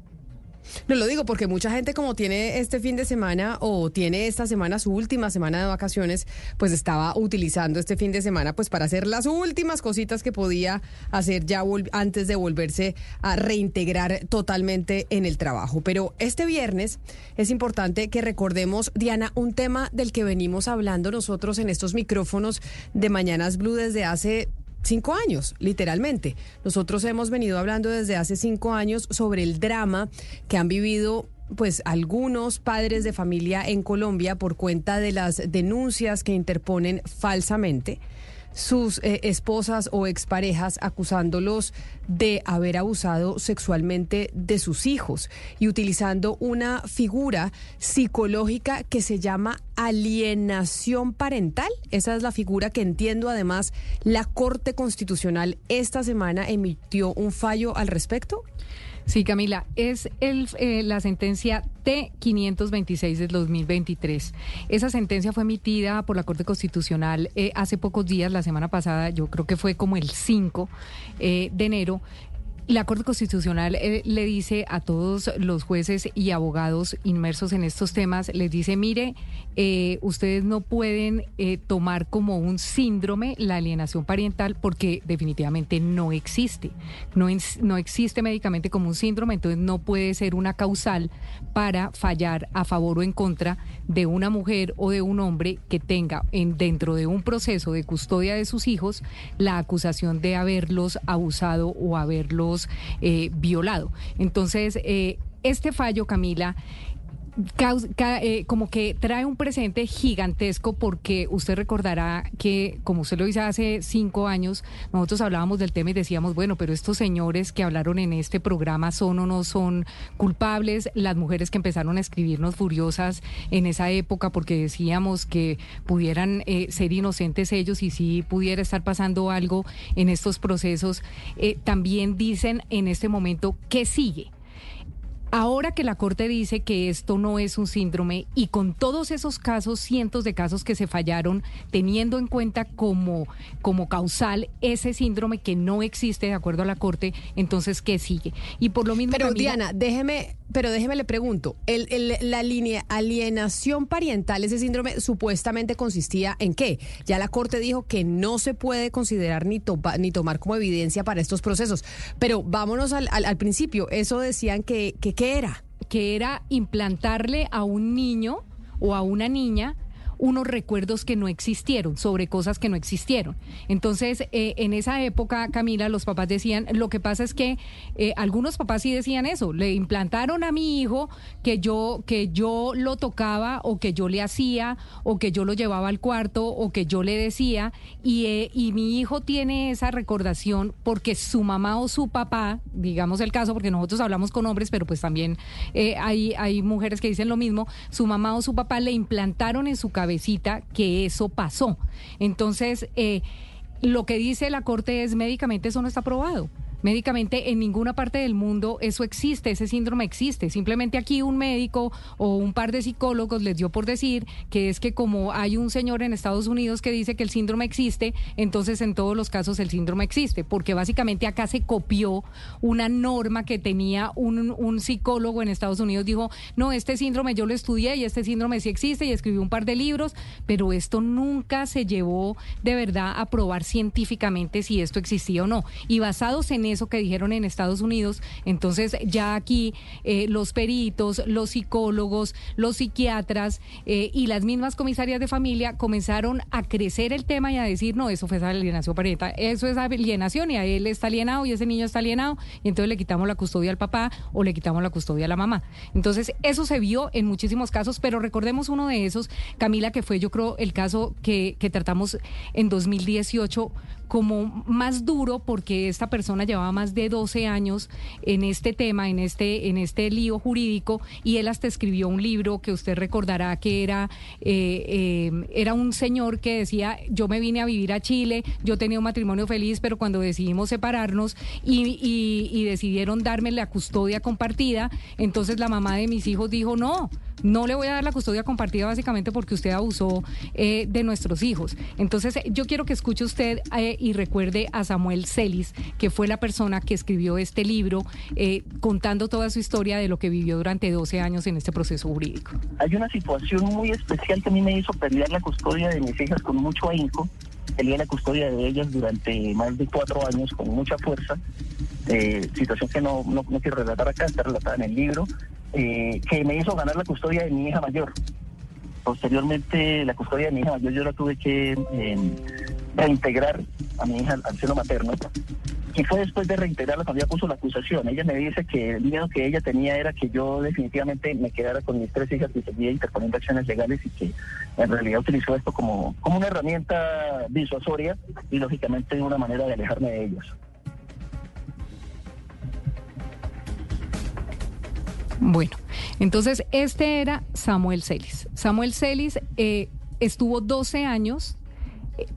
No lo digo porque mucha gente como tiene este fin de semana o tiene esta semana su última semana de vacaciones, pues estaba utilizando este fin de semana pues para hacer las últimas cositas que podía hacer ya antes de volverse a reintegrar totalmente en el trabajo. Pero este viernes es importante que recordemos, Diana, un tema del que venimos hablando nosotros en estos micrófonos de Mañanas Blue desde hace cinco años, literalmente. Nosotros hemos venido hablando desde hace cinco años sobre el drama que han vivido pues algunos padres de familia en Colombia por cuenta de las denuncias que interponen falsamente sus eh, esposas o exparejas acusándolos de haber abusado sexualmente de sus hijos y utilizando una figura psicológica que se llama alienación parental. Esa es la figura que entiendo además la Corte Constitucional esta semana emitió un fallo al respecto. Sí, Camila, es el, eh, la sentencia T526 del 2023. Esa sentencia fue emitida por la Corte Constitucional eh, hace pocos días, la semana pasada, yo creo que fue como el 5 eh, de enero, la Corte Constitucional eh, le dice a todos los jueces y abogados inmersos en estos temas, les dice, mire, eh, ustedes no pueden eh, tomar como un síndrome la alienación parental porque definitivamente no existe. No, no existe médicamente como un síndrome, entonces no puede ser una causal para fallar a favor o en contra de una mujer o de un hombre que tenga en, dentro de un proceso de custodia de sus hijos la acusación de haberlos abusado o haberlos violado. Entonces, eh, este fallo, Camila, eh, como que trae un presente gigantesco porque usted recordará que, como usted lo dice hace cinco años, nosotros hablábamos del tema y decíamos, bueno, pero estos señores que hablaron en este programa son o no son culpables, las mujeres que empezaron a escribirnos furiosas en esa época porque decíamos que pudieran eh, ser inocentes ellos y si pudiera estar pasando algo en estos procesos, eh, también dicen en este momento que sigue. Ahora que la Corte dice que esto no es un síndrome y con todos esos casos, cientos de casos que se fallaron, teniendo en cuenta como, como causal ese síndrome que no existe de acuerdo a la Corte, entonces, ¿qué sigue? Y por lo mismo... Pero Diana, déjeme, pero déjeme le pregunto, el, la línea alienación parental, ese síndrome supuestamente consistía en qué? Ya la Corte dijo que no se puede considerar ni, ni tomar como evidencia para estos procesos, pero vámonos al, al, principio, eso decían que... que ¿Qué era? Que era implantarle a un niño o a una niña unos recuerdos que no existieron, sobre cosas que no existieron. Entonces, eh, en esa época, Camila, los papás decían, lo que pasa es que eh, algunos papás sí decían eso, le implantaron a mi hijo que yo, que yo lo tocaba o que yo le hacía o que yo lo llevaba al cuarto o que yo le decía y, eh, y mi hijo tiene esa recordación porque su mamá o su papá, digamos el caso, porque nosotros hablamos con hombres, pero pues también hay, hay mujeres que dicen lo mismo, su mamá o su papá le implantaron en su cabeza que eso pasó. Entonces, eh, lo que dice la Corte es médicamente eso no está probado. Médicamente en ninguna parte del mundo eso existe, ese síndrome existe. Simplemente aquí un médico o un par de psicólogos les dio por decir que es que como hay un señor en Estados Unidos que dice que el síndrome existe, entonces en todos los casos el síndrome existe, porque básicamente acá se copió una norma que tenía un, un psicólogo en Estados Unidos, dijo, no, este síndrome yo lo estudié y este síndrome sí existe y escribió un par de libros, pero esto nunca se llevó de verdad a probar científicamente si esto existía o no. Y basados en eso que dijeron en Estados Unidos. Entonces ya aquí eh, los peritos, los psicólogos, los psiquiatras eh, y las mismas comisarias de familia comenzaron a crecer el tema y a decir, no, eso fue alienación parental, eso es alienación y a él está alienado y ese niño está alienado y entonces le quitamos la custodia al papá o le quitamos la custodia a la mamá. Entonces eso se vio en muchísimos casos, pero recordemos uno de esos, Camila, que fue yo creo el caso que, que tratamos en 2018 como más duro porque esta persona llevaba más de 12 años en este tema, en este, en este lío jurídico y él hasta escribió un libro que usted recordará que era, eh, eh, era un señor que decía, yo me vine a vivir a Chile, yo tenía un matrimonio feliz, pero cuando decidimos separarnos y, decidieron darme la custodia compartida, entonces la mamá de mis hijos dijo, no, no le voy a dar la custodia compartida básicamente porque usted abusó eh, de nuestros hijos. Entonces, yo quiero que escuche usted y recuerde a Samuel Celis, que fue la persona que escribió este libro eh, contando toda su historia de lo que vivió durante 12 años en este proceso jurídico. Hay una situación muy especial que a mí me hizo pelear la custodia de mis hijas con mucho ahínco. Peleé la custodia de ellas durante más de cuatro años con mucha fuerza. situación que no, no, quiero relatar acá, está relatada en el libro. Eh, que me hizo ganar la custodia de mi hija mayor. Posteriormente, la custodia de mi hija mayor yo la tuve que em, reintegrar a mi hija al seno materno. Y fue después de reintegrarla cuando ella puso la acusación. Ella me dice que el miedo que ella tenía era que yo definitivamente me quedara con mis tres hijas y seguía interponiendo acciones legales y que en realidad utilizó esto como, como una herramienta disuasoria y lógicamente una manera de alejarme de ellos. Bueno, entonces este era Samuel Celis. Samuel Celis eh, estuvo 12 años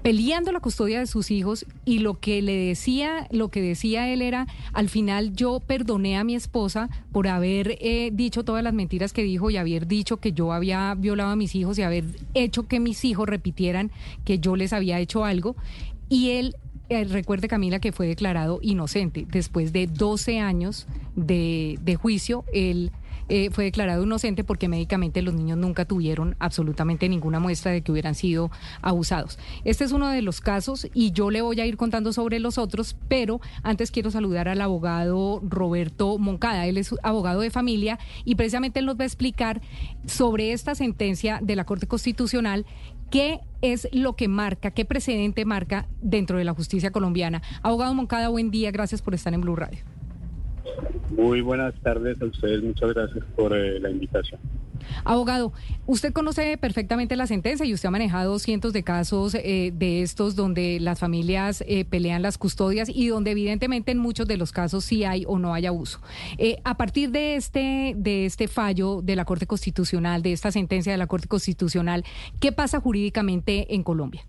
peleando la custodia de sus hijos y lo que le decía, lo que decía él era, al final yo perdoné a mi esposa por haber eh, dicho todas las mentiras que dijo y haber dicho que yo había violado a mis hijos y haber hecho que mis hijos repitieran que yo les había hecho algo. Y él recuerde Camila que fue declarado inocente después de 12 años de, juicio. Él eh, fue declarado inocente porque médicamente los niños nunca tuvieron absolutamente ninguna muestra de que hubieran sido abusados. Este es uno de los casos y yo le voy a ir contando sobre los otros, pero antes quiero saludar al abogado Roberto Moncada. Él es abogado de familia y precisamente él nos va a explicar sobre esta sentencia de la Corte Constitucional ¿Qué es lo que marca, qué precedente marca dentro de la justicia colombiana? Abogado Moncada, buen día, gracias por estar en Blue Radio. Muy buenas tardes a ustedes, muchas gracias por eh, la invitación. Abogado, usted conoce perfectamente la sentencia y usted ha manejado cientos de casos eh, de estos donde las familias eh, pelean las custodias y donde evidentemente en muchos de los casos sí hay o no hay abuso. A partir de este, de este fallo de la Corte Constitucional, de esta sentencia de la Corte Constitucional, ¿qué pasa jurídicamente en Colombia?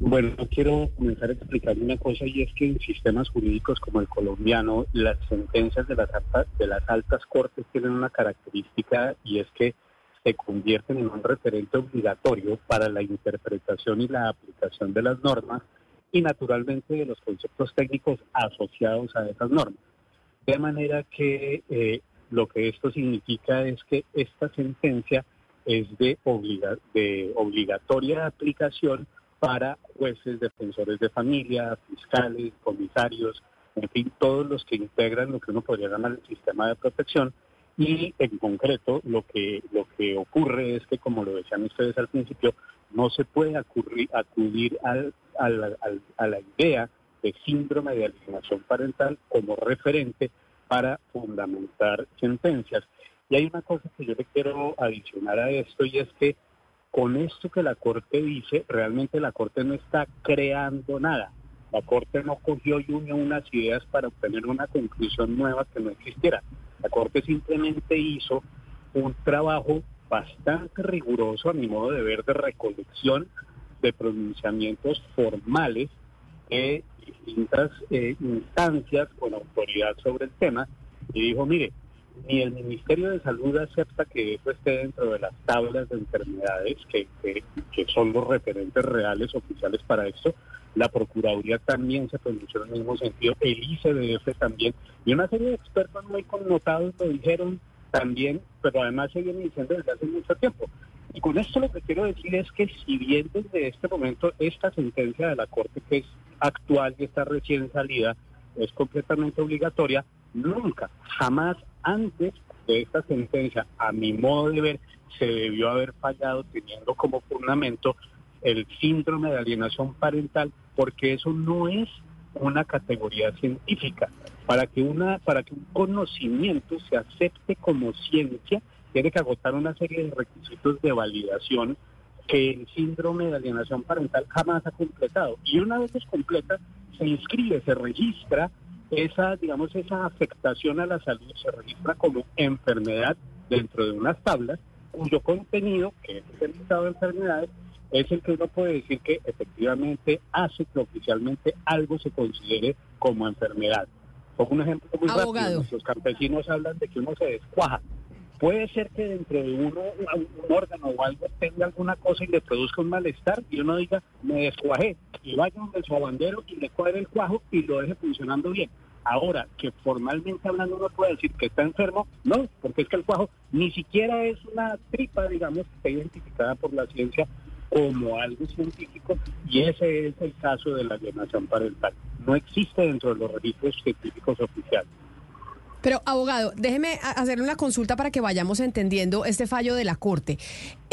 Bueno, quiero comenzar a explicar una cosa y es que en sistemas jurídicos como el colombiano, las sentencias de las altas, de las altas cortes tienen una característica y es que se convierten en un referente obligatorio para la interpretación y la aplicación de las normas y naturalmente de los conceptos técnicos asociados a esas normas. De manera que eh, lo que esto significa es que esta sentencia es de, de obligatoria aplicación para jueces, defensores de familia, fiscales, comisarios, en fin, todos los que integran lo que uno podría llamar el sistema de protección. Y en concreto, lo que, lo que ocurre es que, como lo decían ustedes al principio, no se puede acudir al, a la idea de síndrome de alienación parental como referente para fundamentar sentencias. Y hay una cosa que yo le quiero adicionar a esto y es que con esto que la Corte dice, realmente la Corte no está creando nada. La Corte no cogió y unió unas ideas para obtener una conclusión nueva que no existiera. La Corte simplemente hizo un trabajo bastante riguroso, a mi modo de ver, de recolección de pronunciamientos formales de distintas eh, instancias con autoridad sobre el tema y dijo, mire, ni el Ministerio de Salud acepta que eso esté dentro de las tablas de enfermedades que, que, son los referentes reales oficiales para esto. La Procuraduría también se pronunció en el mismo sentido, el ICDF también, y una serie de expertos muy connotados lo dijeron también, pero además se viene diciendo desde hace mucho tiempo. Y con esto lo que quiero decir es que si bien desde este momento esta sentencia de la Corte, que es actual y está recién salida, es completamente obligatoria, nunca, jamás antes de esta sentencia, a mi modo de ver, se debió haber fallado teniendo como fundamento el síndrome de alienación parental, porque eso no es una categoría científica. Para que una, para que un conocimiento se acepte como ciencia, tiene que agotar una serie de requisitos de validación que el síndrome de alienación parental jamás ha completado. Y una vez es completa, se inscribe, se registra esa, digamos, esa afectación a la salud se registra como enfermedad dentro de unas tablas cuyo contenido, que es el listado de enfermedades, es el que uno puede decir que efectivamente hace que oficialmente algo se considere como enfermedad. Pongo un ejemplo muy rápido. Los campesinos hablan de que uno se descuaja. Puede ser que dentro de uno un órgano o algo tenga alguna cosa y le produzca un malestar y uno diga, me descuajé, y vaya donde su bandero y le cuadre el cuajo y lo deje funcionando bien. Ahora, que formalmente hablando uno puede decir que está enfermo, no, porque es que el cuajo ni siquiera es una tripa, digamos, que está identificada por la ciencia como algo científico y ese es el caso de la alienación parental. No existe dentro de los registros científicos oficiales. Pero, abogado, déjeme hacer una consulta para que vayamos entendiendo este fallo de la Corte.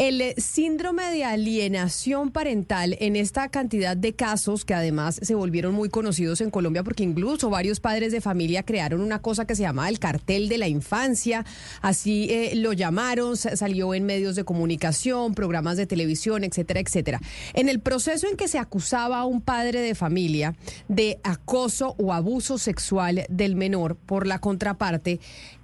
El síndrome de alienación parental en esta cantidad de casos que además se volvieron muy conocidos en Colombia porque incluso varios padres de familia crearon una cosa que se llamaba el cartel de la infancia, así eh, lo llamaron, salió en medios de comunicación, programas de televisión, etcétera, etcétera. En el proceso en que se acusaba a un padre de familia de acoso o abuso sexual del menor por la contraparte, parte,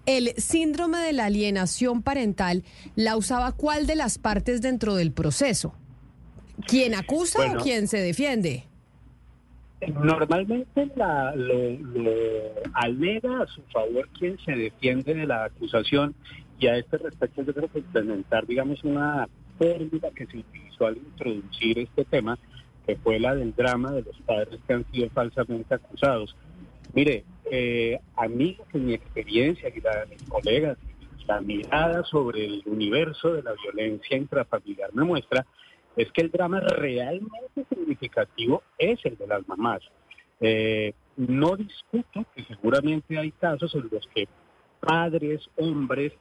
el síndrome de la alienación parental la usaba cuál de las partes dentro del proceso? ¿Quién acusa o quién se defiende? Normalmente la, lo, alega a su favor quien se defiende de la acusación y a este respecto yo creo que implementar, digamos, una fórmula que se utilizó al introducir este tema, que fue la del drama de los padres que han sido falsamente acusados. Mire, eh, a mí, en mi experiencia y la de mis colegas, la mirada sobre el universo de la violencia intrafamiliar me muestra es que el drama realmente significativo es el de las mamás. Eh, no discuto que seguramente hay casos en los que padres, hombres,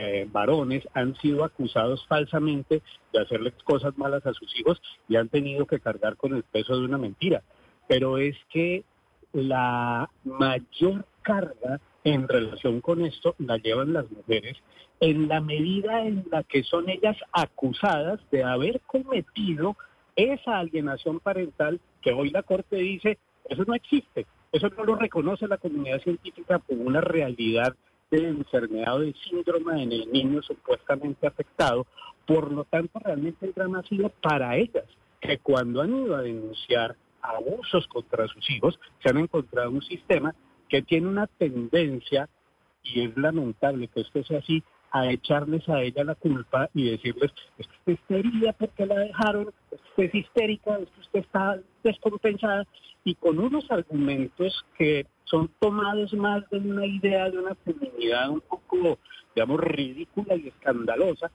eh, varones han sido acusados falsamente de hacerles cosas malas a sus hijos y han tenido que cargar con el peso de una mentira. Pero es que la mayor carga en relación con esto la llevan las mujeres en la medida en la que son ellas acusadas de haber cometido esa alienación parental que hoy la Corte dice, eso no existe, eso no lo reconoce la comunidad científica como una realidad de enfermedad o de síndrome en el niño supuestamente afectado. Por lo tanto, realmente el drama ha sido para ellas, que cuando han ido a denunciar abusos contra sus hijos, se han encontrado un sistema que tiene una tendencia, y es lamentable que esto sea así, a echarles a ella la culpa y decirles, es que usted sería porque la dejaron, es que usted es histérica, es que usted está descompensada, y con unos argumentos que son tomados más de una idea de una feminidad un poco, digamos, ridícula y escandalosa,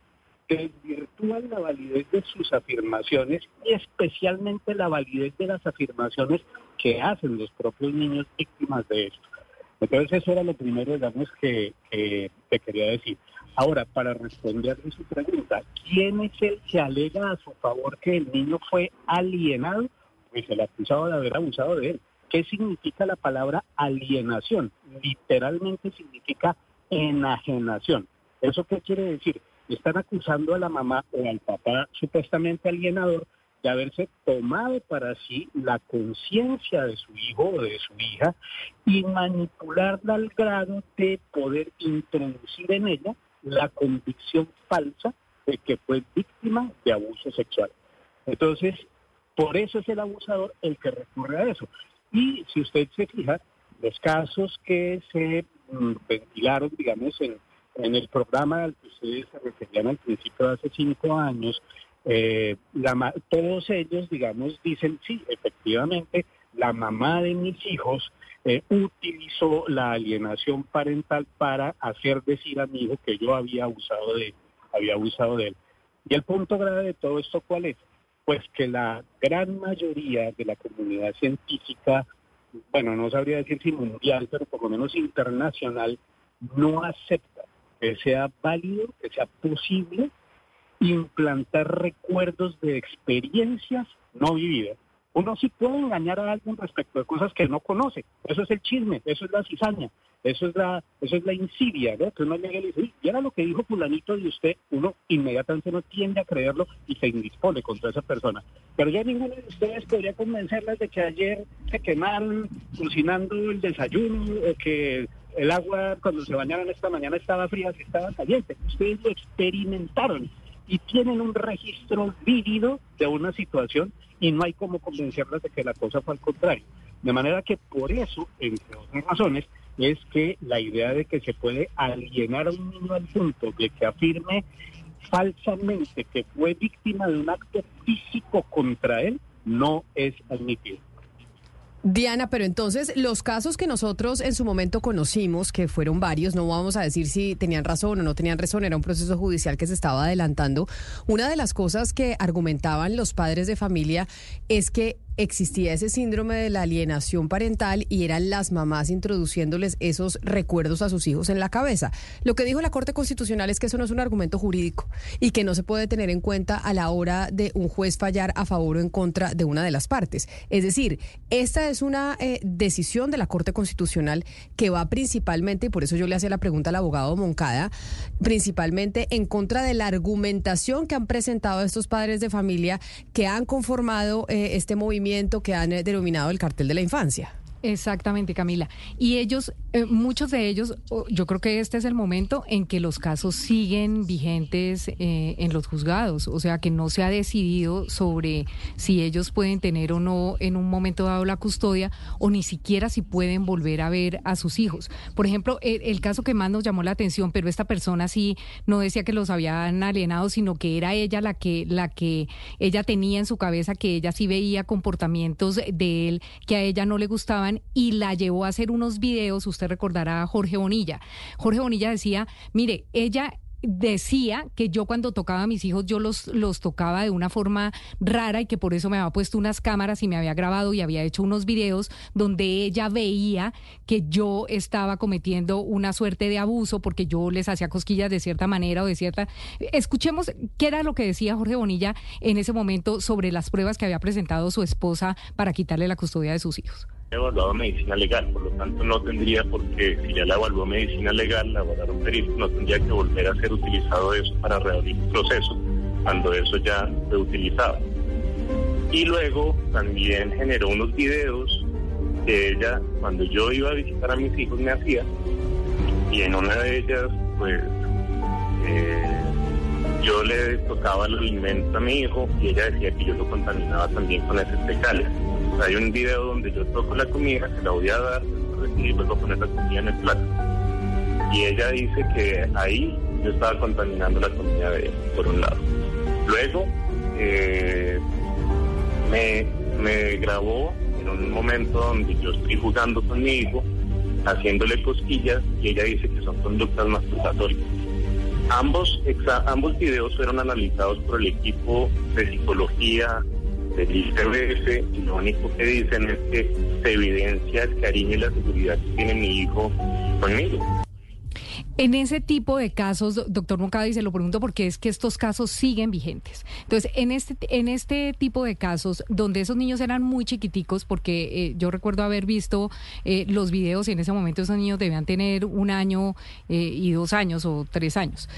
desvirtúan la validez de sus afirmaciones y especialmente la validez de las afirmaciones que hacen los propios niños víctimas de esto. Entonces eso era lo primero, digamos, que, que, que quería decir. Ahora, para responderle su pregunta, ¿quién es el que alega a su favor que el niño fue alienado? Pues el acusado de haber abusado de él. ¿Qué significa la palabra alienación? Literalmente significa enajenación. ¿Eso qué quiere decir? Están acusando a la mamá o al papá supuestamente alienador de haberse tomado para sí la conciencia de su hijo o de su hija y manipularla al grado de poder introducir en ella la convicción falsa de que fue víctima de abuso sexual. Entonces, por eso es el abusador el que recurre a eso. Y si usted se fija, los casos que se mm, ventilaron, digamos, en, en el programa al que ustedes se referían al principio de hace cinco años, eh, todos ellos, digamos, dicen, sí, efectivamente, la mamá de mis hijos eh, utilizó la alienación parental para hacer decir a mi hijo que yo había abusado de, había abusado de él. Y el punto grave de todo esto, ¿cuál es? Pues que la gran mayoría de la comunidad científica, bueno, no sabría decir si mundial, pero por lo menos internacional, no acepta que sea válido, que sea posible implantar recuerdos de experiencias no vividas. Uno sí puede engañar a alguien respecto de cosas que no conoce. Eso es el chisme, eso es la cizaña, eso es la, eso es la insidia, ¿no? Que uno llega y le dice, y era lo que dijo fulanito de usted, uno inmediatamente no tiende a creerlo y se indispone contra esa persona. Pero ya ninguno de ustedes podría convencerles de que ayer se quemaron cocinando el desayuno o que el agua cuando se bañaron esta mañana estaba fría, si estaba caliente. Ustedes lo experimentaron y tienen un registro vívido de una situación y no hay como convencerlas de que la cosa fue al contrario. De manera que por eso, entre otras razones, es que la idea de que se puede alienar a un niño al punto de que afirme falsamente que fue víctima de un acto físico contra él no es admitido. Diana, pero entonces los casos que nosotros en su momento conocimos, que fueron varios, no vamos a decir si tenían razón o no tenían razón, era un proceso judicial que se estaba adelantando. Una de las cosas que argumentaban los padres de familia es que existía ese síndrome de la alienación parental y eran las mamás introduciéndoles esos recuerdos a sus hijos en la cabeza. Lo que dijo la Corte Constitucional es que eso no es un argumento jurídico y que no se puede tener en cuenta a la hora de un juez fallar a favor o en contra de una de las partes. Es decir, esta es una eh, decisión de la Corte Constitucional que va principalmente, y por eso yo le hacía la pregunta al abogado Moncada, principalmente en contra de la argumentación que han presentado estos padres de familia que han conformado eh, este movimiento que han eh, denominado el cartel de la infancia. Exactamente, Camila. Y ellos, eh, muchos de ellos, yo creo que este es el momento en que los casos siguen vigentes eh, en los juzgados, o sea que no se ha decidido sobre si ellos pueden tener o no en un momento dado la custodia o ni siquiera si pueden volver a ver a sus hijos. Por ejemplo, el, caso que más nos llamó la atención, pero esta persona sí no decía que los habían alienado, sino que era ella la que, la que ella tenía en su cabeza que ella sí veía comportamientos de él que a ella no le gustaban y la llevó a hacer unos videos, usted recordará a Jorge Bonilla. Jorge Bonilla decía, mire, ella decía que yo cuando tocaba a mis hijos yo los, los tocaba de una forma rara y que por eso me había puesto unas cámaras y me había grabado y había hecho unos videos donde ella veía que yo estaba cometiendo una suerte de abuso porque yo les hacía cosquillas de cierta manera o de cierta... Escuchemos qué era lo que decía Jorge Bonilla en ese momento sobre las pruebas que había presentado su esposa para quitarle la custodia de sus hijos evaluado medicina legal, por lo tanto no tendría por qué, si ya la evaluó medicina legal, la evaluaron perito, no tendría que volver a ser utilizado eso para reabrir el proceso, cuando eso ya fue utilizado. Y luego también generó unos videos que ella, cuando yo iba a visitar a mis hijos, me hacía, y en una de ellas, pues, eh, yo le tocaba el alimento a mi hijo y ella decía que yo lo contaminaba también con esos fecales. Hay un video donde yo toco la comida, se la voy a dar, y luego poner la comida en el plato. Y ella dice que ahí yo estaba contaminando la comida de ella, por un lado. Luego, eh, me, me grabó en un momento donde yo estoy jugando con mi hijo, haciéndole cosquillas, y ella dice que son conductas masturbatorias. Ambos, ambos videos fueron analizados por el equipo de psicología del ICBF y lo único que dicen es que se evidencia el cariño y la seguridad que tiene mi hijo conmigo. En ese tipo de casos, doctor Moncada, y se lo pregunto porque es que estos casos siguen vigentes. Entonces, en este, en este tipo de casos, donde esos niños eran muy chiquiticos, porque eh, yo recuerdo haber visto eh, los videos y en ese momento esos niños debían tener un año eh, y dos años o tres años.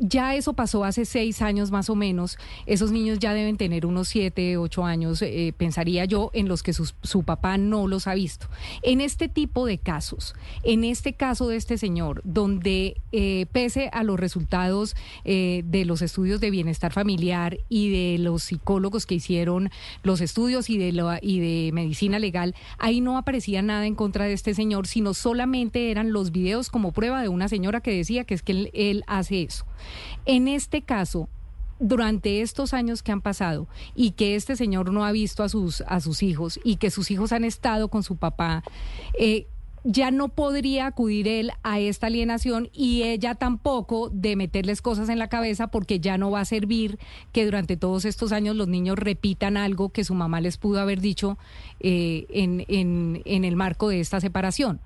ya eso pasó hace seis años más o menos. Esos niños ya deben tener unos siete, ocho años, pensaría yo, en los que su papá no los ha visto. En este tipo de casos, en este caso de este señor, donde eh, pese a los resultados eh, de los estudios de bienestar familiar y de los psicólogos que hicieron los estudios y de, y de medicina legal, ahí no aparecía nada en contra de este señor, sino solamente eran los videos como prueba de una señora que decía que es que él hace eso. En este caso, durante estos años que han pasado y que este señor no ha visto a sus, a sus hijos y que sus hijos han estado con su papá, eh, ya no podría acudir él a esta alienación y ella tampoco de meterles cosas en la cabeza porque ya no va a servir que durante todos estos años los niños repitan algo que su mamá les pudo haber dicho eh, en, en, en el marco de esta separación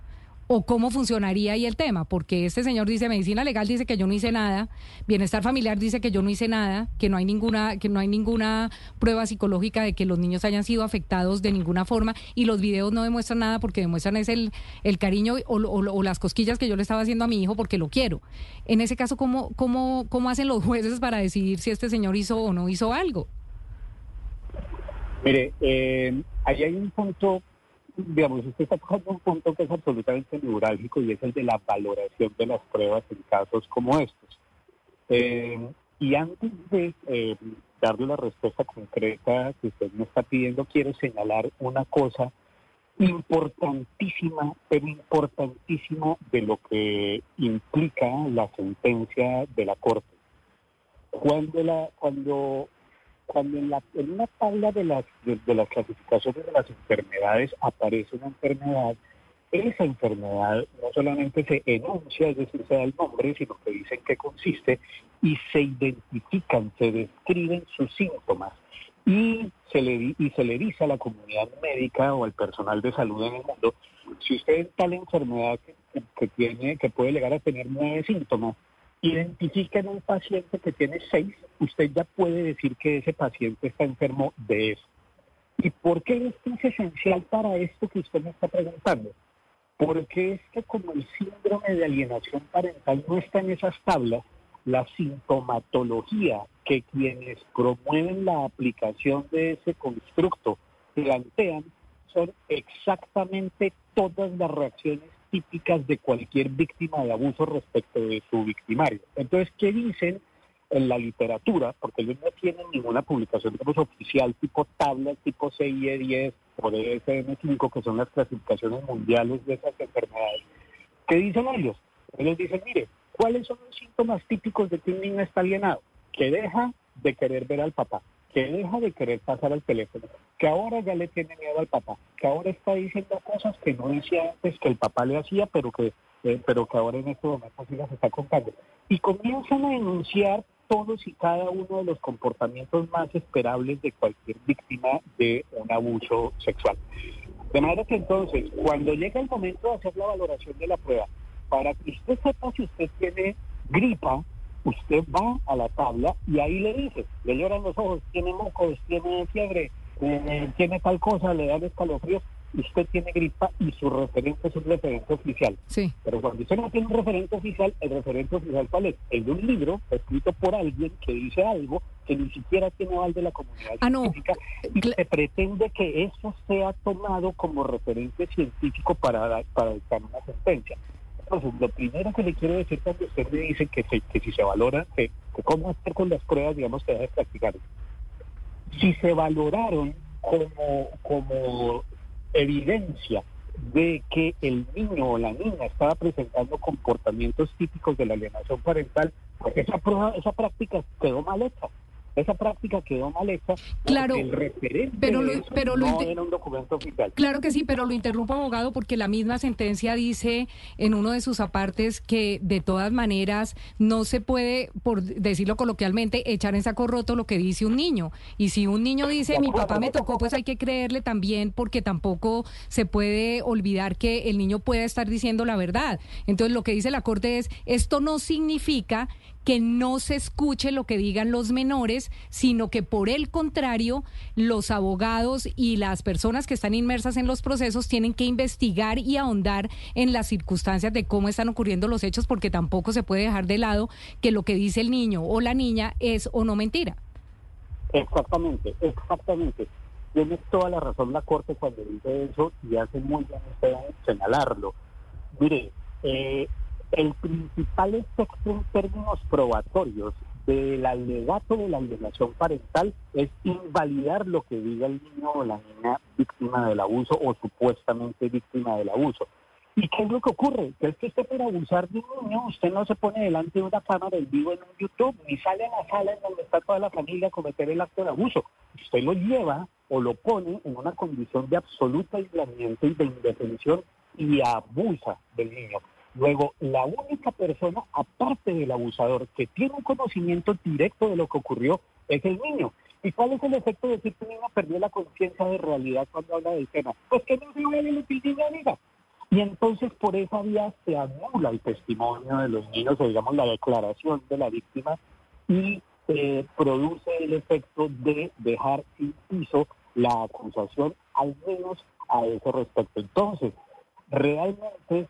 o cómo funcionaría ahí el tema, porque este señor dice medicina legal dice que yo no hice nada, bienestar familiar dice que yo no hice nada, que no hay ninguna que no hay ninguna prueba psicológica de que los niños hayan sido afectados de ninguna forma y los videos no demuestran nada porque demuestran es el, el cariño o, las cosquillas que yo le estaba haciendo a mi hijo porque lo quiero. En ese caso, ¿cómo, cómo, cómo hacen los jueces para decidir si este señor hizo o no hizo algo? Mire, eh, ahí hay un punto digamos, usted está tocando un punto que es absolutamente neurálgico y es el de la valoración de las pruebas en casos como estos. Eh, y antes de eh, darle la respuesta concreta que usted me está pidiendo, quiero señalar una cosa importantísima, pero importantísima de lo que implica la sentencia de la Corte. Cuando, la, cuando cuando en, la, una tabla de las, de, las clasificaciones de las enfermedades aparece una enfermedad, esa enfermedad no solamente se enuncia, es decir, se da el nombre, sino que dicen qué consiste y se identifican, se describen sus síntomas. Y se le y se le dice a la comunidad médica o al personal de salud en el mundo si usted es tal enfermedad que, tiene que puede llegar a tener nueve síntomas identifiquen un paciente que tiene seis, usted ya puede decir que ese paciente está enfermo de eso. ¿Y por qué esto es esencial para esto que usted me está preguntando? Porque es que como el síndrome de alienación parental no está en esas tablas, la sintomatología que quienes promueven la aplicación de ese constructo plantean son exactamente todas las reacciones típicas de cualquier víctima de abuso respecto de su victimario. Entonces, ¿qué dicen en la literatura? Porque ellos no tienen ninguna publicación oficial tipo tabla, tipo CIE 10 o DSM5, que son las clasificaciones mundiales de esas enfermedades. ¿Qué dicen ellos? Ellos dicen, mire, ¿cuáles son los síntomas típicos de que un niño está alienado? Que deja de querer ver al papá, que deja de querer pasar al teléfono, que ahora ya le tiene miedo al papá, que ahora está diciendo cosas que no decía antes que el papá le hacía, pero que, eh, pero que ahora en este momento sí las está contando. Y comienzan a denunciar todos y cada uno de los comportamientos más esperables de cualquier víctima de un abuso sexual. De manera que entonces, cuando llega el momento de hacer la valoración de la prueba, para que usted sepa si usted tiene gripa, usted va a la tabla y ahí le dice, le lloran los ojos, tiene mocos, tiene fiebre, eh, tiene tal cosa, le dan escalofríos, usted tiene gripa y su referente es un referente oficial. Sí. Pero cuando usted no tiene un referente oficial, el referente oficial cuál es? El de un libro escrito por alguien que dice algo que ni siquiera tiene aval de la comunidad Ah, no. científica y se pretende que eso sea tomado como referente científico para, para dictar una sentencia. Lo primero que le quiero decir cuando usted me dice que, se- que si se valora, que, que cómo hacer con las pruebas, digamos, que debe practicar. Si se valoraron como, como evidencia de que el niño o la niña estaba presentando comportamientos típicos de la alienación parental, esa prueba, esa práctica quedó mal hecha. Esa práctica quedó mal hecha. Claro, el referente pero lo- pero lo no era un documento oficial. Claro que sí, pero lo interrumpo, abogado, porque la misma sentencia dice en uno de sus apartes que de todas maneras no se puede, por decirlo coloquialmente, echar en saco roto lo que dice un niño. Y si un niño dice, mi papá me tocó, pues hay que creerle también, porque tampoco se puede olvidar que el niño pueda estar diciendo la verdad. Entonces, lo que dice la Corte es, esto no significa que no se escuche lo que digan los menores, sino que por el contrario, los abogados y las personas que están inmersas en los procesos tienen que investigar y ahondar en las circunstancias de cómo están ocurriendo los hechos, porque tampoco se puede dejar de lado que lo que dice el niño o la niña es o no mentira. Exactamente, exactamente. Tiene toda la razón la Corte cuando dice eso y hace muy bien señalarlo. Mire, eh, el principal efecto en términos probatorios del alegato de la alienación parental es invalidar lo que diga el niño o la niña víctima del abuso o supuestamente víctima del abuso. ¿Y qué es lo que ocurre? Que es que usted por abusar de un niño, usted no se pone delante de una cámara en vivo en un YouTube, ni sale a la sala en donde está toda la familia a cometer el acto de abuso. Usted lo lleva o lo pone en una condición de absoluto aislamiento y de indefensión y abusa del niño. Luego, la única persona, aparte del abusador, que tiene un conocimiento directo de lo que ocurrió, es el niño. ¿Y cuál es el efecto de decir que un niño perdió la conciencia de realidad cuando habla del tema? Pues que no se vuelve lo que. Y entonces por esa vía se anula el testimonio de los niños, o digamos la declaración de la víctima, y eh, produce el efecto de dejar sin la acusación, al menos a ese respecto. Entonces, realmente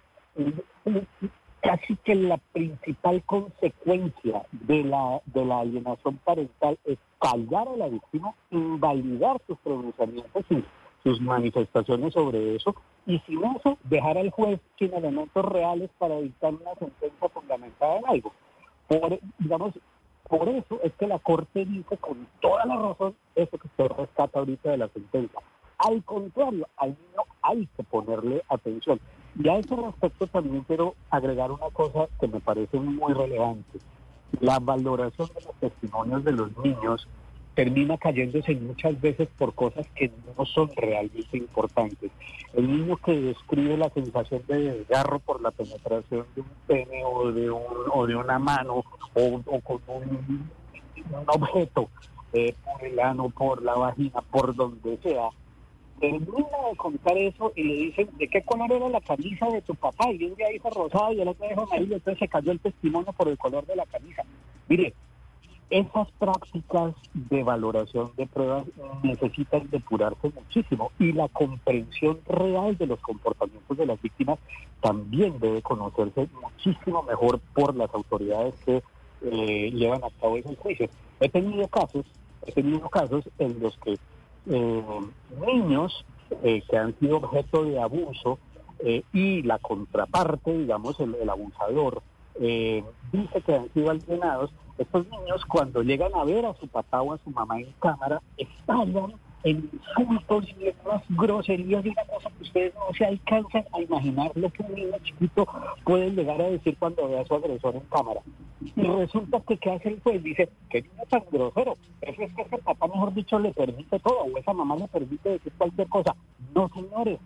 casi que la principal consecuencia de la, de la alienación parental es callar a la víctima, invalidar sus pronunciamientos y sus manifestaciones sobre eso, y sin eso dejar al juez sin elementos reales para dictar una sentencia fundamentada en algo. Por, digamos, por eso es que la Corte dice con toda la razón eso que usted rescata ahorita de la sentencia. Al contrario, al niño hay que ponerle atención. Y a ese respecto también quiero agregar una cosa que me parece muy relevante. La valoración de los testimonios de los niños termina cayéndose muchas veces por cosas que no son realmente importantes. El niño que describe la sensación de desgarro por la penetración de un pene o de, un, o de una mano o, con un, un objeto eh, por el ano, por la vagina, por donde sea, termina de contar eso y le dicen de qué color era la camisa de tu papá y un día dijo rosado y el otro dijo amarillo, entonces se cayó el testimonio por el color de la camisa. Mire, esas prácticas de valoración de pruebas necesitan depurarse muchísimo y la comprensión real de los comportamientos de las víctimas también debe conocerse muchísimo mejor por las autoridades que eh, llevan a cabo esos juicios. He tenido casos, he tenido casos en los que niños eh, que han sido objeto de abuso eh, y la contraparte, digamos, el, abusador, eh, dice que han sido alienados, estos niños cuando llegan a ver a su papá o a su mamá en cámara, estallan en insultos y en groserías y una cosa que ustedes no se alcanzan a imaginar lo que un niño chiquito puede llegar a decir cuando ve a su agresor en cámara. Y resulta que ¿qué hace el juez? Dice, qué niño tan grosero. Eso es que ese papá, mejor dicho, le permite todo, o esa mamá le permite decir cualquier cosa. No, señores.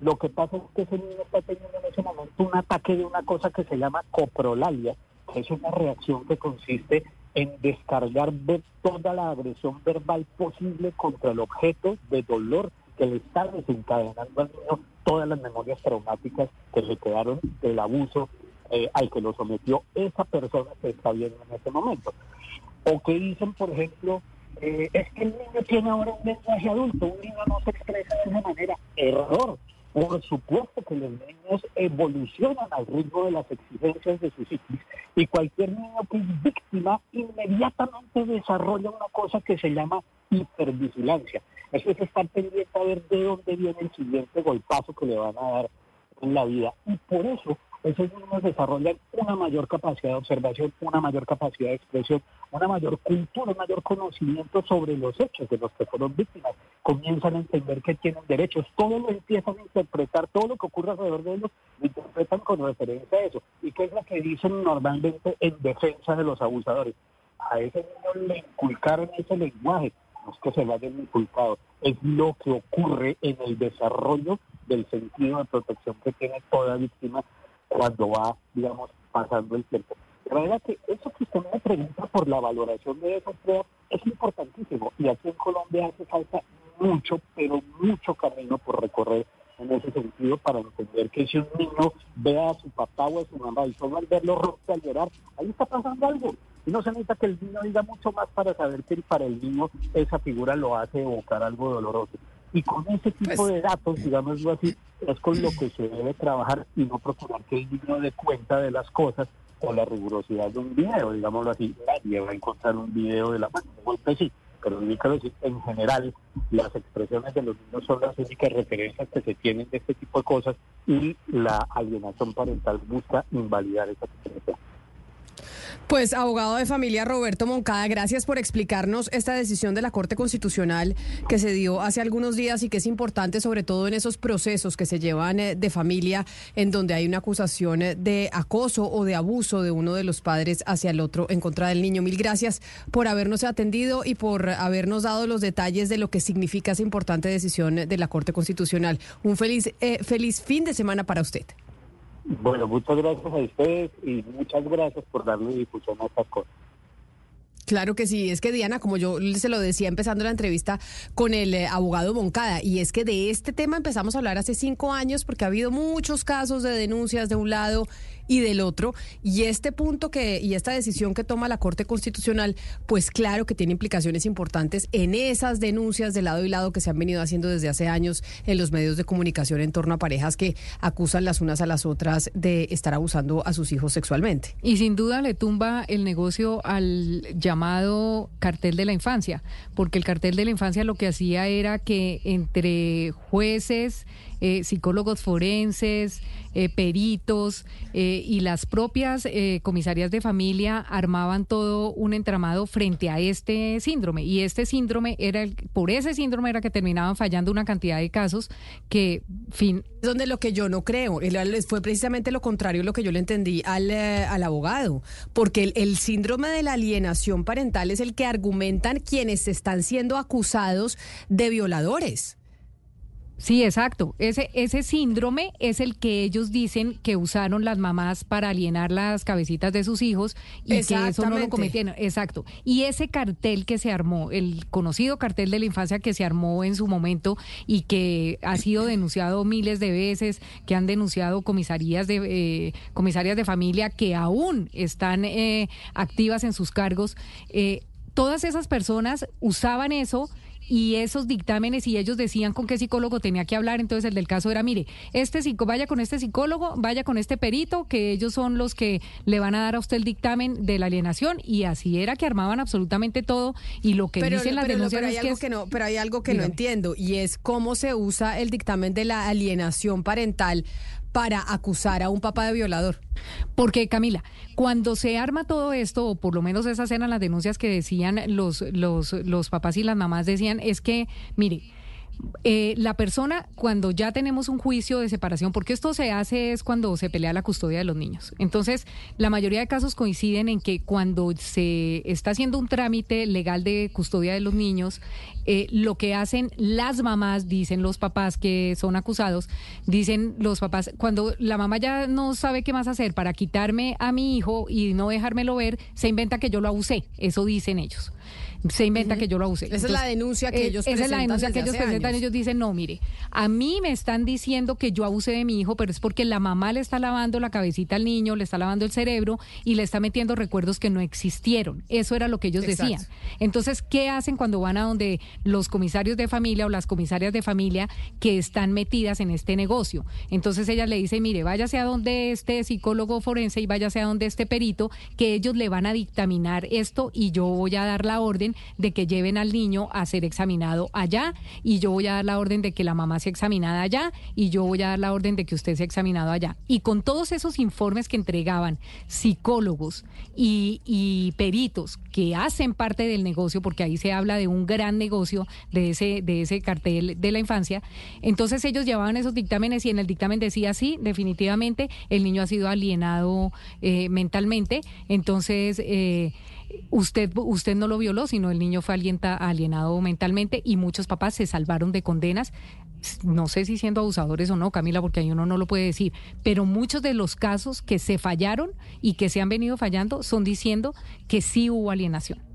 Lo que pasa es que ese niño está teniendo en ese momento un ataque de una cosa que se llama coprolalia, que es una reacción que consiste en descargar ver toda la agresión verbal posible contra el objeto de dolor que le está desencadenando al niño todas las memorias traumáticas que le quedaron del abuso eh, al que lo sometió esa persona que está viendo en ese momento. O que dicen, por ejemplo, eh, es que el niño tiene ahora un lenguaje adulto, un niño no se expresa de esa manera. Error. Por supuesto que los niños evolucionan al ritmo de las exigencias de sus hijos y cualquier niño que es víctima inmediatamente desarrolla una cosa que se llama hipervigilancia. Eso es estar pendiente a ver de dónde viene el siguiente golpazo que le van a dar en la vida. Y por eso esos niños desarrollan una mayor capacidad de observación, una mayor capacidad de expresión, una mayor cultura, un mayor conocimiento sobre los hechos de los que fueron víctimas. Comienzan a entender que tienen derechos, todo lo empiezan a interpretar, todo lo que ocurre alrededor de ellos lo interpretan con referencia a eso. ¿Y qué es lo que dicen normalmente en defensa de los abusadores? A ese niño le inculcaron ese lenguaje, no es que se lo hayan inculcado, es lo que ocurre en el desarrollo del sentido de protección que tiene toda víctima cuando va, digamos, pasando el tiempo. De manera que eso que usted me pregunta por la valoración de pruebas es importantísimo y aquí en Colombia hace falta mucho, pero mucho camino por recorrer en ese sentido para entender que si un niño ve a su papá o a su mamá y solo al verlo rompe al llorar, ahí está pasando algo. Y no se necesita que el niño diga mucho más para saber que para el niño esa figura lo hace evocar algo doloroso. Y con ese tipo Pues- de datos, digámoslo así, es con lo que se debe trabajar y no procurar que el niño dé cuenta de las cosas con la rigurosidad de un video, digámoslo así. Nadie va a encontrar un video de la mano, un golpe sí, pero en general, las expresiones de los niños son las únicas referencias que se tienen de este tipo de cosas y la alienación parental busca invalidar esa expresión. Pues abogado de familia Roberto Moncada, gracias por explicarnos esta decisión de la Corte Constitucional que se dio hace algunos días y que es importante sobre todo en esos procesos que se llevan eh, de familia en donde hay una acusación eh, de acoso o de abuso de uno de los padres hacia el otro en contra del niño. Mil gracias por habernos atendido y por habernos dado los detalles de lo que significa esa importante decisión de la Corte Constitucional. Un feliz, eh, feliz fin de semana para usted. Bueno, muchas gracias a ustedes y muchas gracias por darle difusión a estas cosas. Claro que sí, es que Diana, como yo se lo decía empezando la entrevista con el eh, abogado Moncada, y es que de este tema empezamos a hablar hace cinco años porque ha habido muchos casos de denuncias de un lado y del otro, y este punto que y esta decisión que toma la Corte Constitucional, pues claro que tiene implicaciones importantes en esas denuncias de lado y lado que se han venido haciendo desde hace años en los medios de comunicación en torno a parejas que acusan las unas a las otras de estar abusando a sus hijos sexualmente. Y sin duda le tumba el negocio al llamado cartel de la infancia, porque el cartel de la infancia lo que hacía era que entre jueces, eh, psicólogos forenses, eh, peritos eh, y las propias eh, comisarías de familia armaban todo un entramado frente a este síndrome. Y este síndrome era, el, por ese síndrome era que terminaban fallando una cantidad de casos que, fin, donde lo que yo no creo, fue precisamente lo contrario lo que yo le entendí al, eh, al abogado, porque el, el síndrome de la alienación parental es el que argumentan quienes están siendo acusados de violadores. Sí, exacto. Ese, ese síndrome es el que ellos dicen que usaron las mamás para alienar las cabecitas de sus hijos y que eso no lo cometieron. Exacto. Y ese cartel que se armó, el conocido cartel de la infancia que se armó en su momento y que ha sido denunciado miles de veces, que han denunciado comisarías de eh, comisarias de familia que aún están eh, activas en sus cargos. eh, todas esas personas usaban eso y esos dictámenes y ellos decían con qué psicólogo tenía que hablar, entonces el del caso era, mire, este psico, vaya con este psicólogo, vaya con este perito, que ellos son los que le van a dar a usted el dictamen de la alienación y así era que armaban absolutamente todo y lo que dicen las pero- denuncias pero hay es que, algo es- que no, pero hay algo que no entiendo y es cómo se usa el dictamen de la alienación parental para acusar a un papá de violador. Porque Camila, cuando se arma todo esto, o por lo menos esas eran las denuncias que decían los, los, los papás y las mamás, decían, es que, mire, eh, la persona, cuando ya tenemos un juicio de separación, porque esto se hace es cuando se pelea la custodia de los niños. Entonces, la mayoría de casos coinciden en que cuando se está haciendo un trámite legal de custodia de los niños, eh, lo que hacen las mamás, dicen los papás que son acusados, dicen los papás, cuando la mamá ya no sabe qué más hacer para quitarme a mi hijo y no dejármelo ver, se inventa que yo lo abusé. Eso dicen ellos. Se inventa que yo lo abusé. Esa es la denuncia que eh, ellos Esa es la presentan denuncia que ellos presentan. Ellos dicen, no, mire, a mí me están diciendo que yo abusé de mi hijo, pero es porque la mamá le está lavando la cabecita al niño, le está lavando el cerebro y le está metiendo recuerdos que no existieron. Eso era lo que ellos Exacto. decían. Entonces, ¿qué hacen cuando van a donde los comisarios de familia o las comisarias de familia que están metidas en este negocio? Entonces ella le dice, mire, váyase a donde este psicólogo forense y váyase a donde este perito, que ellos le van a dictaminar esto y yo voy a dar la orden de que lleven al niño a ser examinado allá y yo voy a dar la orden de que la mamá sea examinada allá y yo voy a dar la orden de que usted sea examinado allá. Y con todos esos informes que entregaban psicólogos y, y peritos que hacen parte del negocio, porque ahí se habla de un gran negocio de ese, de ese cartel de la infancia, entonces ellos llevaban esos dictámenes y en el dictamen decía sí, definitivamente el niño ha sido alienado eh, mentalmente, entonces... eh, Usted, usted no lo violó, sino el niño fue alienado mentalmente y muchos papás se salvaron de condenas. No sé si siendo abusadores o no, Camila, porque ahí uno no lo puede decir, pero muchos de los casos que se fallaron y que se han venido fallando son diciendo que sí hubo alienación.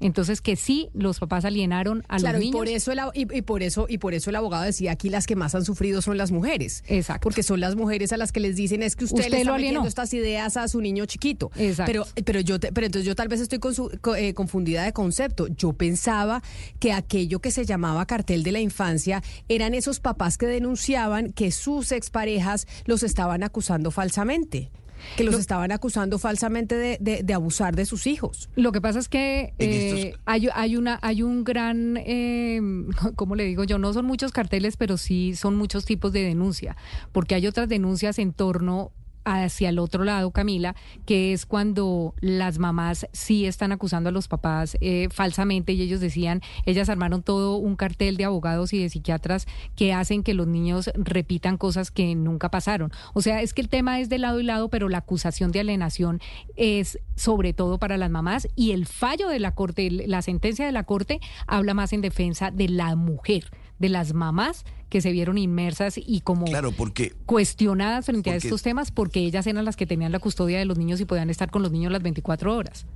Entonces que sí los papás alienaron a Claro, los y niños. por eso el, y, y por eso y por eso el abogado decía aquí las que más han sufrido son las mujeres. Exacto. Porque son las mujeres a las que les dicen es que usted, Usted le está lo metiendo estas ideas a su niño chiquito. Exacto. Pero pero yo te- pero entonces yo tal vez estoy consu- co- eh, confundida de concepto. Yo pensaba que aquello que se llamaba cartel de la infancia eran esos papás que denunciaban que sus exparejas los estaban acusando falsamente. Que los estaban acusando falsamente de, de- de abusar de sus hijos. Lo que pasa es que eh, hay, hay una hay un gran, eh, ¿cómo le digo yo? No son muchos carteles, pero sí son muchos tipos de denuncia, porque hay otras denuncias en torno hacia el otro lado, Camila, que es cuando las mamás sí están acusando a los papás eh, falsamente y ellos decían, ellas armaron todo un cartel de abogados y de psiquiatras que hacen que los niños repitan cosas que nunca pasaron. O sea, es que el tema es de lado y lado, pero la acusación de alienación es sobre todo para las mamás y el fallo de la corte, la sentencia de la corte habla más en defensa de la mujer, de las mamás que se vieron inmersas y como Claro, porque cuestionadas frente a estos temas porque ellas eran las que tenían la custodia de los niños y podían estar con los niños las 24 horas.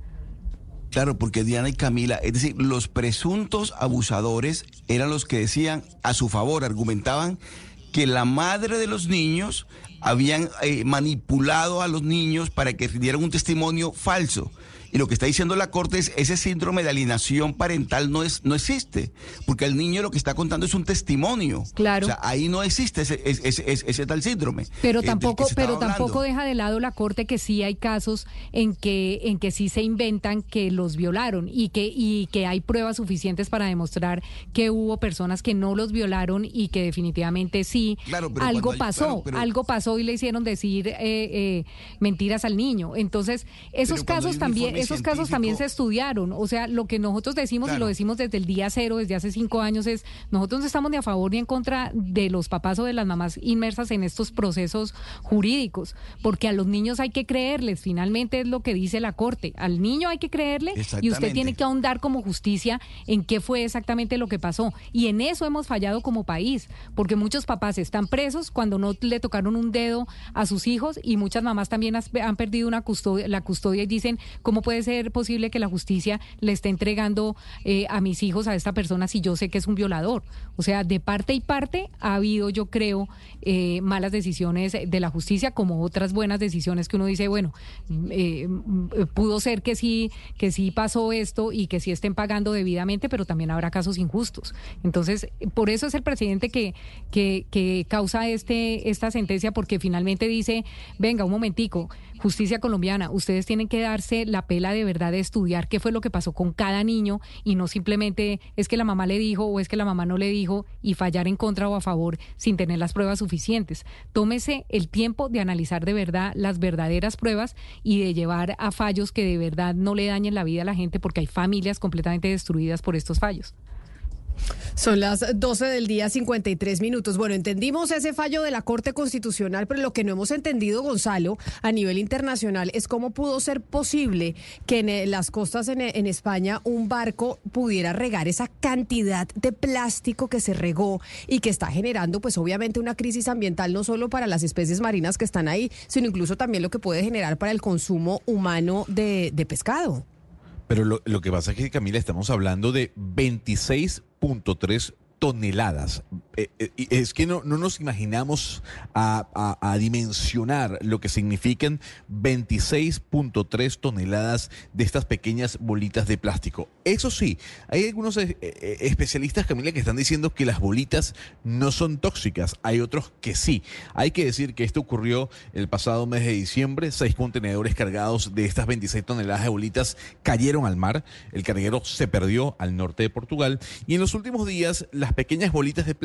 Claro, porque Diana y Camila, es decir, los presuntos abusadores eran los que decían a su favor, argumentaban que la madre de los niños habían eh, manipulado a los niños para que dieran un testimonio falso. Y lo que está diciendo la Corte es ese síndrome de alienación parental no es no existe, porque el niño lo que está contando es un testimonio. Claro. O sea, ahí no existe ese, ese, ese- ese tal síndrome. Pero eh, tampoco, pero tampoco deja de lado la corte que sí hay casos en que, en que sí se inventan que los violaron y que, y que hay pruebas suficientes para demostrar que hubo personas que no los violaron y que definitivamente sí Claro, pero algo hay- pasó, claro, pero- algo pasó y le hicieron decir eh, eh, mentiras al niño. Entonces, esos casos también, esos casos también se estudiaron. O sea, lo que nosotros decimos y lo decimos desde el día cero, desde hace cinco años, es nosotros no estamos ni a favor ni en contra de los papás o de las mamás inmersas en estos procesos jurídicos, porque a los niños hay que creerles, finalmente es lo que dice la Corte. Al niño hay que creerle y usted tiene que ahondar como justicia en qué fue exactamente lo que pasó. Y en eso hemos fallado como país, porque muchos papás están presos cuando no le tocaron un dedo a sus hijos y muchas mamás también has- han perdido una custodia, la custodia y dicen, ¿cómo puede ser posible que la justicia le esté entregando eh, a mis hijos a esta persona si yo sé que es un violador? O sea, de parte y parte ha habido, yo creo, eh, malas decisiones de la justicia como otras buenas decisiones que uno dice, bueno, eh, mm, pudo ser que sí, que sí pasó esto y que sí estén pagando debidamente, pero también habrá casos injustos. Entonces, por eso es el presidente que, que, que causa este, esta sentencia, porque finalmente dice, venga, un momentico, justicia colombiana, ustedes tienen que darse la pela de verdad de estudiar qué fue lo que pasó con cada niño y no simplemente es que la mamá le dijo o es que la mamá no le dijo y fallar en contra o a favor sin tener las pruebas suficientes. Tómese el tiempo de analizar de verdad las verdaderas pruebas y de llevar a fallos que de verdad no le dañen la vida a la gente porque hay familias completamente destruidas por estos fallos. Son las 12 del día 53 minutos. Bueno, entendimos ese fallo de la Corte Constitucional, pero lo que no hemos entendido, Gonzalo, a nivel internacional es cómo pudo ser posible que en eh, las costas en, eh, en España un barco pudiera regar esa cantidad de plástico que se regó y que está generando, pues obviamente, una crisis ambiental no solo para las especies marinas que están ahí, sino incluso también lo que puede generar para el consumo humano de, de pescado. Pero lo, que pasa es que, Camila, estamos hablando de 26.3 toneladas. Eh, eh, es que no, no nos imaginamos a, a, dimensionar lo que significan 26.3 toneladas de estas pequeñas bolitas de plástico. Eso sí, hay algunos eh, especialistas, Camila, que están diciendo que las bolitas no son tóxicas. Hay otros que sí. Hay que decir que esto ocurrió el pasado mes de diciembre. Seis contenedores cargados de estas 26 toneladas de bolitas cayeron al mar. El carguero se perdió al norte de Portugal. Y en los últimos días, las pequeñas bolitas de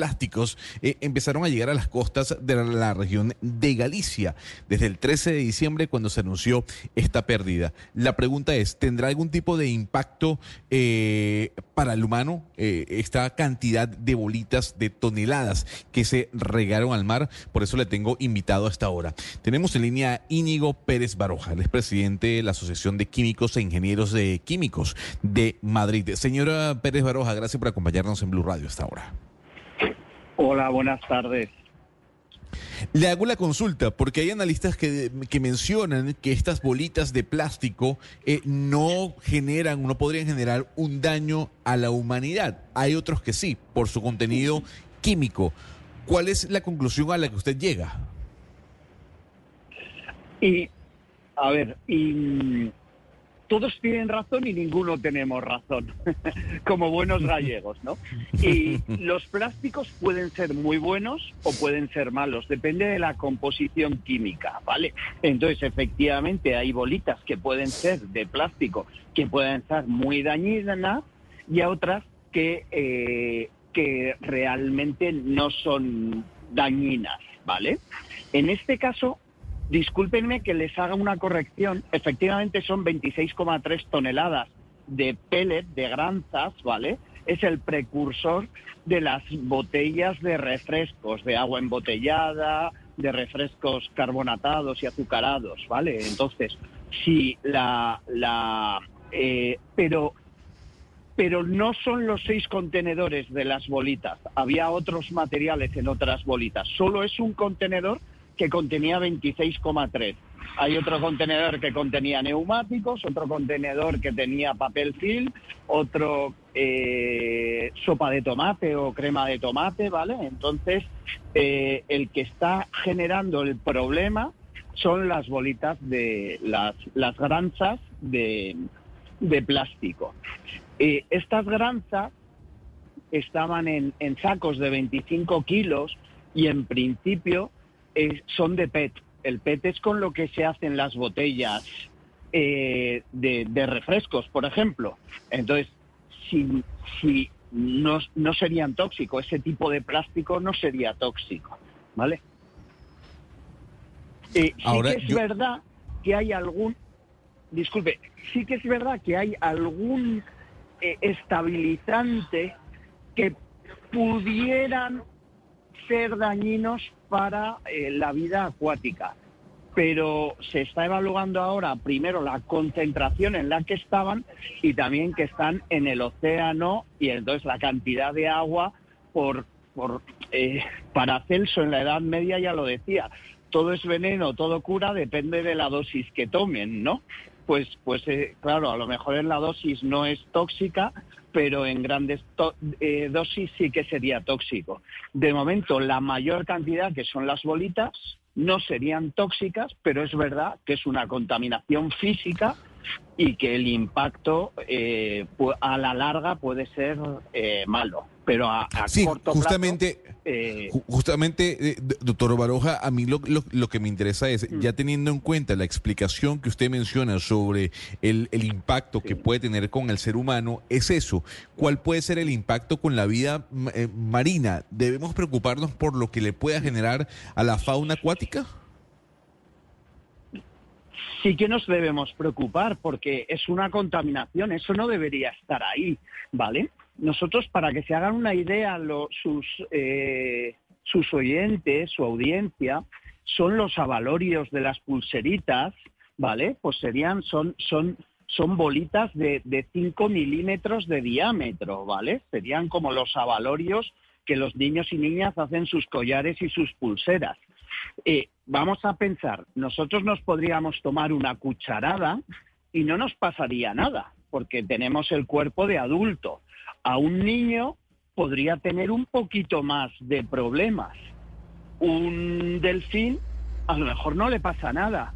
eh, empezaron a llegar a las costas de la región de Galicia desde el 13 de diciembre cuando se anunció esta pérdida. La pregunta es, ¿tendrá algún tipo de impacto eh, para el humano eh, esta cantidad de bolitas de toneladas que se regaron al mar? Por eso le tengo invitado a esta hora. Tenemos en línea a Íñigo Pérez Baroja, el es presidente de la Asociación de Químicos e Ingenieros de Químicos de Madrid. Señora Pérez Baroja, gracias por acompañarnos en Blue Radio esta hora. Hola, buenas tardes. Le hago la consulta porque hay analistas que, mencionan que estas bolitas de plástico eh, no generan, no podrían generar un daño a la humanidad. Hay otros que sí, por su contenido químico. ¿Cuál es la conclusión a la que usted llega? Y, a ver, y todos tienen razón y ninguno tenemos razón, como buenos gallegos, ¿no? Y los plásticos pueden ser muy buenos o pueden ser malos, depende de la composición química, ¿vale? Entonces, efectivamente, hay bolitas que pueden ser de plástico, que pueden ser muy dañinas, y otras que, eh, que realmente no son dañinas, ¿vale? En este caso, Discúlpenme que les haga una corrección. Efectivamente son 26,3 toneladas de pellet, de granzas, ¿vale? Es el precursor de las botellas de refrescos, de agua embotellada, de refrescos carbonatados y azucarados, ¿vale? Entonces, si la... la eh, pero pero no son los seis contenedores de las bolitas. Había otros materiales en otras bolitas. Solo es un contenedor que contenía 26,3. Hay otro contenedor que contenía neumáticos, otro contenedor que tenía papel film, otro eh, sopa de tomate o crema de tomate, ¿vale? Entonces, eh, el que está generando el problema son las bolitas de las, las granzas de, plástico. Eh, estas granzas estaban en sacos de 25 kilos y en principio son de PET. El PET es con lo que se hacen las botellas eh, de, refrescos, por ejemplo. Entonces, si, si no, no serían tóxicos, ese tipo de plástico no sería tóxico, ¿vale? Eh, sí que es verdad que hay algún, disculpe, sí que es verdad que hay algún eh, estabilizante que pudieran ser dañinos para eh, la vida acuática. Pero se está evaluando ahora primero la concentración en la que estaban y también que están en el océano y entonces la cantidad de agua por, por eh, para Celso en la Edad Media ya lo decía, todo es veneno, todo cura, depende de la dosis que tomen, ¿no? Pues, pues eh, claro, a lo mejor en la dosis no es tóxica, pero en grandes eh, dosis sí que sería tóxico. De momento, la mayor cantidad, que son las bolitas, no serían tóxicas, pero es verdad que es una contaminación física y que el impacto eh, a la larga puede ser eh, malo pero a, corto justamente, plazo, eh, justamente, eh, doctor Baroja, a mí lo, lo, que me interesa es, mm. ya teniendo en cuenta la explicación que usted menciona sobre el, el impacto que puede tener con el ser humano, es eso. ¿Cuál puede ser el impacto con la vida eh, marina? ¿Debemos preocuparnos por lo que le pueda generar a la fauna acuática? sí que nos debemos preocupar porque es una contaminación, eso no debería estar ahí, ¿vale? Nosotros, para que se hagan una idea, sus, eh, sus oyentes, su audiencia, son los avalorios de las pulseritas, ¿vale? Pues serían, son, son, son bolitas de, de 5 milímetros de diámetro, ¿vale? Serían como los avalorios que los niños y niñas hacen sus collares y sus pulseras. Eh, vamos a pensar, nosotros nos podríamos tomar una cucharada y no nos pasaría nada, porque tenemos el cuerpo de adulto. A un niño podría tener un poquito más de problemas. Un delfín a lo mejor no le pasa nada.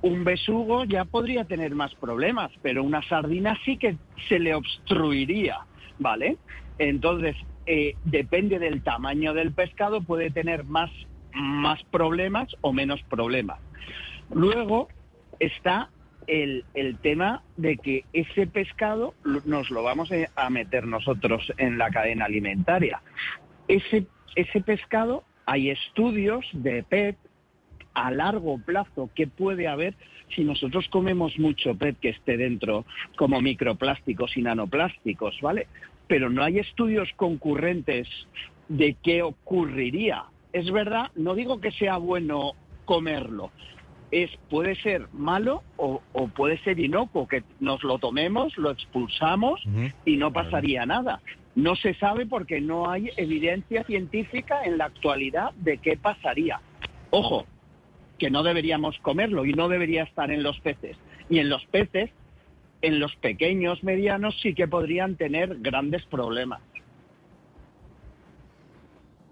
Un besugo ya podría tener más problemas, pero una sardina sí que se le obstruiría, ¿vale? Entonces, eh, depende del tamaño del pescado, puede tener más, más problemas o menos problemas. Luego está el, el, tema de que ese pescado nos lo vamos a meter nosotros en la cadena alimentaria. Ese, ese pescado, hay estudios de PET a largo plazo que puede haber si nosotros comemos mucho PET que esté dentro como microplásticos y nanoplásticos, ¿vale? Pero no hay estudios concurrentes de qué ocurriría. Es verdad, no digo que sea bueno comerlo, es puede ser malo o, o, puede ser inocuo, que nos lo tomemos, lo expulsamos uh -huh. y no pasaría nada. No se sabe porque no hay evidencia científica en la actualidad de qué pasaría. Ojo, que no deberíamos comerlo y no debería estar en los peces. Y en los peces, en los pequeños, medianos, sí que podrían tener grandes problemas.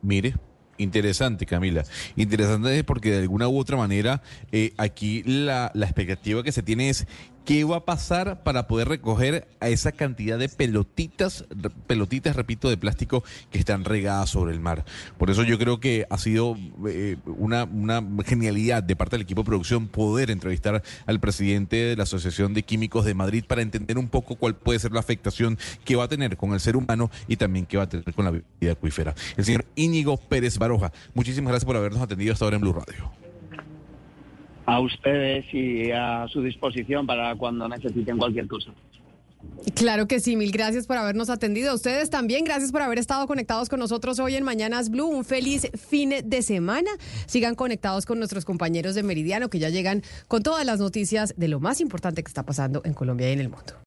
Mire, Interesante, Camila. Interesante porque de alguna u otra manera eh, aquí la, la, expectativa que se tiene es qué va a pasar para poder recoger a esa cantidad de pelotitas, pelotitas, repito, de plástico que están regadas sobre el mar. Por eso yo creo que ha sido eh, una, una genialidad de parte del equipo de producción poder entrevistar al presidente de la Asociación de Químicos de Madrid para entender un poco cuál puede ser la afectación que va a tener con el ser humano y también que va a tener con la vida acuífera. El señor Íñigo Pérez Baroja, muchísimas gracias por habernos atendido hasta ahora en Blue Radio. A ustedes y a su disposición para cuando necesiten cualquier cosa. Claro que sí, mil gracias por habernos atendido. Ustedes también, gracias por haber estado conectados con nosotros hoy en Mañanas Blue. Un feliz fin de semana. Sigan conectados con nuestros compañeros de Meridiano que ya llegan con todas las noticias de lo más importante que está pasando en Colombia y en el mundo.